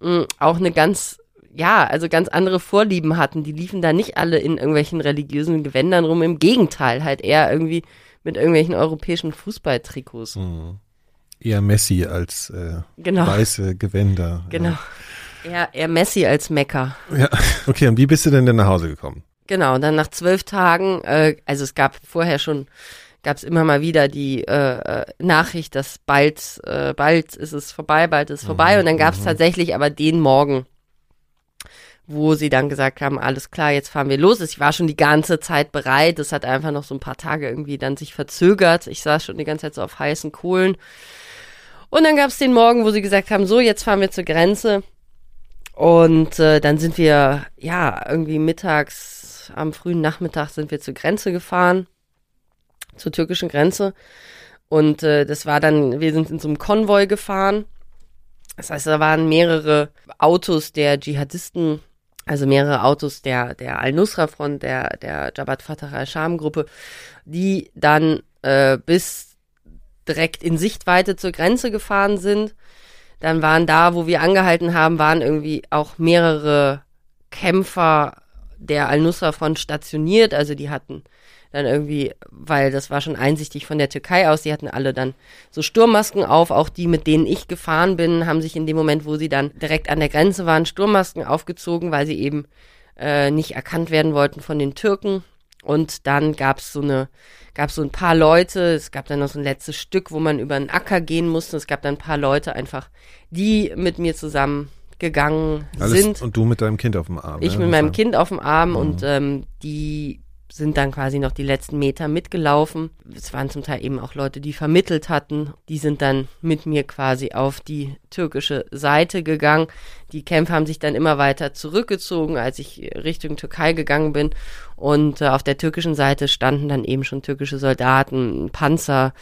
mh, mm, auch eine ganz, ja, also ganz andere Vorlieben hatten. Die liefen da nicht alle in irgendwelchen religiösen Gewändern rum. Im Gegenteil, halt eher irgendwie mit irgendwelchen europäischen Fußballtrikots. Mhm eher Messi als äh, genau. weiße Gewänder. Genau. Ja. Eher, eher Messi als Mecker. Ja, okay. Und wie bist du denn denn nach Hause gekommen? Genau, dann nach zwölf Tagen, äh, also es gab vorher schon, gab es immer mal wieder die äh, äh, Nachricht, dass bald, äh, bald ist es vorbei, bald ist es vorbei. Mhm, und dann gab es mhm. tatsächlich aber den Morgen, wo sie dann gesagt haben, alles klar, jetzt fahren wir los. Ich war schon die ganze Zeit bereit. Es hat einfach noch so ein paar Tage irgendwie dann sich verzögert. Ich saß schon die ganze Zeit so auf heißen Kohlen. Und dann gab es den Morgen, wo sie gesagt haben, so, jetzt fahren wir zur Grenze. Und äh, dann sind wir, ja, irgendwie mittags, am frühen Nachmittag sind wir zur Grenze gefahren, zur türkischen Grenze. Und äh, das war dann, wir sind in so einem Konvoi gefahren. Das heißt, da waren mehrere Autos der Dschihadisten, also mehrere Autos der, der Al-Nusra-Front, der, der Jabhat Fatah al-Sham-Gruppe, die dann äh, bis direkt in Sichtweite zur Grenze gefahren sind. Dann waren da, wo wir angehalten haben, waren irgendwie auch mehrere Kämpfer der Al-Nusra-Front stationiert. Also die hatten dann irgendwie, weil das war schon einsichtig von der Türkei aus, die hatten alle dann so Sturmmasken auf, auch die, mit denen ich gefahren bin, haben sich in dem Moment, wo sie dann direkt an der Grenze waren, Sturmmasken aufgezogen, weil sie eben äh, nicht erkannt werden wollten von den Türken. Und dann gab es so eine, gab so ein paar Leute, es gab dann noch so ein letztes Stück, wo man über einen Acker gehen musste. Es gab dann ein paar Leute einfach, die mit mir zusammen gegangen Alles, sind. Und du mit deinem Kind auf dem Arm. Ich ja? mit meinem Kind auf dem Arm mhm. und ähm, die sind dann quasi noch die letzten Meter mitgelaufen. Es waren zum Teil eben auch Leute, die vermittelt hatten. Die sind dann mit mir quasi auf die türkische Seite gegangen. Die Kämpfe haben sich dann immer weiter zurückgezogen, als ich Richtung Türkei gegangen bin. Und äh, auf der türkischen Seite standen dann eben schon türkische Soldaten, Panzer,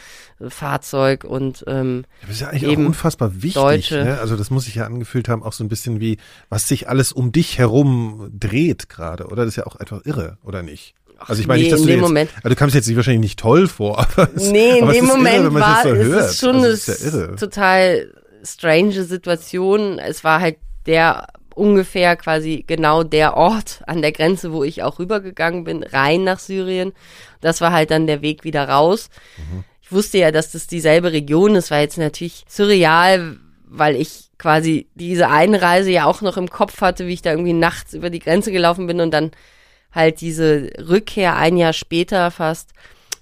Fahrzeug und ähm, das ist ja eigentlich eben auch unfassbar wichtig. Deutsche. Ne? Also das muss sich ja angefühlt haben, auch so ein bisschen wie, was sich alles um dich herum dreht gerade, oder? Das ist ja auch einfach irre, oder nicht? Also ich meine nee, nicht, dass du jetzt, Moment, also du kamst jetzt wahrscheinlich nicht toll vor, aber es, nee, in aber dem Moment irre, war so es ist schon also eine ja total strange Situation. Es war halt der ungefähr quasi genau der Ort an der Grenze, wo ich auch rübergegangen bin, rein nach Syrien. Das war halt dann der Weg wieder raus. Mhm. Ich wusste ja, dass das dieselbe Region ist, war jetzt natürlich surreal, weil ich quasi diese Einreise ja auch noch im Kopf hatte, wie ich da irgendwie nachts über die Grenze gelaufen bin und dann halt diese Rückkehr ein Jahr später fast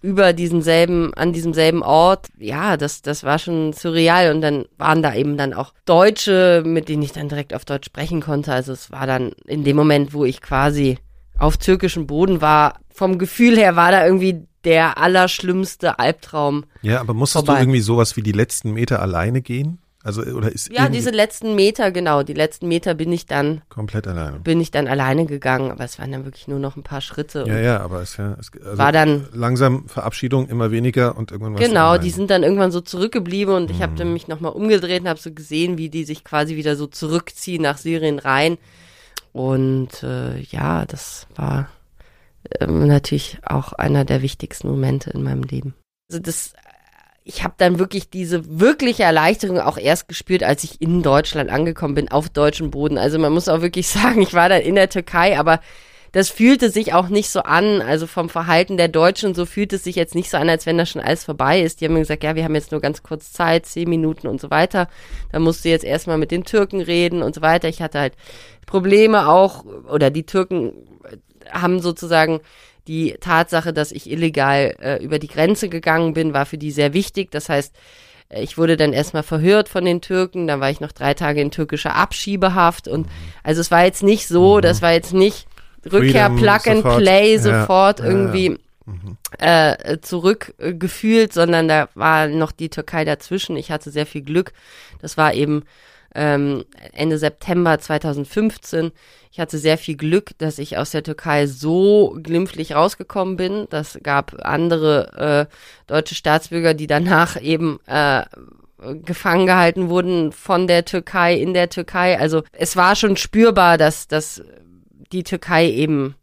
über diesen selben, an diesem selben Ort. Ja, das, das war schon surreal. Und dann waren da eben dann auch Deutsche, mit denen ich dann direkt auf Deutsch sprechen konnte. Also es war dann in dem Moment, wo ich quasi auf türkischem Boden war, vom Gefühl her war da irgendwie der allerschlimmste Albtraum. Ja, aber musstest vorbei. du irgendwie sowas wie die letzten Meter alleine gehen? Also oder ist Ja, diese letzten Meter, genau, die letzten Meter bin ich dann komplett alleine. Bin ich dann alleine gegangen, aber es waren dann wirklich nur noch ein paar Schritte. Ja, ja, aber es ja es, also war dann langsam Verabschiedung immer weniger und irgendwann war Genau, die sind dann irgendwann so zurückgeblieben und mhm. ich habe dann mich nochmal umgedreht und habe so gesehen, wie die sich quasi wieder so zurückziehen nach Syrien rein. Und äh, ja, das war ähm, natürlich auch einer der wichtigsten Momente in meinem Leben. Also das ich habe dann wirklich diese wirkliche Erleichterung auch erst gespürt, als ich in Deutschland angekommen bin, auf deutschem Boden. Also man muss auch wirklich sagen, ich war dann in der Türkei, aber das fühlte sich auch nicht so an, also vom Verhalten der Deutschen, so fühlt es sich jetzt nicht so an, als wenn das schon alles vorbei ist. Die haben mir gesagt, ja, wir haben jetzt nur ganz kurz Zeit, zehn Minuten und so weiter. Da musst du jetzt erstmal mit den Türken reden und so weiter. Ich hatte halt Probleme auch, oder die Türken haben sozusagen die Tatsache, dass ich illegal äh, über die Grenze gegangen bin, war für die sehr wichtig. Das heißt, äh, ich wurde dann erstmal verhört von den Türken, dann war ich noch drei Tage in türkischer Abschiebehaft und also es war jetzt nicht so, mhm. das war jetzt nicht Rückkehr, Plug and Play sofort ja, irgendwie ja, ja. Mhm. Äh, zurückgefühlt, sondern da war noch die Türkei dazwischen. Ich hatte sehr viel Glück. Das war eben ähm, Ende September 2015. Ich hatte sehr viel Glück, dass ich aus der Türkei so glimpflich rausgekommen bin. Das gab andere äh, deutsche Staatsbürger, die danach eben äh, gefangen gehalten wurden von der Türkei in der Türkei. Also es war schon spürbar, dass, dass die Türkei eben,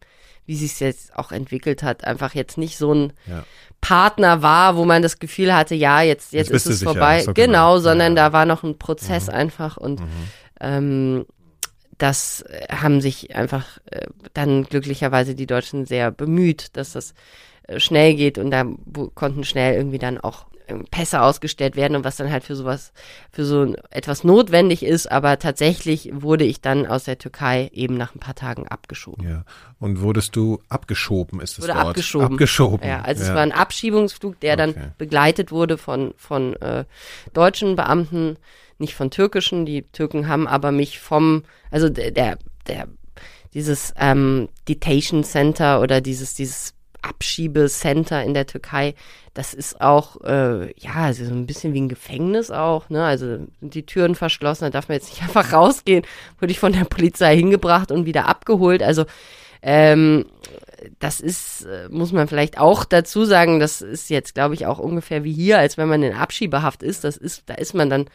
wie sich es jetzt auch entwickelt hat, einfach jetzt nicht so ein ja. Partner war, wo man das Gefühl hatte, ja, jetzt, jetzt, jetzt ist es vorbei. Genau, genau, sondern ja. da war noch ein Prozess mhm. einfach und mhm. ähm, das haben sich einfach äh, dann glücklicherweise die Deutschen sehr bemüht, dass das äh, schnell geht und da konnten schnell irgendwie dann auch Pässe ausgestellt werden und was dann halt für sowas, für so etwas notwendig ist. Aber tatsächlich wurde ich dann aus der Türkei eben nach ein paar Tagen abgeschoben. Ja. Und wurdest du abgeschoben, ist das wurde Wort? abgeschoben. Abgeschoben. Ja, also ja. es war ein Abschiebungsflug, der okay. dann begleitet wurde von, von äh, deutschen Beamten, nicht von türkischen. Die Türken haben aber mich vom, also der, der, der dieses ähm, Detention Center oder dieses, dieses Abschiebecenter in der Türkei, das ist auch, äh, ja, also so ein bisschen wie ein Gefängnis auch, ne? Also sind die Türen verschlossen, da darf man jetzt nicht einfach rausgehen. Wurde ich von der Polizei hingebracht und wieder abgeholt. Also ähm, das ist, äh, muss man vielleicht auch dazu sagen, das ist jetzt, glaube ich, auch ungefähr wie hier, als wenn man in Abschiebehaft ist. Das ist, da ist man dann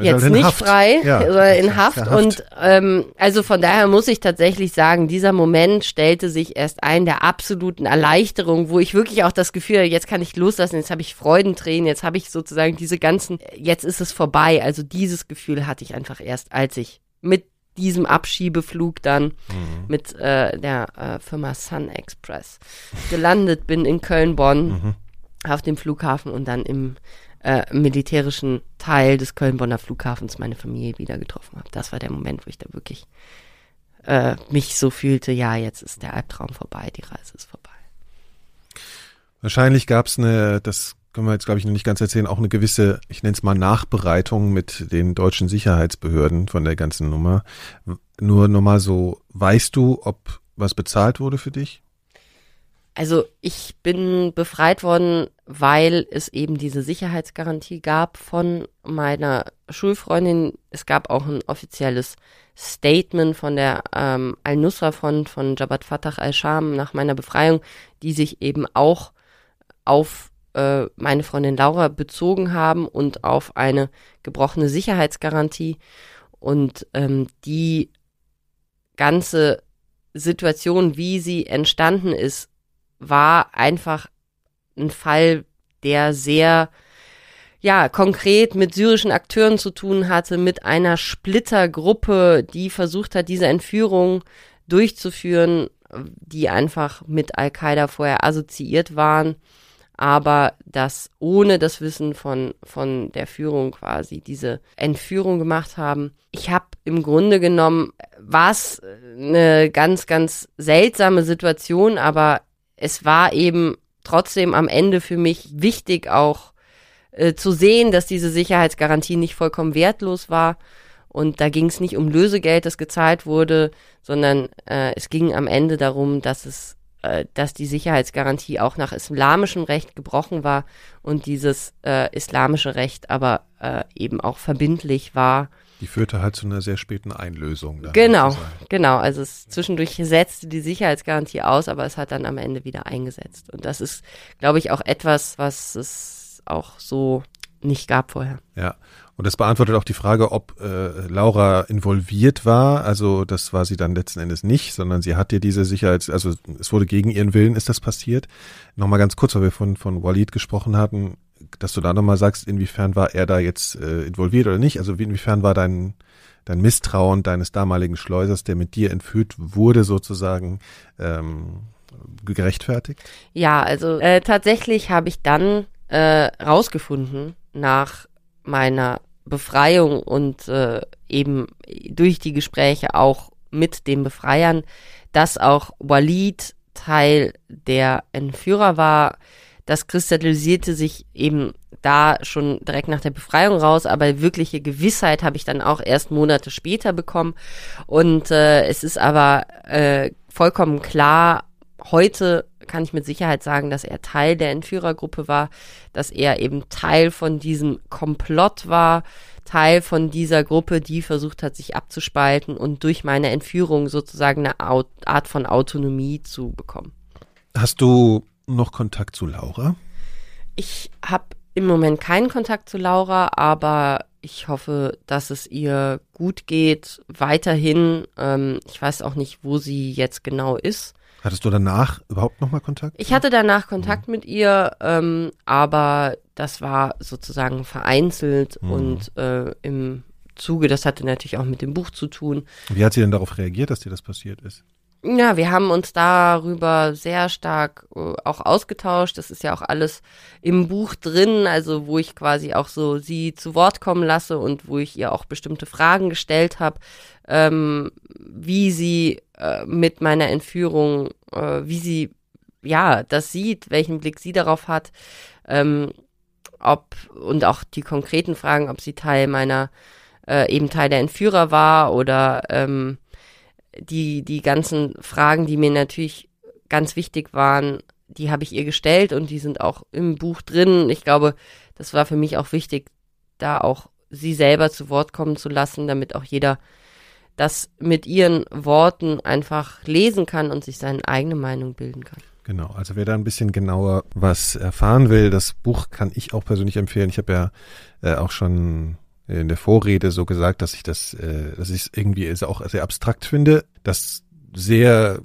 jetzt halt nicht Haft. frei, ja, sondern in Haft. Haft. Und ähm, also von daher muss ich tatsächlich sagen, dieser Moment stellte sich erst ein der absoluten Erleichterung, wo ich wirklich auch das Gefühl hatte, jetzt kann ich loslassen, jetzt habe ich Freudentränen, jetzt habe ich sozusagen diese ganzen, jetzt ist es vorbei. Also dieses Gefühl hatte ich einfach erst, als ich mit diesem Abschiebeflug dann mhm. mit äh, der äh, Firma Sun Express gelandet bin in Köln-Bonn mhm. auf dem Flughafen und dann im äh, militärischen Teil des Köln-Bonner Flughafens meine Familie wieder getroffen habe. Das war der Moment, wo ich da wirklich äh, mich so fühlte, ja, jetzt ist der Albtraum vorbei, die Reise ist vorbei. Wahrscheinlich gab es eine, das können wir jetzt, glaube ich, noch nicht ganz erzählen, auch eine gewisse, ich nenne es mal Nachbereitung mit den deutschen Sicherheitsbehörden von der ganzen Nummer. Nur nochmal so, weißt du, ob was bezahlt wurde für dich? Also ich bin befreit worden, weil es eben diese Sicherheitsgarantie gab von meiner Schulfreundin. Es gab auch ein offizielles Statement von der ähm, Al-Nusra-Front von Jabhat Fatah al-Sham nach meiner Befreiung, die sich eben auch auf äh, meine Freundin Laura bezogen haben und auf eine gebrochene Sicherheitsgarantie. Und ähm, die ganze Situation, wie sie entstanden ist, war einfach ein Fall, der sehr ja, konkret mit syrischen Akteuren zu tun hatte, mit einer Splittergruppe, die versucht hat, diese Entführung durchzuführen, die einfach mit Al-Qaida vorher assoziiert waren, aber das ohne das Wissen von, von der Führung quasi diese Entführung gemacht haben. Ich habe im Grunde genommen, war es eine ganz, ganz seltsame Situation, aber es war eben trotzdem am Ende für mich wichtig auch äh, zu sehen, dass diese Sicherheitsgarantie nicht vollkommen wertlos war. Und da ging es nicht um Lösegeld, das gezahlt wurde, sondern äh, es ging am Ende darum, dass es, äh, dass die Sicherheitsgarantie auch nach islamischem Recht gebrochen war und dieses äh, islamische Recht aber äh, eben auch verbindlich war die führte halt zu einer sehr späten Einlösung. Genau, genau. Also es zwischendurch setzte die Sicherheitsgarantie aus, aber es hat dann am Ende wieder eingesetzt. Und das ist, glaube ich, auch etwas, was es auch so nicht gab vorher. Ja. Und das beantwortet auch die Frage, ob äh, Laura involviert war. Also das war sie dann letzten Endes nicht, sondern sie hat dir diese Sicherheits, also es wurde gegen ihren Willen ist das passiert. Nochmal ganz kurz, weil wir von, von Walid gesprochen hatten dass du da nochmal sagst, inwiefern war er da jetzt äh, involviert oder nicht? Also inwiefern war dein, dein Misstrauen deines damaligen Schleusers, der mit dir entführt wurde, sozusagen ähm, gerechtfertigt? Ja, also äh, tatsächlich habe ich dann äh, rausgefunden nach meiner Befreiung und äh, eben durch die Gespräche auch mit den Befreiern, dass auch Walid Teil der Entführer war, das kristallisierte sich eben da schon direkt nach der Befreiung raus, aber wirkliche Gewissheit habe ich dann auch erst Monate später bekommen. Und äh, es ist aber äh, vollkommen klar, heute kann ich mit Sicherheit sagen, dass er Teil der Entführergruppe war, dass er eben Teil von diesem Komplott war, Teil von dieser Gruppe, die versucht hat, sich abzuspalten und durch meine Entführung sozusagen eine Art von Autonomie zu bekommen. Hast du noch Kontakt zu Laura? Ich habe im Moment keinen Kontakt zu Laura, aber ich hoffe, dass es ihr gut geht. Weiterhin, ähm, ich weiß auch nicht, wo sie jetzt genau ist. Hattest du danach überhaupt nochmal Kontakt? Ich hatte danach Kontakt mhm. mit ihr, ähm, aber das war sozusagen vereinzelt mhm. und äh, im Zuge, das hatte natürlich auch mit dem Buch zu tun. Wie hat sie denn darauf reagiert, dass dir das passiert ist? Ja, wir haben uns darüber sehr stark äh, auch ausgetauscht. Das ist ja auch alles im Buch drin, also wo ich quasi auch so sie zu Wort kommen lasse und wo ich ihr auch bestimmte Fragen gestellt habe, ähm, wie sie äh, mit meiner Entführung, äh, wie sie ja das sieht, welchen Blick sie darauf hat, ähm, ob und auch die konkreten Fragen, ob sie Teil meiner äh, eben Teil der Entführer war oder ähm, die, die ganzen Fragen, die mir natürlich ganz wichtig waren, die habe ich ihr gestellt und die sind auch im Buch drin. Ich glaube, das war für mich auch wichtig, da auch sie selber zu Wort kommen zu lassen, damit auch jeder das mit ihren Worten einfach lesen kann und sich seine eigene Meinung bilden kann. Genau, also wer da ein bisschen genauer was erfahren will, das Buch kann ich auch persönlich empfehlen. Ich habe ja äh, auch schon in der Vorrede so gesagt, dass ich das, äh, dass ich es irgendwie auch sehr abstrakt finde. Das sehr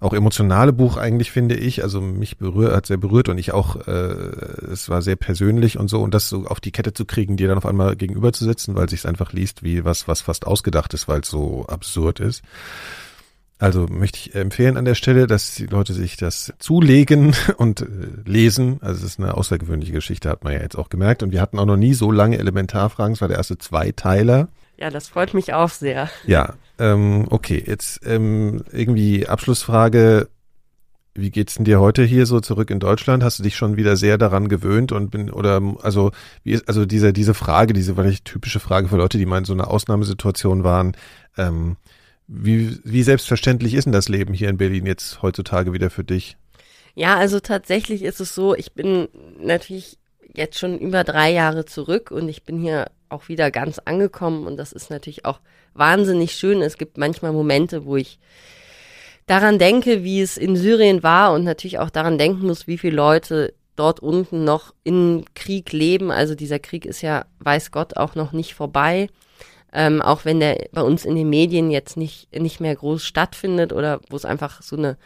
auch emotionale Buch eigentlich, finde ich. Also mich berührt, hat sehr berührt und ich auch, äh, es war sehr persönlich und so und das so auf die Kette zu kriegen, dir dann auf einmal gegenüberzusetzen, weil sich einfach liest wie was, was fast ausgedacht ist, weil es so absurd ist. Also möchte ich empfehlen an der Stelle, dass die Leute sich das zulegen und äh, lesen. Also es ist eine außergewöhnliche Geschichte, hat man ja jetzt auch gemerkt. Und wir hatten auch noch nie so lange Elementarfragen. Es war der erste Zweiteiler. Ja, das freut mich auch sehr. Ja, ähm, okay. Jetzt ähm, irgendwie Abschlussfrage. Wie geht's denn dir heute hier so zurück in Deutschland? Hast du dich schon wieder sehr daran gewöhnt und bin oder also wie ist also diese diese Frage, diese vielleicht typische Frage für Leute, die mal in so einer Ausnahmesituation waren. Ähm, wie, wie selbstverständlich ist denn das Leben hier in Berlin jetzt heutzutage wieder für dich? Ja, also tatsächlich ist es so, ich bin natürlich jetzt schon über drei Jahre zurück und ich bin hier auch wieder ganz angekommen und das ist natürlich auch wahnsinnig schön. Es gibt manchmal Momente, wo ich daran denke, wie es in Syrien war und natürlich auch daran denken muss, wie viele Leute dort unten noch in Krieg leben. Also dieser Krieg ist ja, weiß Gott, auch noch nicht vorbei ähm, auch wenn der bei uns in den Medien jetzt nicht, nicht mehr groß stattfindet oder wo es einfach so eine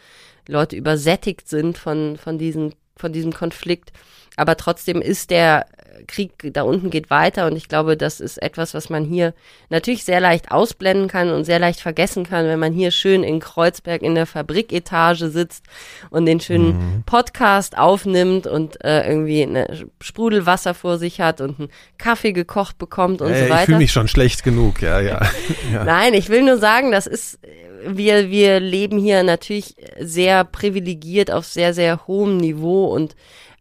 Leute übersättigt sind von, von, diesen, von diesem Konflikt. Aber trotzdem ist der Krieg da unten geht weiter und ich glaube, das ist etwas, was man hier natürlich sehr leicht ausblenden kann und sehr leicht vergessen kann, wenn man hier schön in Kreuzberg in der Fabriketage sitzt und den schönen mhm. Podcast aufnimmt und äh, irgendwie eine Sprudelwasser vor sich hat und einen Kaffee gekocht bekommt und äh, so weiter. Ich fühle mich schon schlecht genug, ja, ja, ja. Nein, ich will nur sagen, das ist wir, wir leben hier natürlich sehr privilegiert auf sehr, sehr hohem Niveau und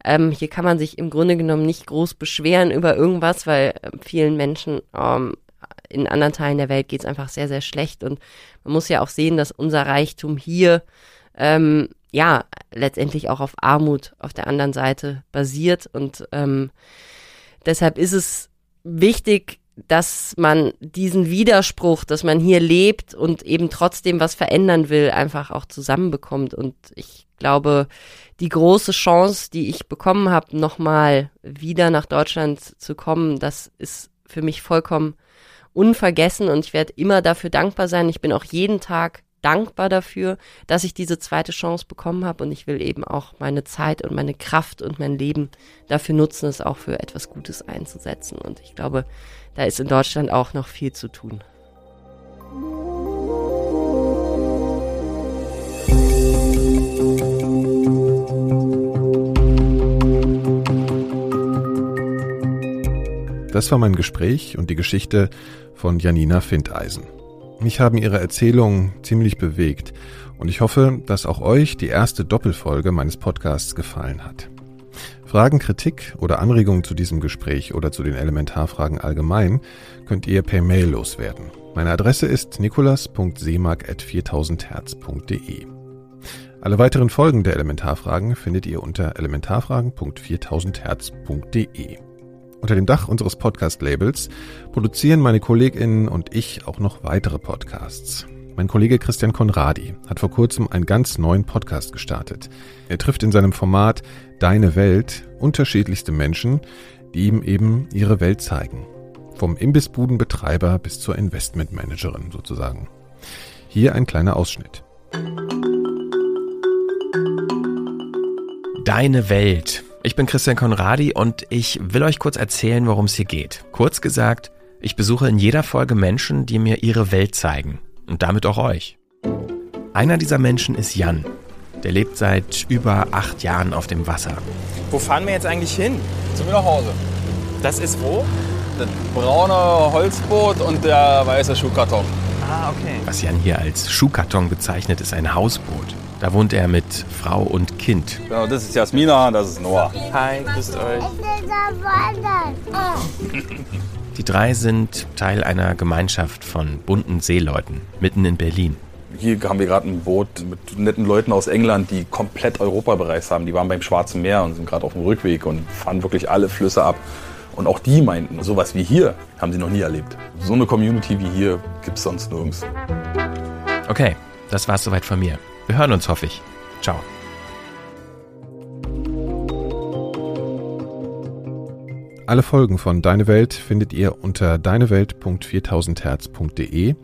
ähm, hier kann man sich im Grunde genommen nicht groß beschweren über irgendwas, weil äh, vielen Menschen ähm, in anderen Teilen der Welt geht es einfach sehr, sehr schlecht. Und man muss ja auch sehen, dass unser Reichtum hier ähm, ja letztendlich auch auf Armut auf der anderen Seite basiert. Und ähm, deshalb ist es wichtig, dass man diesen Widerspruch, dass man hier lebt und eben trotzdem was verändern will, einfach auch zusammenbekommt. Und ich glaube, die große Chance, die ich bekommen habe, nochmal wieder nach Deutschland zu kommen, das ist für mich vollkommen unvergessen und ich werde immer dafür dankbar sein. Ich bin auch jeden Tag dankbar dafür, dass ich diese zweite Chance bekommen habe und ich will eben auch meine Zeit und meine Kraft und mein Leben dafür nutzen, es auch für etwas Gutes einzusetzen. Und ich glaube, da ist in Deutschland auch noch viel zu tun. Das war mein Gespräch und die Geschichte von Janina Findeisen. Mich haben ihre Erzählungen ziemlich bewegt und ich hoffe, dass auch euch die erste Doppelfolge meines Podcasts gefallen hat. Fragen, Kritik oder Anregungen zu diesem Gespräch oder zu den Elementarfragen allgemein könnt ihr per Mail loswerden. Meine Adresse ist nikolas.seemark.4000herz.de. Alle weiteren Folgen der Elementarfragen findet ihr unter elementarfragen.4000herz.de. Unter dem Dach unseres Podcast-Labels produzieren meine KollegInnen und ich auch noch weitere Podcasts. Mein Kollege Christian Konradi hat vor kurzem einen ganz neuen Podcast gestartet. Er trifft in seinem Format Deine Welt unterschiedlichste Menschen, die ihm eben ihre Welt zeigen. Vom Imbissbudenbetreiber bis zur Investmentmanagerin sozusagen. Hier ein kleiner Ausschnitt. Deine Welt ich bin Christian Konradi und ich will euch kurz erzählen, worum es hier geht. Kurz gesagt, ich besuche in jeder Folge Menschen, die mir ihre Welt zeigen. Und damit auch euch. Einer dieser Menschen ist Jan. Der lebt seit über acht Jahren auf dem Wasser. Wo fahren wir jetzt eigentlich hin? Zu mir nach Hause. Das ist wo? Das braune Holzboot und der weiße Schuhkarton. Ah, okay. Was Jan hier als Schuhkarton bezeichnet, ist ein Hausboot. Da wohnt er mit Frau und Kind. Genau, das ist Jasmina, das ist Noah. Hi, grüßt euch. Die drei sind Teil einer Gemeinschaft von bunten Seeleuten mitten in Berlin. Hier haben wir gerade ein Boot mit netten Leuten aus England, die komplett Europa bereist haben. Die waren beim Schwarzen Meer und sind gerade auf dem Rückweg und fahren wirklich alle Flüsse ab. Und auch die meinten, sowas wie hier haben sie noch nie erlebt. So eine Community wie hier gibt es sonst nirgends. Okay, das war's soweit von mir. Wir hören uns, hoffe ich. Ciao. Alle Folgen von Deine Welt findet ihr unter deinewelt.4000herz.de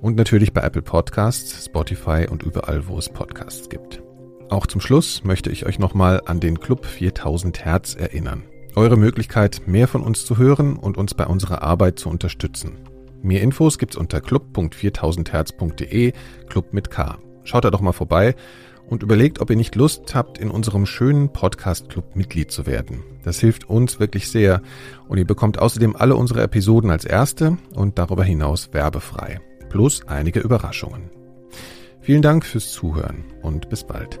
Und natürlich bei Apple Podcasts, Spotify und überall, wo es Podcasts gibt. Auch zum Schluss möchte ich euch nochmal an den Club 4000 Hertz erinnern. Eure Möglichkeit, mehr von uns zu hören und uns bei unserer Arbeit zu unterstützen. Mehr Infos gibt's unter club.4000herz.de, Club mit K. Schaut da doch mal vorbei und überlegt, ob ihr nicht Lust habt, in unserem schönen Podcast-Club Mitglied zu werden. Das hilft uns wirklich sehr und ihr bekommt außerdem alle unsere Episoden als erste und darüber hinaus werbefrei. Plus einige Überraschungen. Vielen Dank fürs Zuhören und bis bald.